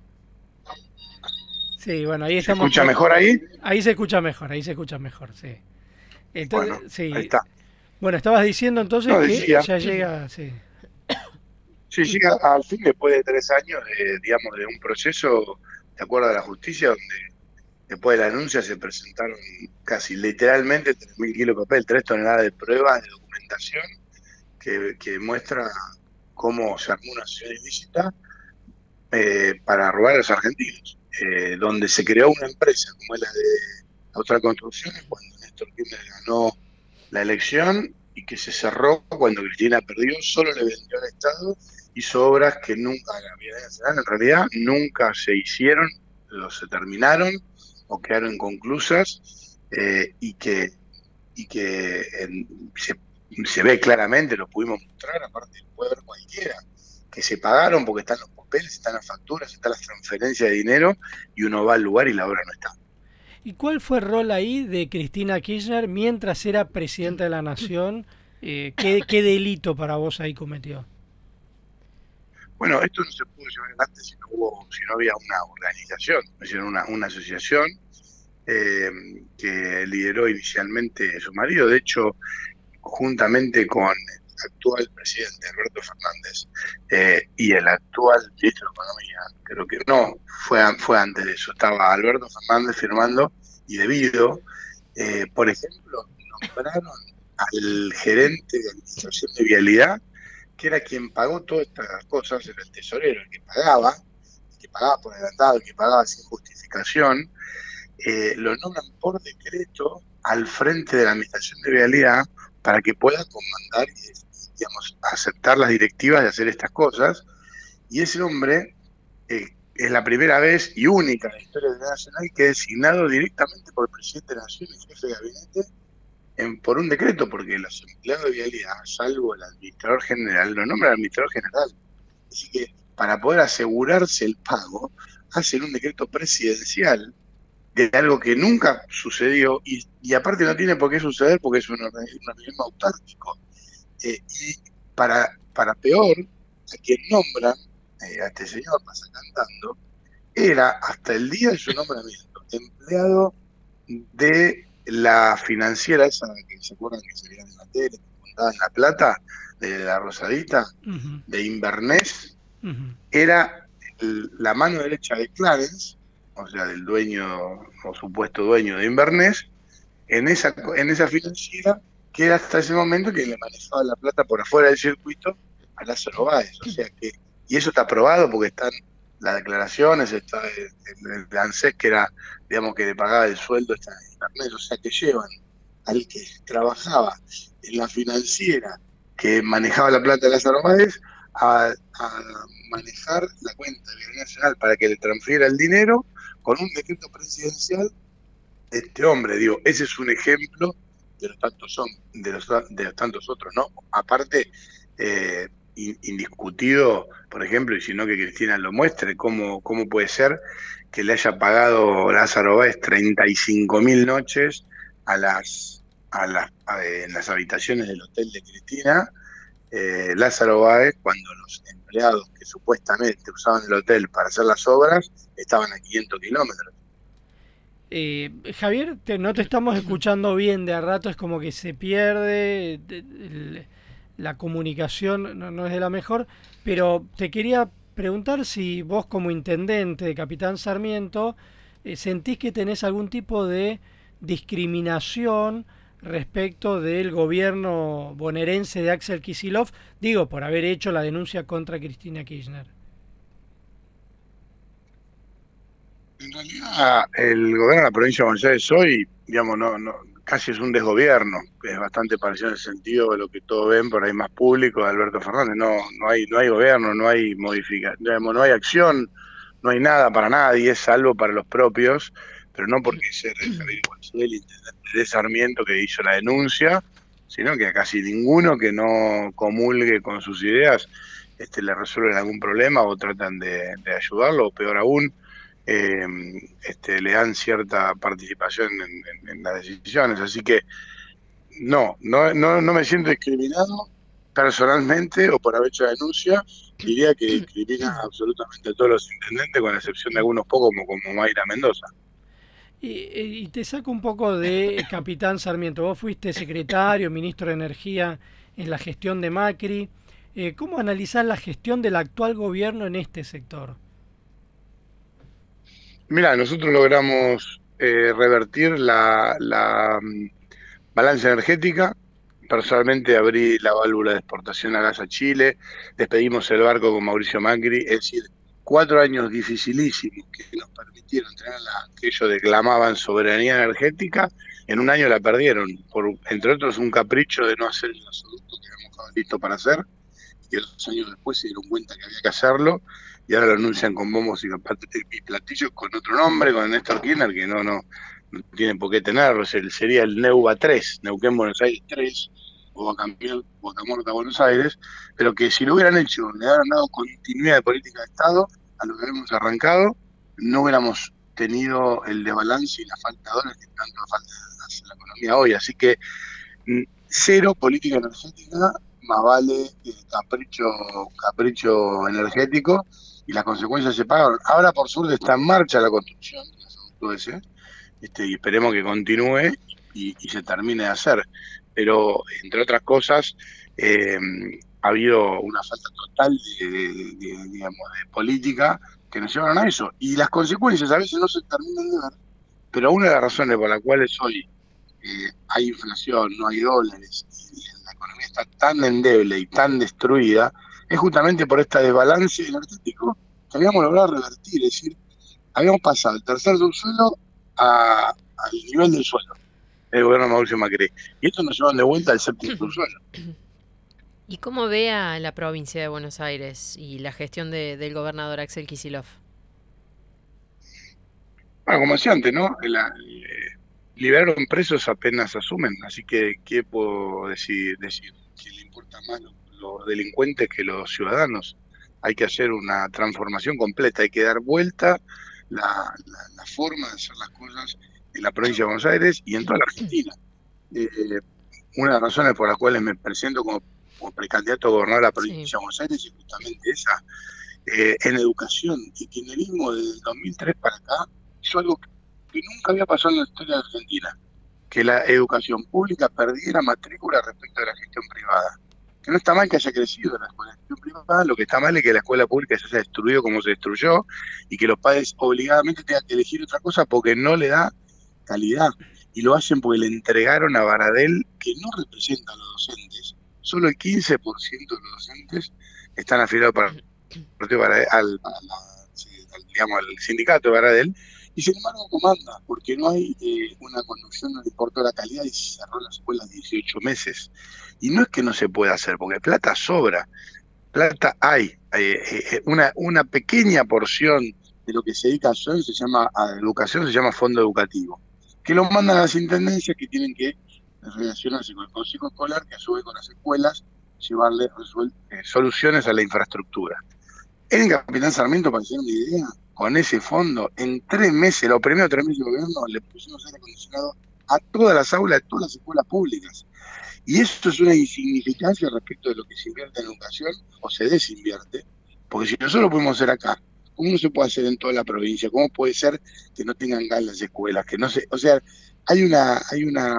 Sí, bueno, ahí ¿Se estamos. escucha mejor ahí? Ahí se escucha mejor, ahí se escucha mejor, sí. Entonces, Bueno, sí. ahí está. Bueno, estabas diciendo entonces No, que decía. ya llega, sí. Sí, llega al fin después de tres años, de, digamos, de un proceso, de acuerdo a la justicia, donde después de la denuncia se presentaron casi literalmente 3.000 kilos de papel, 3 toneladas de pruebas, de documentación, que, muestra cómo se armó una acción ilícita eh, para robar a los argentinos, eh, donde se creó una empresa como la de Austral Construcciones, cuando Néstor Kirchner ganó la elección y que se cerró cuando Cristina perdió, solo le vendió al Estado, hizo obras que nunca, en realidad nunca se hicieron, o se terminaron o quedaron inconclusas eh, y que, y que se, se ve claramente, lo pudimos mostrar, aparte lo puede ver cualquiera, que se pagaron porque están los papeles, están las facturas, están las transferencias de dinero y uno va al lugar y la obra no está. ¿Y cuál fue el rol ahí de Cristina Kirchner mientras era presidenta de la Nación? Eh, ¿qué, ¿Qué delito para vos ahí cometió? Bueno, esto no se pudo llevar adelante si no, hubo, si no había una organización, una, una asociación eh, que lideró inicialmente su marido, de hecho, juntamente con el actual presidente Alberto Fernández eh, y el actual ministro de Economía, creo que no, fue, fue antes de eso, estaba Alberto Fernández firmando y debido, eh, por ejemplo, nombraron al gerente de administración de vialidad que era quien pagó todas estas cosas, era el tesorero, el que pagaba, el que pagaba por adelantado, el que pagaba sin justificación, eh, lo nombran por decreto al frente de la administración de vialidad para que pueda comandar y, aceptar las directivas de hacer estas cosas. Y ese hombre eh, es la primera vez y única en la historia de la Nacional que es designado directamente por el presidente de la Nación y jefe de gabinete por un decreto, porque los empleados de vialidad, salvo el administrador general, lo nombra el administrador general. Así que para poder asegurarse el pago, hacen un decreto presidencial de algo que nunca sucedió y, aparte no tiene por qué suceder porque es un organismo autárquico. Eh, y para, para peor, a quien nombran, eh, a este señor pasa cantando, era hasta el día de su nombramiento empleado de la financiera esa que se acuerdan que se veía en la tele, que en La Plata, de la Rosadita, de Inverness, era el- la mano derecha de Clarence, o sea, del dueño o supuesto dueño de Inverness, en esa, en esa financiera que era hasta ese momento que le manejaba la plata por afuera del circuito a Lázaro Báez. O sea que, y eso está aprobado porque están las declaraciones, está el, el, ANSES que era, digamos, que le pagaba el sueldo, está en Inverness, o sea que llevan al que trabajaba en la financiera que manejaba la plata de Lázaro Báez a, a manejar la cuenta de Bienestar Nacional para que le transfiera el dinero con un decreto presidencial de este hombre. Digo, ese es un ejemplo de los tantos, son, de los, de los tantos otros, ¿no? Aparte, eh, indiscutido, por ejemplo, y si no que Cristina lo muestre, cómo, cómo puede ser que le haya pagado Lázaro Báez 35 mil noches a las, a las, a- en las habitaciones del hotel de Cristina, eh, Lázaro Báez, cuando los empleados que supuestamente usaban el hotel para hacer las obras estaban a 500 kilómetros. Eh, Javier, te- no te estamos escuchando bien, de a rato es como que se pierde, de- el- la comunicación no, no es de la mejor, pero te quería preguntar si vos como intendente de Capitán Sarmiento eh, sentís que tenés algún tipo de discriminación respecto del gobierno bonaerense de Axel Kisilov, digo, por haber hecho la denuncia contra Cristina Kirchner. Ah, el gobierno de la provincia de Buenos Aires hoy, digamos, no, casi es un desgobierno, que es bastante parecido en el sentido de lo que todos ven por ahí más público de Alberto Fernández. No, no hay, no hay gobierno, no hay modificación, no hay acción, no hay nada para nadie, salvo para los propios, pero no porque sea el intendente de Sarmiento que hizo la denuncia, sino que a casi ninguno que no comulgue con sus ideas este, le resuelven algún problema o tratan de, de ayudarlo, o peor aún, eh, este, le dan cierta participación en, las decisiones. Así que no, no, no, no me siento discriminado personalmente o por haber hecho la denuncia. Diría que discrimina absolutamente a todos los intendentes, con la excepción de algunos pocos, como, como Mayra Mendoza. Y, y te saco un poco de Capitán Sarmiento. Vos fuiste secretario, ministro de Energía en la gestión de Macri. Eh, ¿Cómo analizás la gestión del actual gobierno en este sector? Mira, nosotros logramos eh, revertir la, la, mm, balanza energética. Personalmente abrí la válvula de exportación a gas a Chile, despedimos el barco con Mauricio Macri, es decir, cuatro años dificilísimos que nos permitieron tener la que ellos declamaban soberanía energética, en un año la perdieron, por entre otros un capricho de no hacer el gasoducto que habíamos dejado listo para hacer, y dos años después se dieron cuenta que había que hacerlo, y ahora lo anuncian con bombos y platillos con otro nombre, con Néstor Kirchner, que no, no, no tiene por qué tenerlo, sería el Neuva 3, Neuquén Buenos Aires 3, o Bocamorta Buenos Aires, pero que si lo hubieran hecho, le hubieran dado continuidad de política de Estado a lo que habíamos arrancado, no hubiéramos tenido el desbalance y la falta de dólares que tanto falta hace la economía hoy. Así que mm, cero política energética, más vale eh, capricho, capricho energético y las consecuencias se pagaron. Ahora por suerte está en marcha la construcción del gasoducto ese, este, y esperemos que continúe y, se termine de hacer. Pero, entre otras cosas, eh, ha habido una falta total de, de- de- digamos, de política que nos llevaron a eso. Y las consecuencias a veces no se terminan de ver, pero una de las razones por las cuales hoy eh, hay inflación, no hay dólares, y la economía está tan endeble y tan destruida, es justamente por este desbalance energético que habíamos logrado revertir. Es decir, habíamos pasado el tercer subsuelo a- al nivel del suelo, el gobierno de Mauricio Macri. Y esto nos llevan de vuelta al séptimo subsuelo. ¿Y cómo ve a la provincia de Buenos Aires y la gestión de- del gobernador Axel Kicillof? Bueno, como decía antes, ¿no? La- eh, liberaron presos apenas asumen, así que, ¿qué puedo decir? decir? Le importa más lo- los delincuentes que los ciudadanos. Hay que hacer una transformación completa, hay que dar vuelta la, la- la forma de hacer las cosas en la provincia de Buenos Aires y en toda la Argentina. Eh, una de las razones por las cuales me presento como, como precandidato a gobernador de la provincia de Buenos Aires es justamente esa. eh, en educación. El kirchnerismo desde el 2003 para acá hizo algo que nunca había pasado en la historia de Argentina, que la educación pública perdiera matrícula respecto a la gestión privada. No está mal que haya crecido la escuela privada, lo que está mal es que la escuela pública se haya destruido como se destruyó y que los padres obligadamente tengan que elegir otra cosa porque no le da calidad. Y lo hacen porque le entregaron a Baradel, que no representa a los docentes. Solo el 15% de los docentes están afiliados para al, al, digamos, al sindicato de Baradel, y sin embargo comanda, porque no hay eh, una conducción, no le importó la calidad y se cerró las escuelas 18 meses. Y no es que no se pueda hacer, porque plata sobra, plata hay. Eh, eh, una, una pequeña porción de lo que se dedica a educación se llama, a educación se llama fondo educativo, que lo mandan a las intendencias que tienen que relacionarse con el consejo escolar, que a su vez con las escuelas, llevarle eh, soluciones a la infraestructura. En Capitán Sarmiento, para hacer una idea, con ese fondo, en tres meses, los primeros tres meses de gobierno, le pusimos aire acondicionado a todas las aulas de todas las escuelas públicas. Y esto es una insignificancia respecto de lo que se invierte en educación o se desinvierte, porque si nosotros lo podemos hacer acá, ¿cómo no se puede hacer en toda la provincia? ¿Cómo puede ser que no tengan gas las escuelas? Que no se, o sea, hay una, hay una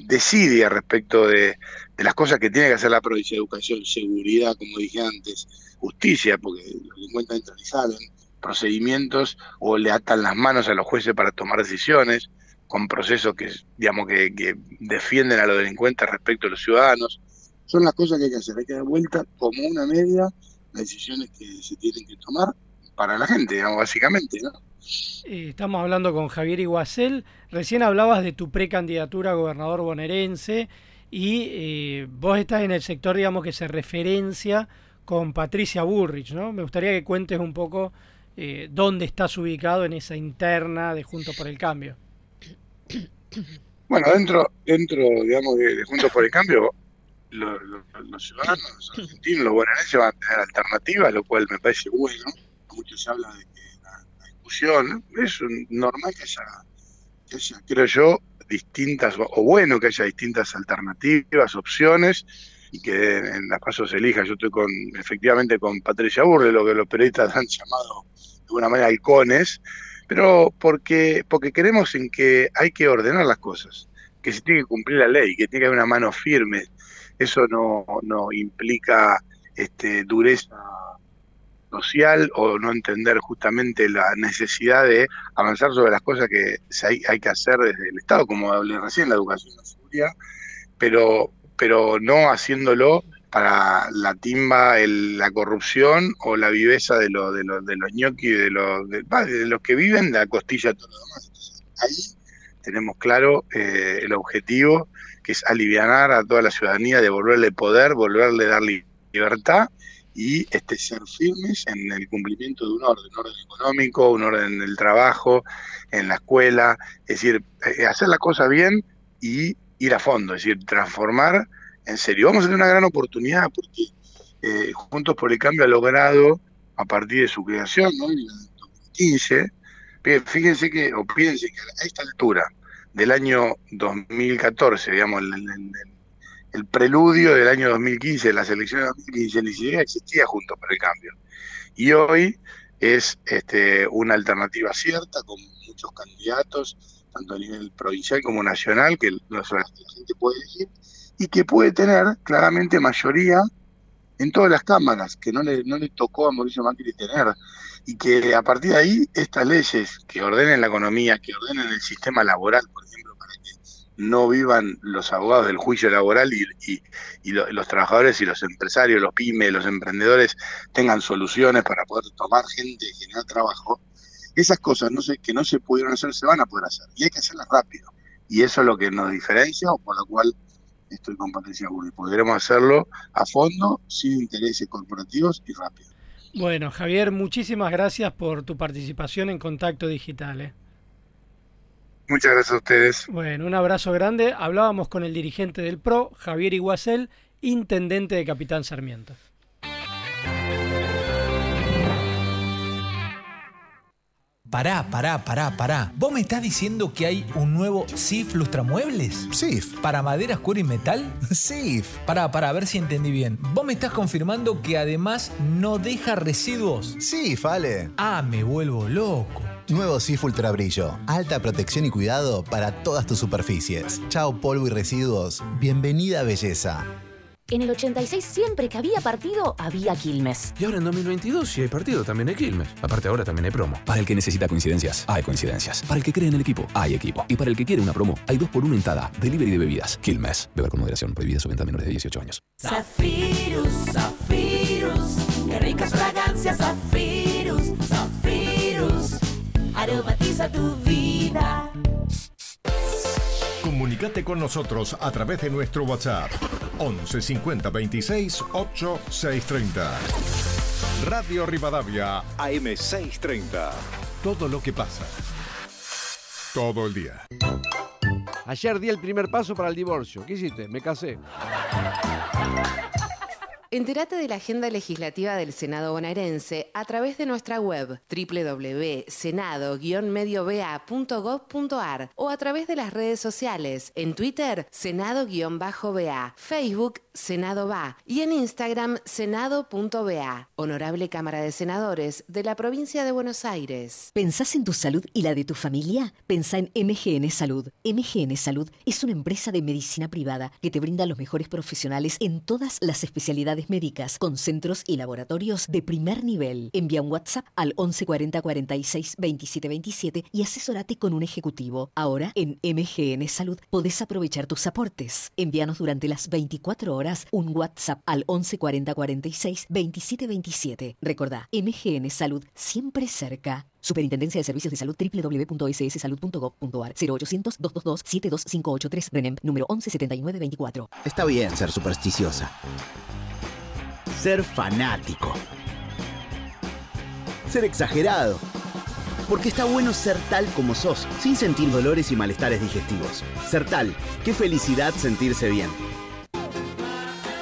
desidia respecto de, de las cosas que tiene que hacer la provincia de educación, seguridad, como dije antes, justicia, porque los delincuentes entran y salen, procedimientos o le atan las manos a los jueces para tomar decisiones, con procesos que, digamos, que, que defienden a los delincuentes respecto a los ciudadanos. Son las cosas que hay que hacer, hay que dar vuelta como una media las decisiones que se tienen que tomar para la gente, digamos, básicamente, ¿no? Eh, estamos hablando con Javier Iguacel. Recién hablabas de tu precandidatura a gobernador bonaerense y eh, vos estás en el sector, digamos, que se referencia con Patricia Burrich, ¿no? Me gustaría que cuentes un poco eh, dónde estás ubicado en esa interna de Juntos por el Cambio. Bueno, dentro, dentro digamos, de, de Juntos por el Cambio, lo- lo- los ciudadanos los argentinos, los bonaerenses van a tener alternativas, lo cual me parece bueno. Mucho se habla de que discusión, es normal que haya, que haya, creo yo, distintas, o, bueno que haya distintas alternativas, opciones, y que en las pasos se elija. Yo estoy con, efectivamente, con Patricia Burle, lo que los periodistas han llamado de alguna manera halcones, pero porque, porque creemos en que hay que ordenar las cosas, que se tiene que cumplir la ley, que tiene que haber una mano firme. Eso no, no implica este, dureza social o no entender justamente la necesidad de avanzar sobre las cosas que hay, que hacer desde el Estado, como hablé recién, la educación y la seguridad, pero, pero no haciéndolo para la timba, el- la corrupción o la viveza de, lo, de, lo- de los ñoquis, de, los de, los que viven de la costilla todo lo demás. Ahí tenemos claro eh, el objetivo, que es alivianar a toda la ciudadanía, devolverle poder, volverle dar li- libertad y este, ser firmes en el cumplimiento de un orden, un orden económico, un orden en el trabajo, en la escuela, es decir, eh, hacer la cosa bien y ir a fondo, es decir, transformar en serio. Vamos a tener una gran oportunidad porque eh, Juntos por el Cambio ha logrado, a partir de su creación, ¿no? en el 2015, fí- fíjense que, o piensen que a esta altura del año 2014, digamos, el, el- el- el preludio del año 2015, las elecciones de 2015, ni siquiera existía Juntos por el Cambio. Y hoy es este, una alternativa cierta, con muchos candidatos, tanto a nivel provincial como nacional, que la la gente puede elegir, y que puede tener claramente mayoría en todas las cámaras, que no le, no le tocó a Mauricio Macri tener, y que a partir de ahí estas leyes que ordenen la economía, que ordenen el sistema laboral, por ejemplo, no vivan los abogados del juicio laboral y, y- y lo- los trabajadores y los empresarios, los pymes, los emprendedores tengan soluciones para poder tomar gente y generar trabajo, esas cosas no que no se pudieron hacer se van a poder hacer y hay que hacerlas rápido. Y eso es lo que nos diferencia o por lo cual estoy con Patricia Burri. Podremos hacerlo a fondo, sin intereses corporativos y rápido. Bueno, Javier, muchísimas gracias por tu participación en Contacto Digital. ¿eh? Muchas gracias a ustedes. Bueno, un abrazo grande. Hablábamos con el dirigente del PRO, Javier Iguacel, intendente de Capitán Sarmiento. Pará, pará, pará, pará. ¿Vos me estás diciendo que hay un nuevo SIF Lustramuebles? SIF. ¿Para maderas, cuero y metal? SIF. Pará, pará, a ver si entendí bien. ¿Vos me estás confirmando que además no deja residuos? SIF, Ale. Ah, me vuelvo loco. Nuevo SIF Ultra Brillo. Alta protección y cuidado para todas tus superficies. Chao polvo y residuos. Bienvenida belleza. En el 86 siempre que había partido, había Quilmes. Y ahora en 2022, si hay partido, también hay Quilmes. Aparte, ahora también hay promo. Para el que necesita coincidencias, hay coincidencias. Para el que cree en el equipo, hay equipo. Y para el que quiere una promo, hay dos por uno en Tada. Delivery de bebidas. Quilmes. Beber con moderación. Prohibida su venta a menores de 18 años. Zafirus, Zafirus, qué ricas fragancias, Zafirus, aromatiza tu vida. Comunicate con nosotros a través de nuestro WhatsApp 11 50 26 8 630. Radio Rivadavia AM 630. Todo lo que pasa. Todo el día. Ayer di el primer paso para el divorcio. ¿Qué hiciste? Me casé. Entérate de la agenda legislativa del Senado bonaerense a través de nuestra web www.senado-ba.gov.ar o a través de las redes sociales, en Twitter, Senado-BA, Facebook, Senado Va y en Instagram, Senado.ba. Honorable Cámara de Senadores de la Provincia de Buenos Aires. ¿Pensás en tu salud y la de tu familia? Pensá en MGN Salud. MGN Salud es una empresa de medicina privada que te brinda los mejores profesionales en todas las especialidades médicas, con centros y laboratorios de primer nivel. Envía un WhatsApp al 1140 46 27 27 y asesórate con un ejecutivo. Ahora, en MGN Salud, podés aprovechar tus aportes. Envíanos durante las 24 horas un WhatsApp al 1140 46 27 27. Recordá, MGN Salud siempre cerca. Superintendencia de Servicios de Salud www.sssalud.gov.ar 0800 222 72583 RENEM número 117924. Está bien ser supersticiosa. Ser fanático. Ser exagerado. Porque está bueno ser tal como sos, sin sentir dolores y malestares digestivos. Ser tal, qué felicidad sentirse bien.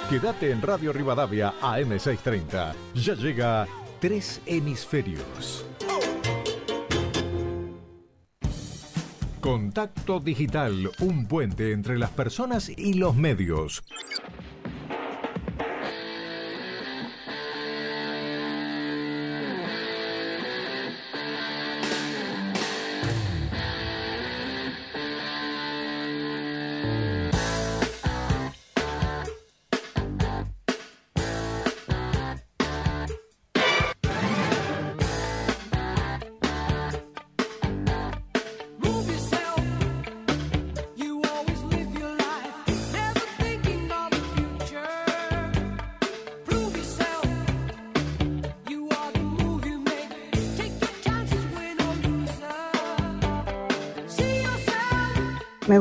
Quédate en Radio Rivadavia AM 630. Ya llega Tres Hemisferios. Contacto Digital, un puente entre las personas y los medios.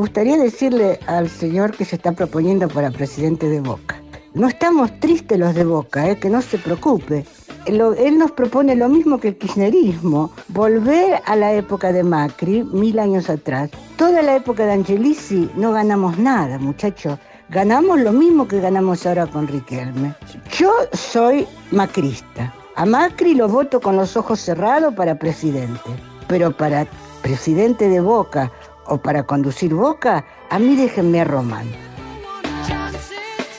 Gustaría decirle al señor que se está proponiendo para presidente de Boca. No estamos tristes los de Boca, ¿eh? que no se preocupe. Él nos propone lo mismo que el kirchnerismo, volver a la época de Macri, mil años atrás. Toda la época de Angelici no ganamos nada, muchachos. Ganamos lo mismo que ganamos ahora con Riquelme. Yo soy macrista. A Macri lo voto con los ojos cerrados para presidente. Pero para presidente de Boca o para conducir Boca, a mí déjenme a Román.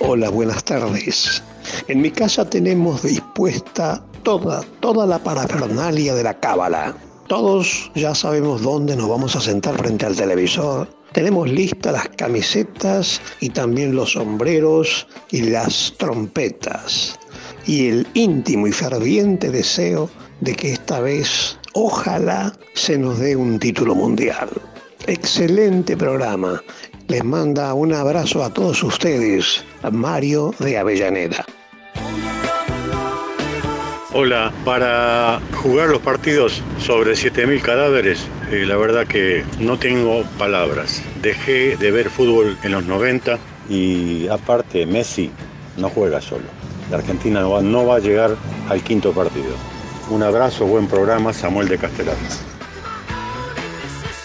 Hola, buenas tardes. En mi casa tenemos dispuesta toda, toda la parafernalia de la cábala. Todos ya sabemos dónde nos vamos a sentar frente al televisor. Tenemos listas las camisetas y también los sombreros y las trompetas. Y el íntimo y ferviente deseo de que esta vez, ojalá, se nos dé un título mundial. Excelente programa. Les manda un abrazo a todos ustedes, Mario de Avellaneda. Hola, para jugar los partidos sobre 7.000 cadáveres, eh, la verdad que no tengo palabras. Dejé de ver fútbol en los 90 y aparte Messi no juega solo. La Argentina no va, no va a llegar al quinto partido. Un abrazo, buen programa, Samuel de Castelar.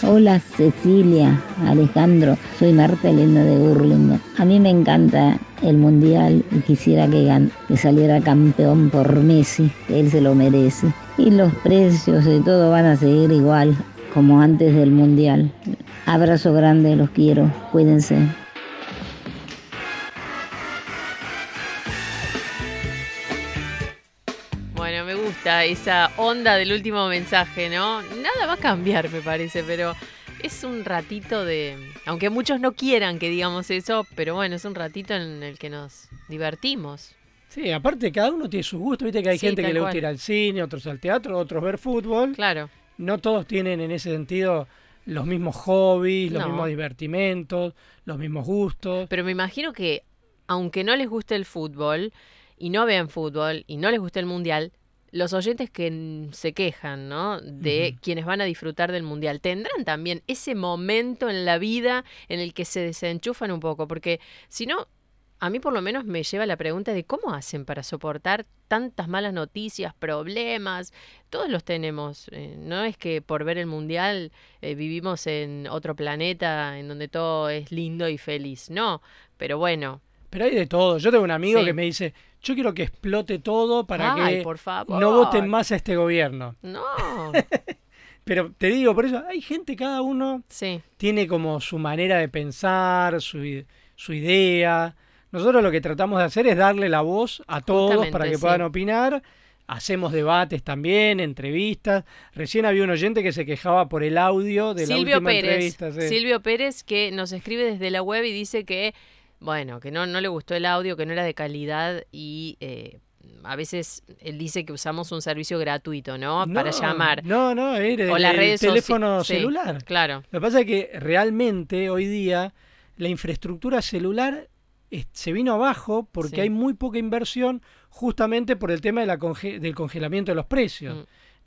Hola Cecilia, Alejandro, soy Marta Elena de Burlingame. A mí me encanta el mundial y quisiera que, saliera campeón por Messi, que él se lo merece. y los precios y todo van a seguir igual como antes del mundial. Abrazo grande, los quiero, cuídense. Gusta esa onda del último mensaje, ¿no? Nada va a cambiar, me parece, pero es un ratito de... Aunque muchos no quieran que digamos eso, pero bueno, es un ratito en el que nos divertimos. Sí, aparte cada uno tiene su gusto, viste que hay Sí, gente que le cual. gusta ir al cine, otros al teatro, otros ver fútbol. Claro. No todos tienen en ese sentido los mismos hobbies, los No. mismos divertimentos, los mismos gustos. Pero me imagino que, aunque no les guste el fútbol, y no vean fútbol, y no les guste el mundial, los oyentes que se quejan, ¿no? De quienes van a disfrutar del mundial, tendrán también ese momento en la vida en el que se desenchufan un poco, porque si no, a mí por lo menos me lleva la pregunta de cómo hacen para soportar tantas malas noticias, problemas. Todos los tenemos. eh, no es que por ver el mundial eh, vivimos en otro planeta en donde todo es lindo y feliz. No, pero bueno. Pero hay de todo. Yo tengo un amigo Sí. que me dice, yo quiero que explote todo para Ay, que por favor. no voten más a este gobierno. No. Pero te digo, por eso hay gente, cada uno Sí. tiene como su manera de pensar, su, su idea. Nosotros lo que tratamos de hacer es darle la voz a todos para que sí. puedan opinar. Hacemos debates también, entrevistas. Recién había un oyente que se quejaba por el audio de la Silvio última Pérez. entrevista. sí. Silvio Pérez que nos escribe desde la web y dice que, bueno, que no, no le gustó el audio, que no era de calidad y eh, a veces él dice que usamos un servicio gratuito, ¿no? Para llamar. No, no, era O el, las el redes teléfono sí, celular. claro. Lo que pasa es que realmente hoy día la infraestructura celular es- se vino abajo porque Sí. hay muy poca inversión justamente por el tema de la conge- del congelamiento de los precios. Mm.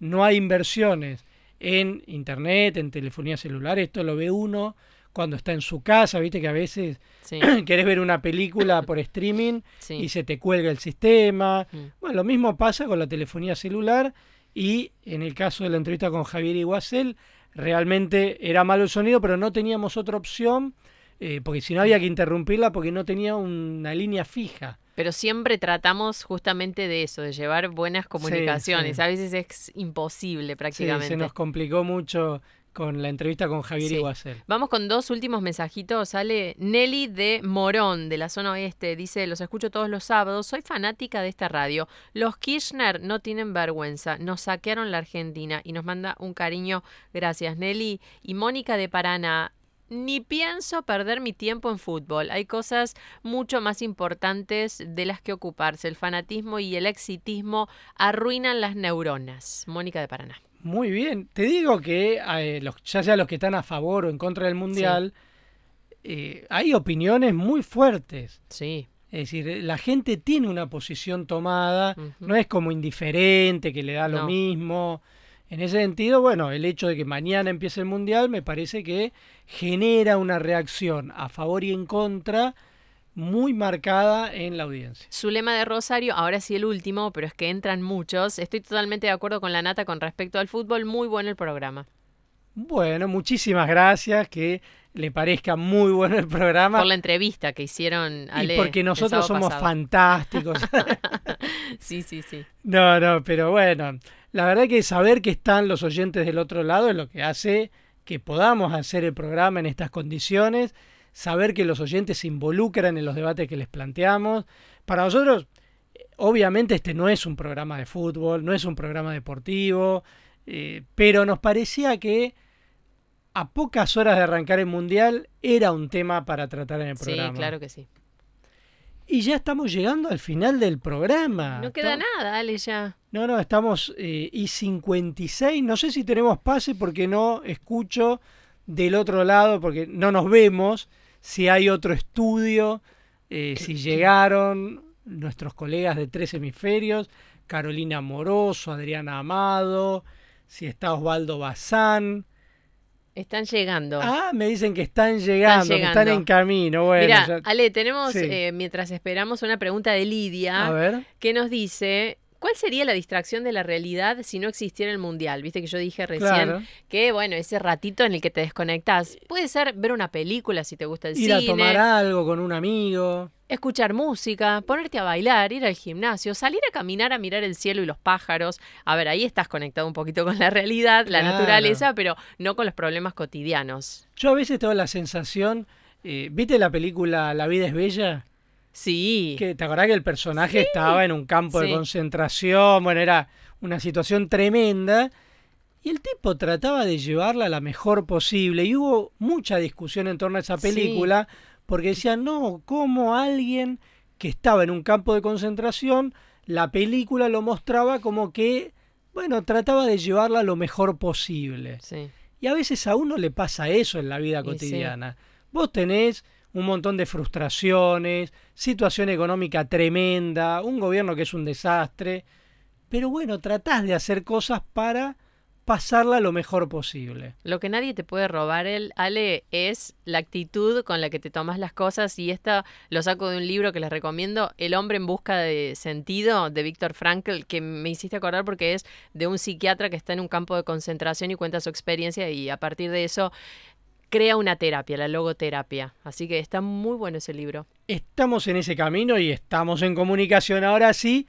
No hay inversiones en internet, en telefonía celular. Esto lo ve uno cuando está en su casa, viste que a veces Sí. querés ver una película por streaming Sí. y se te cuelga el sistema. Mm. Bueno, lo mismo pasa con la telefonía celular y en el caso de la entrevista con Javier Iguacel, realmente era malo el sonido, pero no teníamos otra opción, eh, porque si no había que interrumpirla porque no tenía una línea fija. Pero siempre tratamos justamente de eso, de llevar buenas comunicaciones. sí. A veces es imposible Sí, prácticamente. se nos complicó mucho con la entrevista con Javier Sí. Iguacel. Vamos con dos últimos mensajitos. Sale Nelly de Morón, de la zona oeste. Dice, los escucho todos los sábados. Soy fanática de esta radio. Los Kirchner no tienen vergüenza. Nos saquearon la Argentina y nos manda un cariño. Gracias, Nelly. Y Mónica de Paraná. Ni pienso perder mi tiempo en fútbol. Hay cosas mucho más importantes de las que ocuparse. El fanatismo y el exitismo arruinan las neuronas. Mónica de Paraná. Muy bien. Te digo que eh, los, ya sea los que están a favor o en contra del Mundial, eh, hay opiniones muy fuertes. Sí. Es decir, la gente tiene una posición tomada, no es como indiferente, que le da lo No. mismo. En ese sentido, bueno, el hecho de que mañana empiece el Mundial me parece que genera una reacción a favor y en contra muy marcada en la audiencia. Zulema de Rosario, ahora sí el último, pero es que entran muchos. Estoy totalmente de acuerdo con la nata con respecto al fútbol. Muy bueno el programa. Bueno, muchísimas gracias, que le parezca muy bueno el programa. Por la entrevista que hicieron Ale y porque nosotros somos pasado. fantásticos. sí, sí, sí. No, no, pero bueno, la verdad que saber que están los oyentes del otro lado es lo que hace que podamos hacer el programa en estas condiciones, saber que los oyentes se involucran en los debates que les planteamos. Para nosotros, obviamente este no es un programa de fútbol, no es un programa deportivo, eh, pero nos parecía que a pocas horas de arrancar el Mundial era un tema para tratar en el Sí, programa. claro que sí. Y ya estamos llegando al final del programa. No queda Estamos- nada, Ale, ya. no, no, estamos eh, y 56. No sé si tenemos pase porque no escucho del otro lado, porque no nos vemos. Si hay otro estudio, eh, si llegaron nuestros colegas de tres hemisferios, Carolina Moroso, Adriana Amado, si está Osvaldo Bazán. Están llegando. Ah, me dicen que están llegando, que están en camino. Bueno, Mira, ya- Ale, tenemos, Sí. eh, mientras esperamos, una pregunta de Lidia A ver. que nos dice, ¿Cuál sería la distracción de la realidad si no existiera el mundial? Viste que yo dije recién Claro. que, bueno, ese ratito en el que te desconectas. Puede ser ver una película si te gusta el Ir a cine. tomar algo con un amigo. escuchar música, ponerte a bailar, ir al gimnasio, salir a caminar a mirar el cielo y los pájaros. A ver, ahí estás conectado un poquito con la realidad, la naturaleza, pero no con los problemas cotidianos. Yo a veces tengo la sensación, eh, ¿viste la película La vida es bella? Sí. Que, ¿Te acordás que el personaje estaba en un campo Sí. de concentración? Bueno, era una situación tremenda. Y el tipo trataba de llevarla la mejor posible. Y hubo mucha discusión en torno a esa Sí. película, porque decían, no, ¿cómo alguien que estaba en un campo de concentración, la película lo mostraba como que, bueno, trataba de llevarla lo mejor posible? Sí. Y a veces a uno le pasa eso en la vida sí. cotidiana. Vos tenés un montón de frustraciones, situación económica tremenda, un gobierno que es un desastre, pero bueno, tratás de hacer cosas para pasarla lo mejor posible. Lo que nadie te puede robar, el Ale, es la actitud con la que te tomas las cosas. Y esta lo saco de un libro que les recomiendo, El hombre en busca de sentido, de Víctor Frankl, que me hiciste acordar porque es de un psiquiatra que está en un campo de concentración y cuenta su experiencia y a partir de eso crea una terapia, la logoterapia. Así que está muy bueno ese libro. Estamos en ese camino y estamos en comunicación ahora sí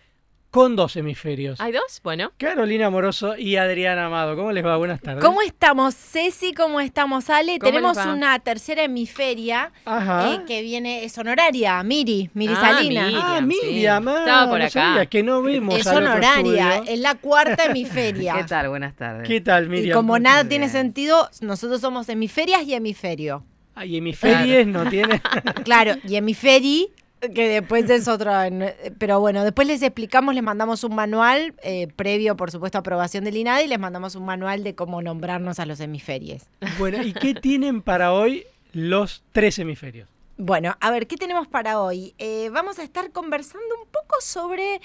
con dos hemisferios. ¿Hay dos? Bueno. Carolina Moroso y Adriana Amado. ¿Cómo les va? Buenas tardes. ¿Cómo estamos, Ceci? ¿Cómo estamos, Ale? ¿Cómo Tenemos les va? una tercera hemisferia Ajá. eh, que viene, es honoraria, Miri, Miri Ah, Salina. Miriam, Ah, sí. Miriam, ah, Estaba por no acá. sabía, que no vimos Es honoraria, es la cuarta hemisferia. ¿Qué tal? Buenas tardes. ¿Qué tal, Y Miriam? como nada tiene sentido, nosotros somos hemisferias y hemisferio. Ay, hemisferias no tiene. Claro, y hemisferi, que después es otro. en- Pero bueno, después les explicamos, les mandamos un manual, eh, previo, por supuesto, a aprobación del INADI, y les mandamos un manual de cómo nombrarnos a los hemisferios. Bueno, ¿y qué tienen para hoy los tres hemisferios? Bueno, a ver, ¿qué tenemos para hoy? Eh, vamos a estar conversando un poco sobre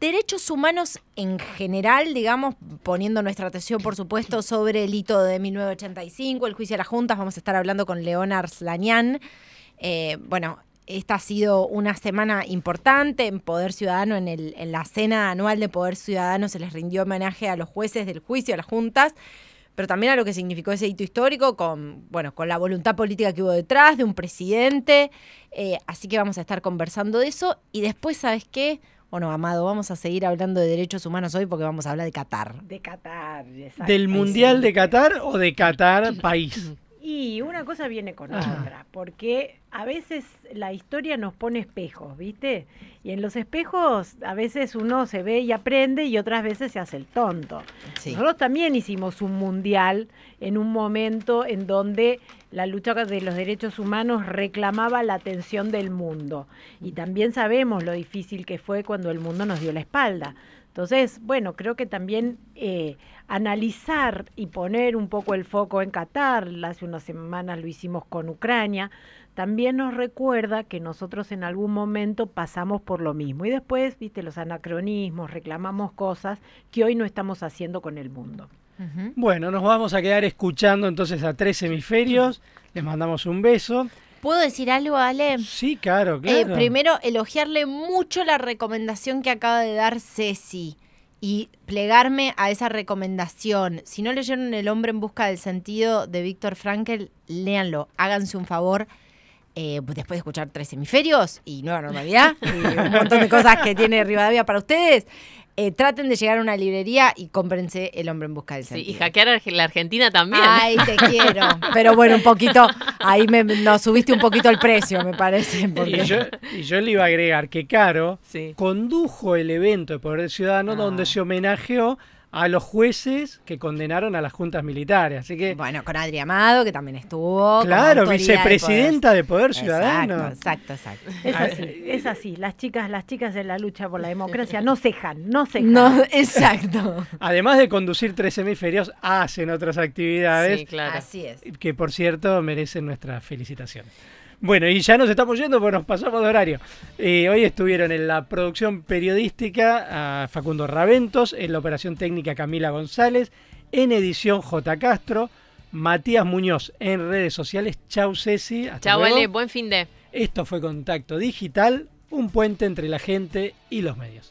derechos humanos en general, digamos, poniendo nuestra atención, por supuesto, sobre el hito de 1985, el juicio a las juntas. Vamos a estar hablando con Leona Arslanian. Eh, bueno, esta ha sido una semana importante en Poder Ciudadano, en, el, en la cena anual de Poder Ciudadano se les rindió homenaje a los jueces del juicio a las juntas pero también a lo que significó ese hito histórico con, bueno, con la voluntad política que hubo detrás de un presidente. Eh, así que vamos a estar conversando de eso. Y después, ¿sabes qué? Bueno, Amado, vamos a seguir hablando de derechos humanos hoy porque vamos a hablar de Qatar. De Qatar, exacto. ¿Del Mundial de Qatar o de Qatar país? Y una cosa viene con Ajá. otra, porque a veces la historia nos pone espejos, ¿viste? Y en los espejos a veces uno se ve y aprende y otras veces se hace el tonto. Sí. Nosotros también hicimos un mundial en un momento en donde la lucha de los derechos humanos reclamaba la atención del mundo. Y también sabemos lo difícil que fue cuando el mundo nos dio la espalda. Entonces, bueno, creo que también eh, analizar y poner un poco el foco en Qatar, hace unas semanas lo hicimos con Ucrania, también nos recuerda que nosotros en algún momento pasamos por lo mismo y después, viste, los anacronismos, reclamamos cosas que hoy no estamos haciendo con el mundo. Bueno, nos vamos a quedar escuchando entonces a tres hemisferios. Les mandamos un beso. ¿Puedo decir algo, Ale? Sí, claro, Eh, claro. primero, elogiarle mucho la recomendación que acaba de dar Ceci y plegarme a esa recomendación. Si no leyeron El hombre en busca del sentido de Víctor Frankl, léanlo, háganse un favor. eh, después de escuchar Tres Hemisferios y Nueva Normalidad y un montón de cosas que tiene Rivadavia para ustedes, eh, traten de llegar a una librería y cómprense El hombre en busca del Sí, sentido. y hackear a la Argentina también. Ay, te quiero. Pero bueno, un poquito, ahí me, nos subiste un poquito el precio, me parece. Porque... Y yo, y yo le iba a agregar que Caro condujo el evento de Poder Ciudadano donde se homenajeó a los jueces que condenaron a las juntas militares. Así que. Bueno, con Adri Amado, que también estuvo. como Claro, autoridad de vicepresidenta de Poder Ciudadano. Exacto, exacto. Es Ah, así, es así. Las chicas, las chicas en la lucha por la democracia no cejan, no cejan. No, exacto. Además de conducir tres hemisferios, hacen otras actividades Sí, claro. Así es. que, por cierto, merecen nuestras felicitaciones. Bueno, y ya nos estamos yendo porque nos pasamos de horario. Eh, hoy estuvieron en la producción periodística a Facundo Raventos, en la operación técnica Camila González, en edición J. Castro, Matías Muñoz en redes sociales. Chau, Ceci. Hasta Chau, luego. Ale, buen fin de. Esto fue Contacto Digital, un puente entre la gente y los medios.